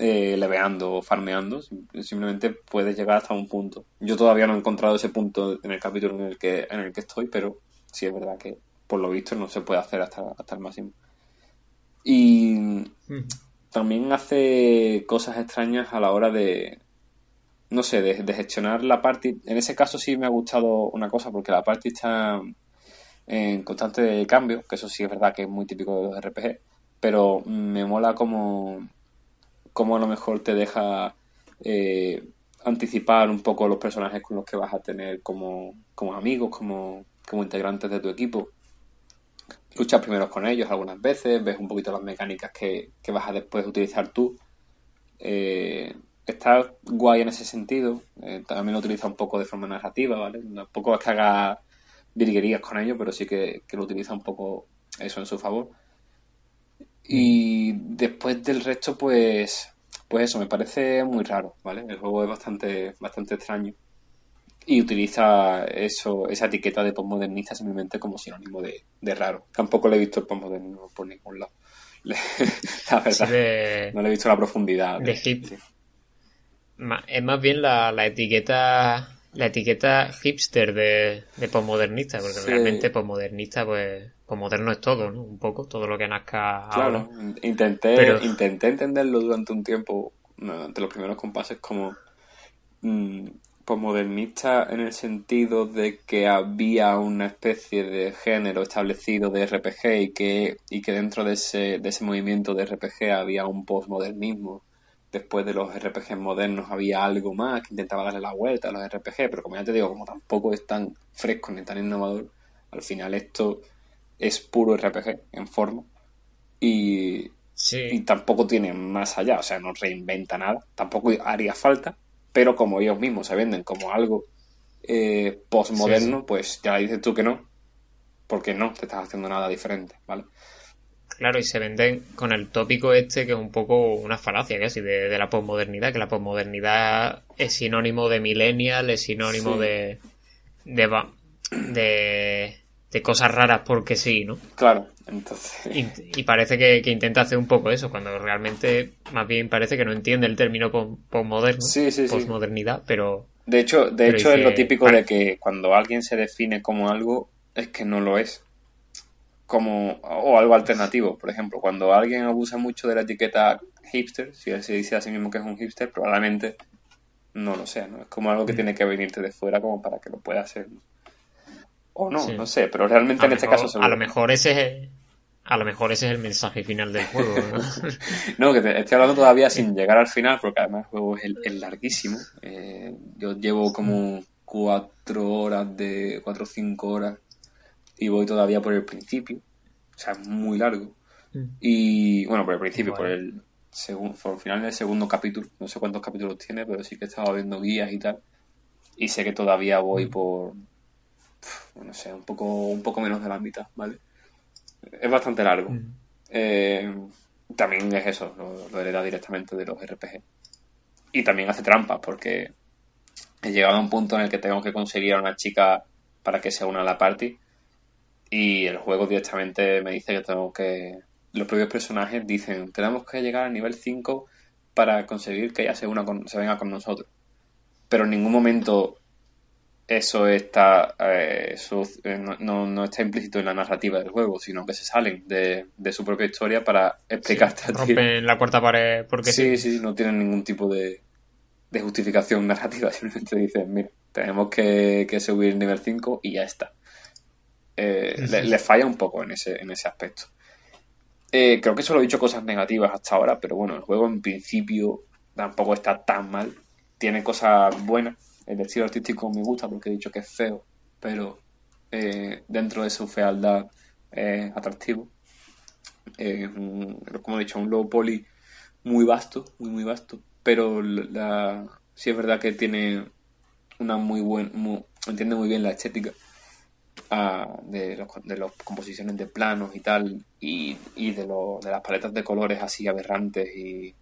eh, leveando o farmeando, sim- simplemente puedes llegar hasta un punto. Yo todavía no he encontrado ese punto en el capítulo en el que, en el que estoy, pero sí es verdad que por lo visto no se puede hacer hasta, hasta el máximo. Y Mm. también hace cosas extrañas a la hora de, no sé, de, de gestionar la party. En ese caso sí me ha gustado una cosa, porque la party está en constante cambio, que eso sí es verdad que es muy típico de los RPG, pero me mola como, como a lo mejor te deja eh, anticipar un poco los personajes con los que vas a tener como, como amigos, como, como integrantes de tu equipo. Luchas primero con ellos algunas veces, ves un poquito las mecánicas que, que vas a después utilizar tú. Eh, está guay en ese sentido. Eh, también lo utiliza un poco de forma narrativa, ¿vale? Tampoco es que haga virguerías con ello, pero sí que, que lo utiliza un poco eso en su favor. Y después del resto, pues, pues eso, me parece muy raro, ¿vale? El juego es bastante, bastante extraño. Y utiliza eso, esa etiqueta de postmodernista simplemente como sinónimo de, de raro. Tampoco le he visto el postmodernismo por ningún lado. Sí, de, no le he visto la profundidad. de hip. sí. es más bien la, la etiqueta la etiqueta hipster de, de posmodernista, porque Sí. realmente posmodernista, pues, posmoderno es todo, ¿no? Un poco, todo lo que nazca ahora. Claro, intenté, Pero- intenté entenderlo durante un tiempo, durante los primeros compases, como mm, posmodernista en el sentido de que había una especie de género establecido de RPG y que, y que dentro de ese, de ese movimiento de RPG había un posmodernismo. Después de los RPG modernos había algo más que intentaba darle la vuelta a los RPG, pero como ya te digo, como tampoco es tan fresco ni tan innovador, al final esto es puro RPG en forma y, tampoco tiene más allá, o sea, no reinventa nada, tampoco haría falta, pero como ellos mismos se venden como algo eh, postmoderno, Sí, sí. pues ya dices tú que no, porque no te estás haciendo nada diferente, ¿vale? claro, y se venden con el tópico este que es un poco una falacia casi de, de la posmodernidad, que la posmodernidad es sinónimo de millennial, es sinónimo de, de, de, de cosas raras porque sí, ¿no? Claro, entonces... Y, y parece que, que intenta hacer un poco eso, cuando realmente más bien parece que no entiende el término pos- posmoderno, Sí, sí, sí. posmodernidad, pero De hecho, de hecho es es lo típico de que cuando alguien se define como algo, es que no lo es. como o algo alternativo. Por ejemplo, cuando alguien abusa mucho de la etiqueta hipster, si él se dice a sí mismo que es un hipster, probablemente no lo sea, ¿no? Es como algo que tiene que venirte de fuera como para que lo pueda hacer. ¿no? O no, Sí. no sé, pero realmente A, en este caso a seguro. lo mejor ese es, a lo mejor ese es el mensaje final del juego. ¿no? No, que te estoy hablando todavía sin llegar al final, porque además el juego es, el- larguísimo. Eh, yo llevo como cuatro horas de cuatro o cinco horas y voy todavía por el principio. O sea, es muy largo. Y bueno, por el principio, por el segundo, por el final del segundo capítulo. No sé cuántos capítulos tiene, pero sí que he estado viendo guías y tal. Y sé que todavía voy por, pf, no sé, un poco, un poco menos de la mitad, ¿vale? Es bastante largo. Eh, también es eso, lo, lo hereda directamente de los RPG. Y también hace trampas, porque he llegado a un punto en el que tengo que conseguir a una chica para que se una a la party. Y el juego directamente me dice que tengo que. Los propios personajes dicen: Tenemos que llegar al nivel 5 para conseguir que ella se, una con- se venga con nosotros. Pero en ningún momento eso está eh, su- eh, no, no- no está implícito en la narrativa del juego, sino que se salen de, de su propia historia para explicarte a ti. Rompen la cuarta pared porque Sí, sí. sí, no tienen ningún tipo de, de justificación narrativa. Simplemente dicen, mira, tenemos que, que subir el nivel 5 y ya está. Eh, le, le falla un poco en ese, en ese aspecto. Eh, creo que solo he dicho cosas negativas hasta ahora, pero bueno, el juego en principio tampoco está tan mal. Tiene cosas buenas. El estilo artístico me gusta porque he dicho que es feo, pero eh, dentro de su fealdad es atractivo. Es un- como he dicho, un low poly muy vasto, muy muy vasto, pero sí es verdad que tiene una muy buena, entiende muy bien la estética ah, de, los, las composiciones de planos y tal, y, y de, lo- de las paletas de colores así aberrantes y,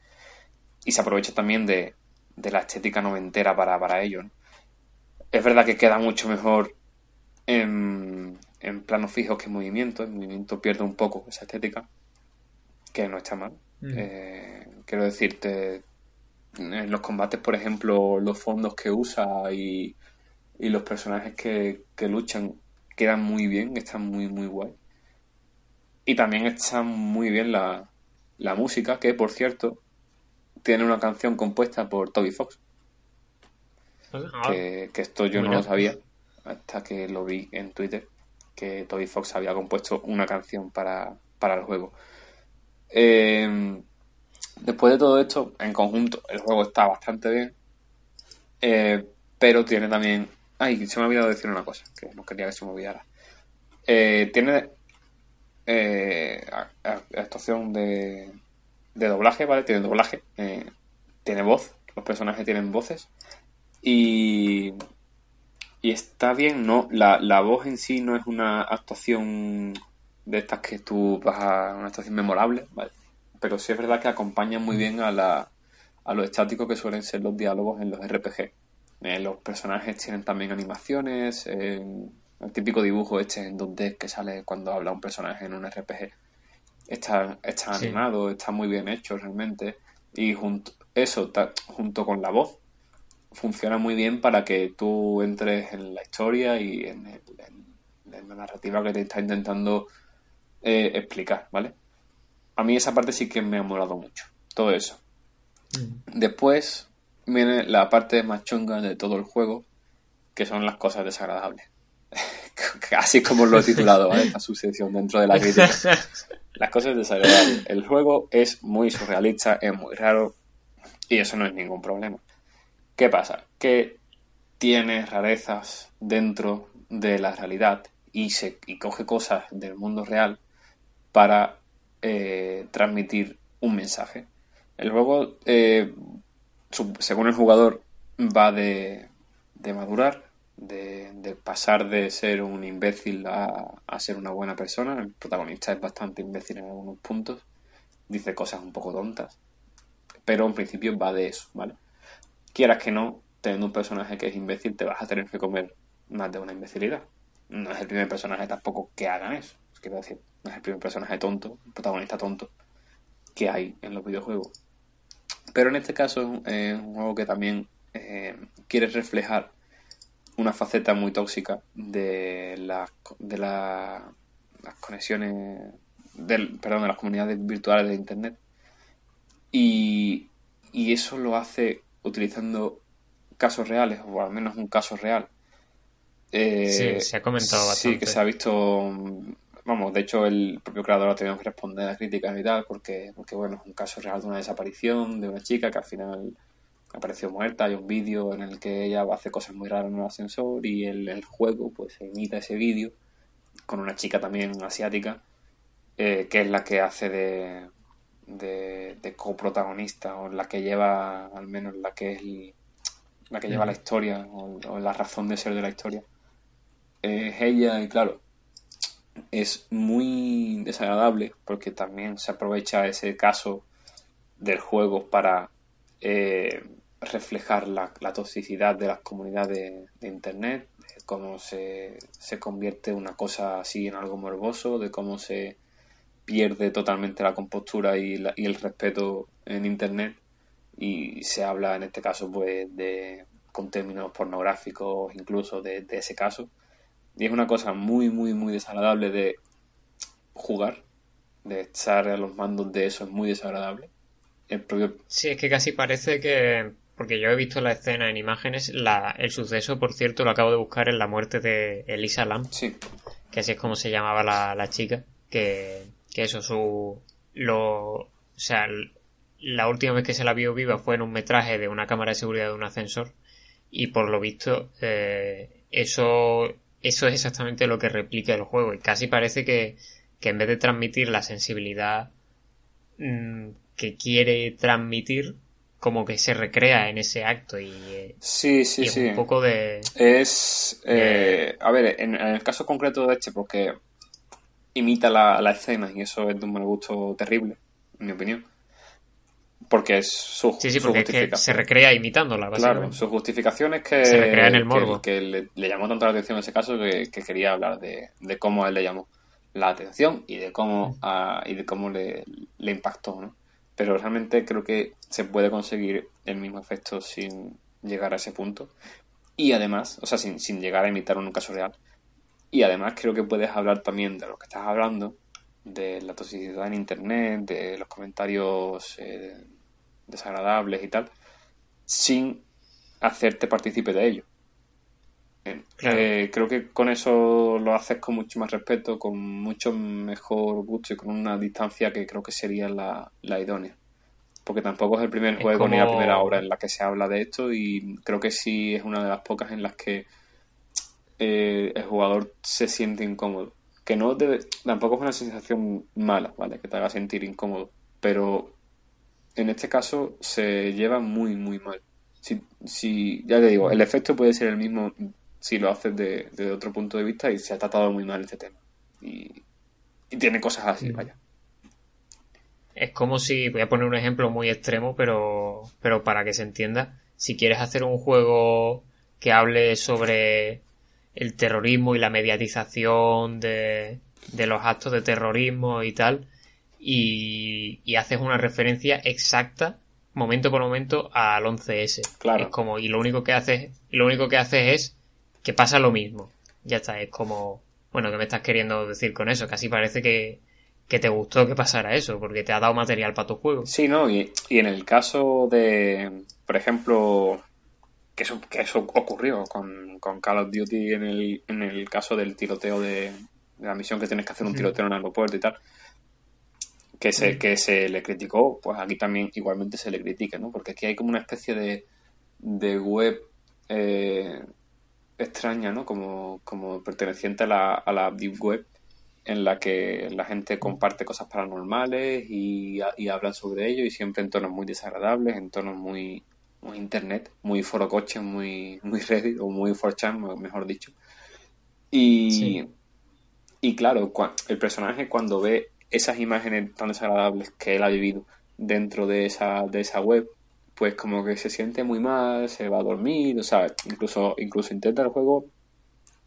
y se aprovecha también de, de la estética noventera para, para ello. ¿no? Es verdad que queda mucho mejor en, en planos fijos que en movimiento, en movimiento pierde un poco esa estética, que no está mal. Mm. Eh, quiero decirte, en los combates, por ejemplo, los fondos que usa y, y los personajes que, que luchan quedan muy bien, están muy, muy guay. Y también está muy bien la, la música, que por cierto, tiene una canción compuesta por Toby Fox, que, que esto yo no lo sabía hasta que lo vi en Twitter, que Toby Fox había compuesto una canción para, para el juego. Eh, después de todo esto, en conjunto, el juego está bastante bien, eh, pero tiene también... Ay, se me ha olvidado decir una cosa, que no quería que se me olvidara. Eh, tiene eh, actuación de, de doblaje, ¿vale? Tiene doblaje, eh, tiene voz, los personajes tienen voces y, y está bien, ¿no? La, la voz en sí no es una actuación de estas que tú vas a una actuación memorable, ¿vale? Pero sí es verdad que acompaña muy bien a, la, a lo estático que suelen ser los diálogos en los RPG. Eh, los personajes tienen también animaciones, eh, el típico dibujo este en 2D que sale cuando habla un personaje en un RPG. Está, está Sí. animado, está muy bien hecho realmente. Y junto, eso, ta- junto con la voz, funciona muy bien para que tú entres en la historia y en, el- en- en la narrativa que te está intentando eh, explicar, ¿vale? A mí esa parte sí que me ha molado mucho, todo eso. mm. Después viene la parte más chunga de todo el juego, que son las cosas desagradables. Así como lo he titulado, ¿vale? Esta sucesión dentro de la crítica. Las cosas desagradables. El juego es muy surrealista, es muy raro, y eso no es ningún problema. ¿Qué pasa? Que tiene rarezas dentro de la realidad y, se, y coge cosas del mundo real para eh, transmitir un mensaje. El juego, eh, según el jugador, va de, de madurar, de, de pasar de ser un imbécil a, a ser una buena persona. El protagonista es bastante imbécil en algunos puntos, dice cosas un poco tontas, pero en principio va de eso, ¿vale? Quieras que no, teniendo un personaje que es imbécil, te vas a tener que comer más de una imbecilidad. No es el primer personaje tampoco que hagan eso. Quiero decir, no es el primer personaje tonto, protagonista tonto, que hay en los videojuegos. Pero en este caso es un- es juego que también eh, quiere reflejar una faceta muy tóxica de la, de la las conexiones, perdón, de las comunidades virtuales de Internet. Y eso lo hace utilizando casos reales, o al menos un caso real. Eh, Sí, se ha comentado Sí, bastante. que se ha visto. mm, Vamos, de hecho, el propio creador ha tenido que responder a críticas y tal, porque, porque bueno, es un caso real de una desaparición de una chica que al final apareció muerta. Hay un vídeo en el que ella hace cosas muy raras en un ascensor y el, el juego pues imita ese vídeo con una chica también asiática, eh, que es la que hace de, de, de coprotagonista, o la que lleva, al menos la que es el- la que lleva la historia, o, o la razón de ser de la historia. Es ella, y claro, es muy desagradable porque también se aprovecha ese caso del juego para eh, reflejar la, la toxicidad de las comunidades de Internet, de cómo se, se convierte una cosa así en algo morboso, de cómo se pierde totalmente la compostura y, la- y el respeto en Internet y se habla en este caso pues de con términos pornográficos incluso de, de ese caso y es una cosa muy muy muy desagradable de jugar de estar a los mandos de eso es muy desagradable el propio Sí, es que casi parece que. Porque yo he visto la escena en imágenes. La, el suceso, por cierto, lo acabo de buscar en la muerte de Elisa Lam, sí que así es como se llamaba la, la chica. Que, que eso, su. Lo. O sea, la última vez que se la vio viva fue en un metraje de una cámara de seguridad de un ascensor. Y por lo visto, eh, eso. Eso es exactamente lo que replica el juego. Y casi parece que, que en vez de transmitir la sensibilidad mm, que quiere transmitir, como que se recrea en ese acto y, eh, sí sí y es sí un poco de... Es. eh, a ver, en, en el caso concreto de este, porque imita la, la escena y eso es de un mal gusto terrible, en mi opinión. Porque es su, Sí, sí, su porque es que se recrea imitándola, Claro, su justificación es que, Se recrea en el morbo. que le, le llamó tanto la atención ese caso que, que quería hablar de, de cómo a él le llamó la atención y de cómo, a- y de cómo le, le impactó, ¿no? Pero realmente creo que se puede conseguir el mismo efecto sin llegar a ese punto. Y además, o sea, sin, sin llegar a imitar un caso real. Y además creo que puedes hablar también de lo que estás hablando, de la toxicidad en Internet, de los comentarios eh, desagradables y tal, sin hacerte partícipe de ello. Eh, Claro. eh, creo que con eso lo haces con mucho más respeto, con mucho mejor gusto y con una distancia que creo que sería la, la idónea. Porque tampoco es el primer juego ni la primera obra en la que se habla de esto y creo que sí es una de las pocas en las que eh, el jugador se siente incómodo. Que no debe, tampoco es una sensación mala, ¿vale? Que te haga sentir incómodo. Pero en este caso se lleva muy, muy mal. Si, si, ya te digo, el efecto puede ser el mismo si lo haces de, de otro punto de vista y se ha tratado muy mal este tema. Y, y tiene cosas así, vaya. Es como si, voy a poner un ejemplo muy extremo, pero, pero para que se entienda, si quieres hacer un juego que hable sobre el terrorismo y la mediatización de, de los actos de terrorismo y tal, y, y haces una referencia exacta, momento por momento, al 11S. Claro. Es como, y lo único que haces, lo único que haces es que pasa lo mismo. Ya está, es como, bueno, ¿qué me estás queriendo decir con eso? Casi parece que, que te gustó que pasara eso, porque te ha dado material para tu juego. Sí, ¿no? Y, y en el caso de, por ejemplo, que eso, que eso ocurrió con, con Call of Duty en el, en el caso del tiroteo de, de la misión que tienes que hacer un tiroteo en un aeropuerto y tal, que se, que se le criticó, pues aquí también igualmente se le critica, ¿no? Porque aquí hay como una especie de, de web eh, extraña, ¿no? Como, como perteneciente a la, a la Deep Web, en la que la gente comparte cosas paranormales y, y hablan sobre ello y siempre en tonos muy desagradables, en tonos muy, muy internet, muy forocoche, muy, muy Reddit o muy 4chan, mejor dicho. Y, Sí. y claro, el personaje cuando ve esas imágenes tan desagradables que él ha vivido dentro de esa, de esa web, pues como que se siente muy mal, se va a dormir, o sea, incluso, incluso intenta el juego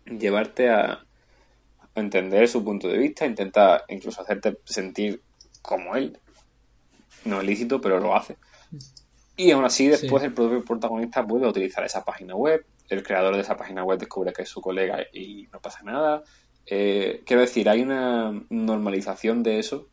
llevarte a, a entender su punto de vista, intenta incluso hacerte sentir como él. No es lícito, pero lo hace. Y aún así, después Sí. el propio protagonista vuelve a utilizar esa página web. El creador de esa página web descubre que es su colega y no pasa nada. eh, quiero decir, hay una normalización de eso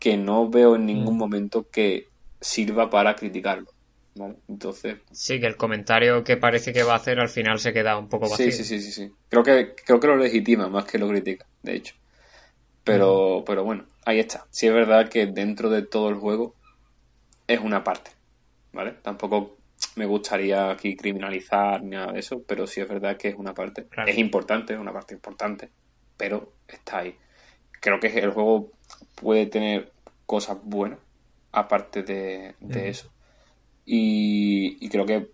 que no veo en ningún Mm. momento que sirva para criticarlo. ¿vale? Entonces, Sí, que el comentario que parece que va a hacer al final se queda un poco vacío. sí, sí, sí, sí, sí. Creo que, creo que lo legitima más que lo critica, de hecho. Pero, pero bueno, ahí está. Sí es verdad que dentro de todo el juego es una parte, ¿vale? Tampoco me gustaría aquí criminalizar ni nada de eso, pero sí es verdad que es una parte. Claro. Es importante, es una parte importante, pero está ahí. Creo que el juego puede tener cosas buenas, aparte de, eso. Y, y creo que,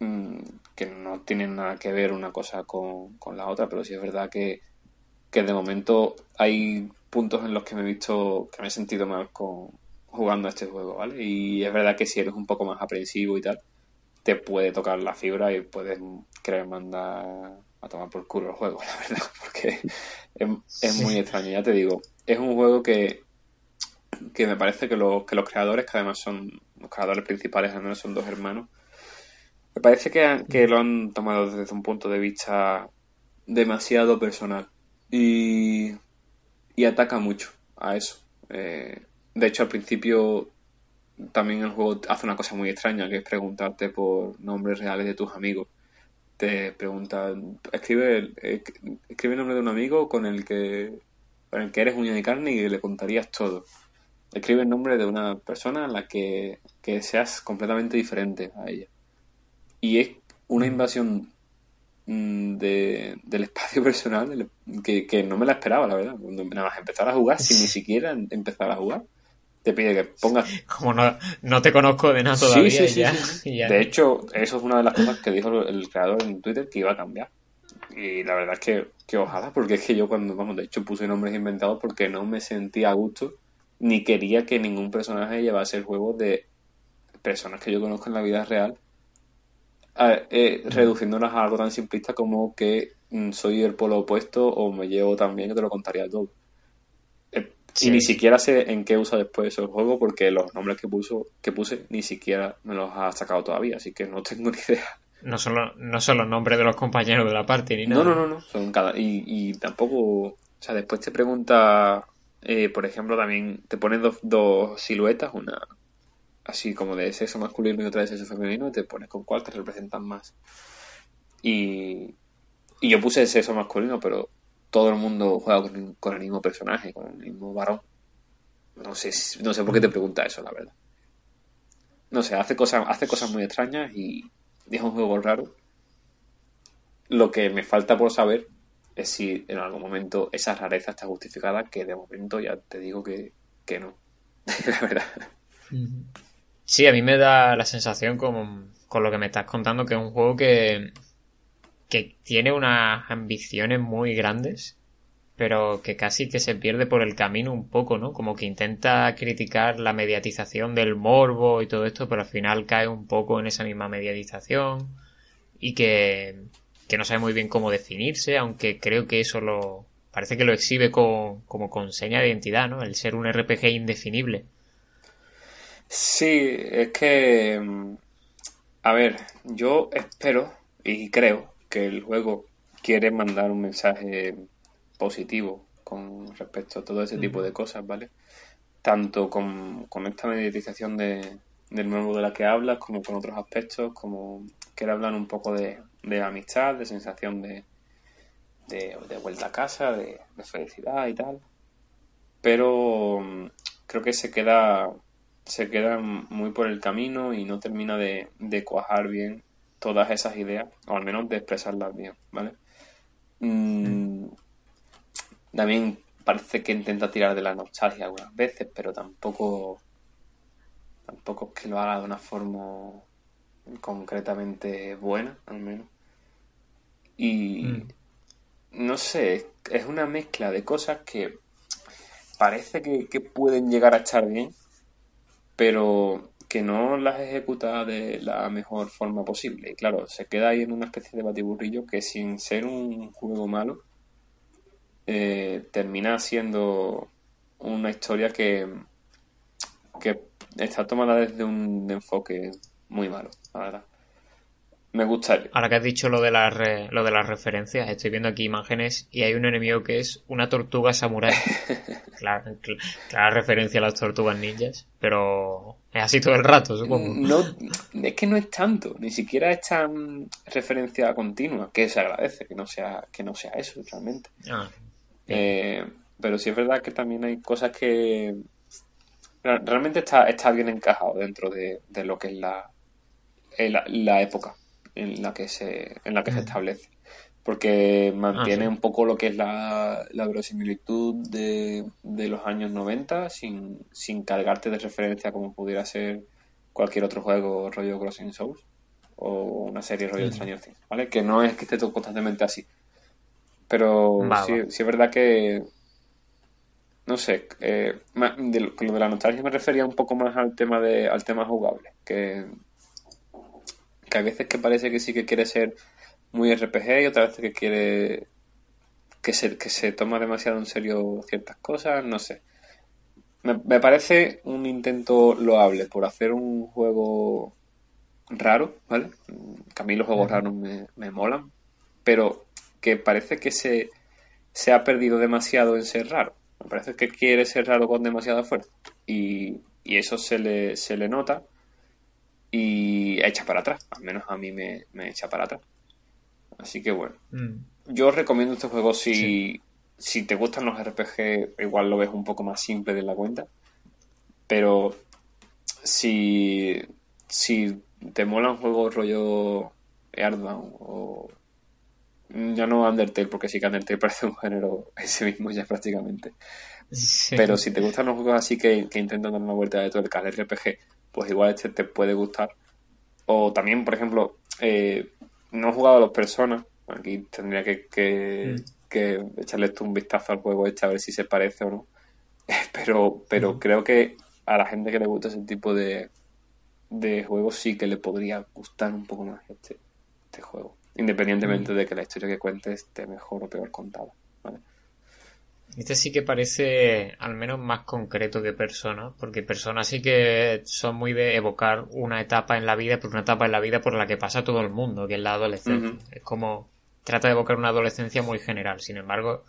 mm, que no tienen nada que ver una cosa con, con la otra, pero sí es verdad que, que de momento hay puntos en los que me he visto que me he sentido mal con jugando a este juego, ¿vale? Y es verdad que si eres un poco más aprensivo y tal, te puede tocar la fibra y puedes querer mandar a tomar por culo el juego, la verdad, porque es, es muy extraño, ya te digo, es un juego que, que me parece que los, que los creadores, que además son los creadores principales, al menos son dos hermanos, me parece que, que lo han tomado desde un punto de vista demasiado personal y, y ataca mucho a eso. Eh, de hecho, al principio también el juego hace una cosa muy extraña, que es preguntarte por nombres reales de tus amigos. Te preguntan, escribe, el- eh, escribe el nombre de un amigo con el que con el que eres uña de carne y le contarías todo. Escribe el nombre de una persona a la que, que seas completamente diferente a ella. Y es una invasión mm, de, del espacio personal que, que no me la esperaba, la verdad. Cuando nada más empezar a jugar, sin ni siquiera empezar a jugar, te pide que pongas Como no, no te conozco de nada todavía Sí, sí, ya, sí. y ya. De hecho, eso es una de las cosas que dijo el creador en Twitter que iba a cambiar. Y la verdad es que, que ojalá, porque es que yo cuando, vamos, de hecho puse nombres inventados porque no me sentía a gusto ni quería que ningún personaje llevase el juego de personas que yo conozco en la vida real, a- eh, reduciéndolas a algo tan simplista como que mm, soy el polo opuesto o me llevo tan bien que te lo contaría todo. Sí. Y ni siquiera sé en qué usa después el juego porque los nombres que puso que puse ni siquiera me los ha sacado todavía, así que no tengo ni idea. No son, los, no son los nombres de los compañeros de la parte ni nada. No, no, no, no, son cada y, y tampoco, o sea, después te pregunta, eh, por ejemplo, también te pones dos, dos siluetas, una así como de sexo masculino y otra de sexo femenino, y te pones con cuál te representan más. Y, y yo puse sexo masculino, pero todo el mundo juega con, el mismo personaje, con el mismo varón. No sé, no sé por qué te pregunta eso, la verdad. No sé, hace cosas, hace cosas muy extrañas y es un juego raro. Lo que me falta por saber es si en algún momento esa rareza está justificada, que de momento ya te digo que, que no. la verdad. Sí, a mí me da la sensación con, con lo que me estás contando que es un juego que, que tiene unas ambiciones muy grandes, pero que casi que se pierde por el camino un poco, ¿no? Como que intenta criticar la mediatización del morbo y todo esto, pero al final cae un poco en esa misma mediatización y que, que no sabe muy bien cómo definirse, aunque creo que eso lo parece que lo exhibe como con seña de identidad, ¿no? El ser un RPG indefinible. Sí, es que, mm, a ver, yo espero y creo que el juego quiere mandar un mensaje positivo con respecto a todo ese tipo de cosas, ¿vale? Tanto con, con esta mediatización de, del nuevo de la que hablas, como con otros aspectos, como quiere hablar un poco de, de amistad, de sensación de, de, de vuelta a casa, de, de felicidad y tal. Pero mm, creo que se queda se queda muy por el camino y no termina de, de cuajar bien todas esas ideas, o al menos de expresarlas bien, ¿vale? Mm, también parece que intenta tirar de la nostalgia algunas veces, pero tampoco tampoco es que lo haga de una forma concretamente buena, al menos. Y Mm. no sé, es una mezcla de cosas que parece que, que pueden llegar a estar bien, pero que no las ejecuta de la mejor forma posible. Y claro, se queda ahí en una especie de batiburrillo que sin ser un juego malo, eh, termina siendo una historia que, que está tomada desde un enfoque muy malo, la verdad. Me gustaría. Ahora que has dicho lo de, las re- lo de las referencias, estoy viendo aquí imágenes y hay un enemigo que es una tortuga samurái. Clara, cl- clara referencia a las tortugas ninjas, pero es así todo el rato, supongo. No, es que no es tanto, ni siquiera es tan referencia continua, que se agradece que no sea, que no sea eso realmente. Ah, Eh, pero sí es verdad que también hay cosas que re- realmente está, está bien encajado dentro de, de lo que es la, eh, la, la época en la que se, en la que se establece. Porque mantiene Ah, sí. un poco lo que es la, la verosimilitud de, de los años 90 sin, sin cargarte de referencia como pudiera ser cualquier otro juego rollo Crossing Souls o una serie rollo Mm. Stranger Things, ¿vale? Que no es que esté todo constantemente así. Pero Va, sí, va. sí es verdad que no sé, eh, de lo de la nostalgia me refería un poco más al tema de al tema jugable, que que a veces que parece que sí que quiere ser muy RPG y otras veces que quiere que se, que se toma demasiado en serio ciertas cosas, no sé. Me, me parece un intento loable por hacer un juego raro, ¿vale? Que a mí los juegos raros me, me molan, pero que parece que se, se ha perdido demasiado en ser raro. Me parece que quiere ser raro con demasiada fuerza. Y, y eso se le, se le nota y echa para atrás. Al menos a mí me, me echa para atrás. Así que bueno. mm, Yo os recomiendo este juego si, si te gustan los RPG, igual lo ves un poco más simple de la cuenta. Pero si, si te mola un juego rollo Earthbound o ya no Undertale, porque sí que Undertale parece un género ese mismo ya prácticamente. sí. Pero si te gustan los juegos así que, que intentan dar una vuelta de tuerca al RPG, pues igual este te puede gustar. O también, por ejemplo, eh, no he jugado a los Personas. Aquí tendría que, que, Mm. que echarle un vistazo al juego este a ver si se parece o no. Pero, pero creo que a la gente que le gusta ese tipo de, de juegos sí que le podría gustar un poco más este, este juego. Independientemente de que la historia que cuente esté mejor o peor contada. ¿vale? Este sí que parece al menos más concreto que Persona, porque Persona sí que son muy de evocar una etapa en la vida, pero una etapa en la vida por la que pasa todo el mundo, que es la adolescencia. Es como trata de evocar una adolescencia muy general. Sin embargo,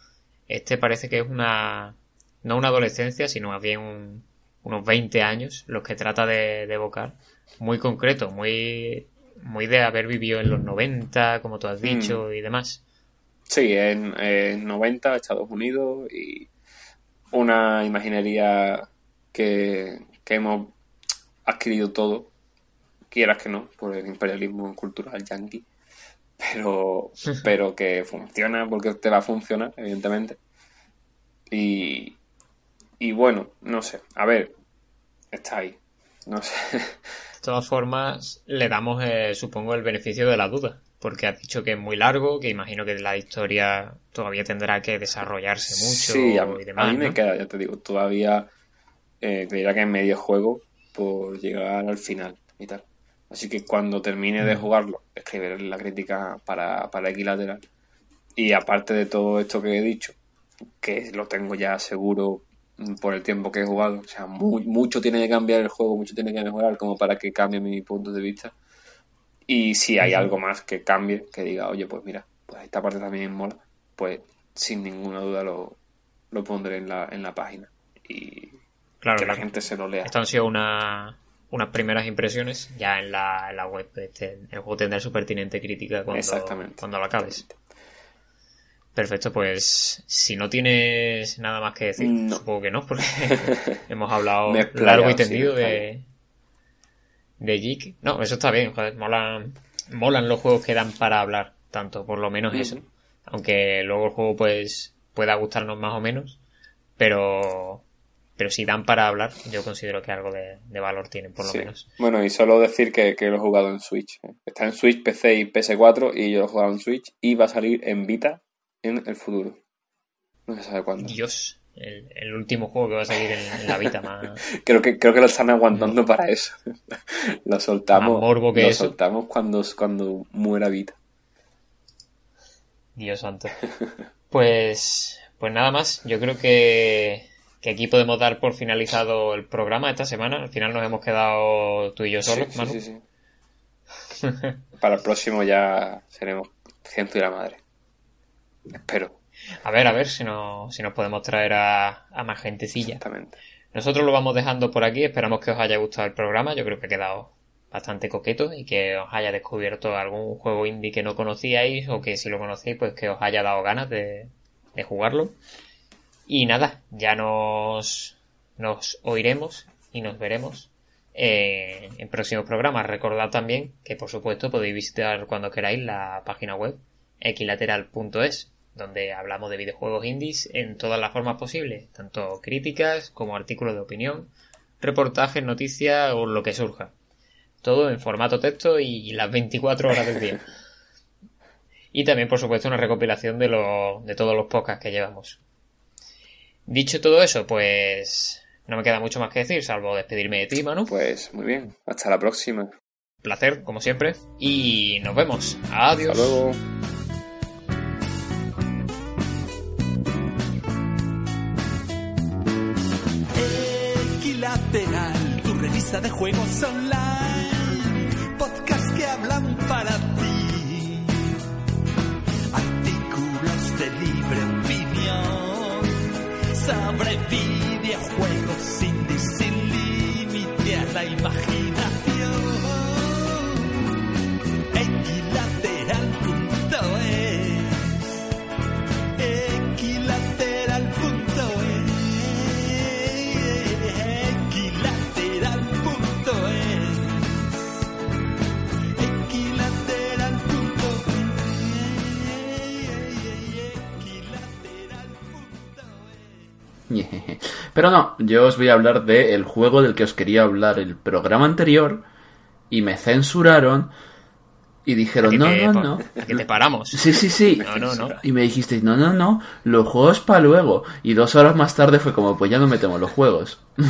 este parece que es una no una adolescencia, sino más bien un- unos 20 años los que trata de, de evocar. Muy concreto, muy muy de haber vivido en los 90, como tú has dicho, y demás. Sí, en, en 90, Estados Unidos y una imaginería que, que hemos adquirido todo, quieras que no, por el imperialismo cultural yanqui, pero, pero que funciona porque te va a funcionar, evidentemente. Y, y bueno, no sé, a ver, está ahí, no sé. De todas formas, le damos, eh, supongo, el beneficio de la duda, porque has dicho que es muy largo, que imagino que la historia todavía tendrá que desarrollarse mucho Sí, a, y demás. a mí me queda, ya te digo, todavía eh, diría que en medio juego por llegar al final y tal. Así que cuando termine de Mm. jugarlo, escribiré la crítica para, para Equilateral. Y aparte de todo esto que he dicho, que lo tengo ya seguro por el tiempo que he jugado, o sea, mu- mucho tiene que cambiar el juego, mucho tiene que mejorar como para que cambie mi punto de vista. Y si hay algo más que cambie, que diga, oye, pues mira, pues esta parte también mola, pues sin ninguna duda lo, lo pondré en la, en la página. Y Claro, que la gente se lo lea. Estas han sido una- unas primeras impresiones. Ya en la, en la web este, el juego tendrá su pertinente crítica cuando, Exactamente. cuando lo acabes. Perfecto, pues si no tienes nada más que decir, No. supongo que no, porque hemos hablado largo y tendido de, de Geek. No, eso está bien, joder, molan, molan los juegos que dan para hablar, tanto, por lo menos eso. Aunque luego el juego pues pueda gustarnos más o menos, pero pero si dan para hablar, yo considero que algo de, de valor tienen, por lo Sí. menos. Bueno, y solo decir que, que lo he jugado en Switch. ¿eh? Está en Switch, PC y PS4 y yo lo he jugado en Switch y va a salir en Vita en el futuro. No se sabe cuándo. Dios, el, el último juego que va a salir en, en la Vita más... Creo que, creo que lo están aguantando para eso. lo soltamos, Más morbo que lo eso. soltamos cuando, cuando muera Vita. Dios santo. Pues, pues nada más. Yo creo que, que aquí podemos dar por finalizado el programa esta semana. Al final nos hemos quedado tú y yo solos, Sí, sí, Manu. sí, sí. Para el próximo ya seremos ciento y la madre. Espero, A ver, a ver si, no, si nos podemos traer a, a más gentecilla. exactamente. Nosotros lo vamos dejando por aquí. Esperamos que os haya gustado el programa. Yo creo que ha quedado bastante coqueto y que os haya descubierto algún juego indie que no conocíais o que si lo conocéis, pues que os haya dado ganas de, de jugarlo. Y nada, ya nos, nos oiremos y nos veremos eh, en próximos programas. Recordad también que, por supuesto, podéis visitar cuando queráis la página web equilateral.es, donde hablamos de videojuegos indies en todas las formas posibles, tanto críticas como artículos de opinión, reportajes, noticias o lo que surja. Todo en formato texto y las 24 horas del día. Y también, por supuesto, una recopilación de, lo- de todos los podcasts que llevamos. Dicho todo eso, pues no me queda mucho más que decir, salvo despedirme de ti, Manu. Pues muy bien, hasta la próxima. Placer, como siempre. Y nos vemos. Adiós. Hasta luego. De juegos online. Podcast que hablan para ti. Artículos de libre opinión. Sobre videojuegos sin límite a la imaginación. Pero no, yo os voy a hablar del juego del que os quería hablar el programa anterior y me censuraron y dijeron, no, te- no, no. aquí te paramos. Sí, sí, sí. No, no, no. Y me dijisteis, no, no, no, los juegos para luego. Y dos horas más tarde fue como, pues ya no metemos los juegos.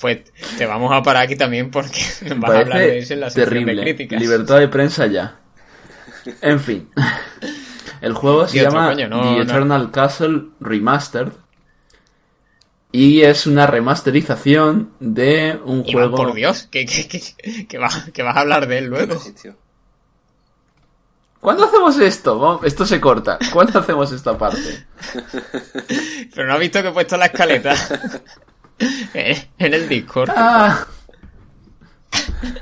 Pues te vamos a parar aquí también porque Me vas a hablar de eso en la sección de terrible. críticas. Libertad de prensa ya. En fin. El juego se llama coño, no- The Eternal Castle Remastered. Y es una remasterización de un Iván, juego. por Dios, que, que, que, que vas, que vas a hablar de él luego. ¿Cuándo hacemos esto? Esto se corta. ¿Cuándo hacemos esta parte? Pero no has visto que he puesto la escaleta Eh, en el Discord. Ah.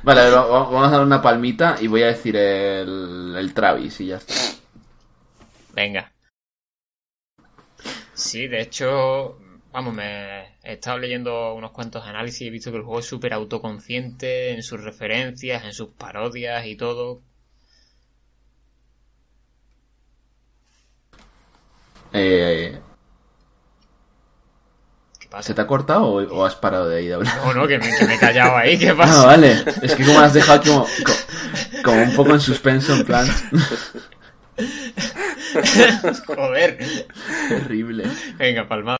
Vale, a ver, vamos a dar una palmita y voy a decir el, el Travis y ya está. Venga. Sí, de hecho, vamos, me he estado leyendo unos cuantos análisis y he visto que el juego es súper autoconsciente en sus referencias, en sus parodias y todo. Eh, ¿Qué pasa? ¿Se te ha cortado o, o has parado de ahí de hablar? No, no, que me, que me he callado ahí, ¿qué Ah, pasa? vale. Es que como has dejado como, co- como un poco en suspenso, en plan. Joder. Terrible. Venga, palmada.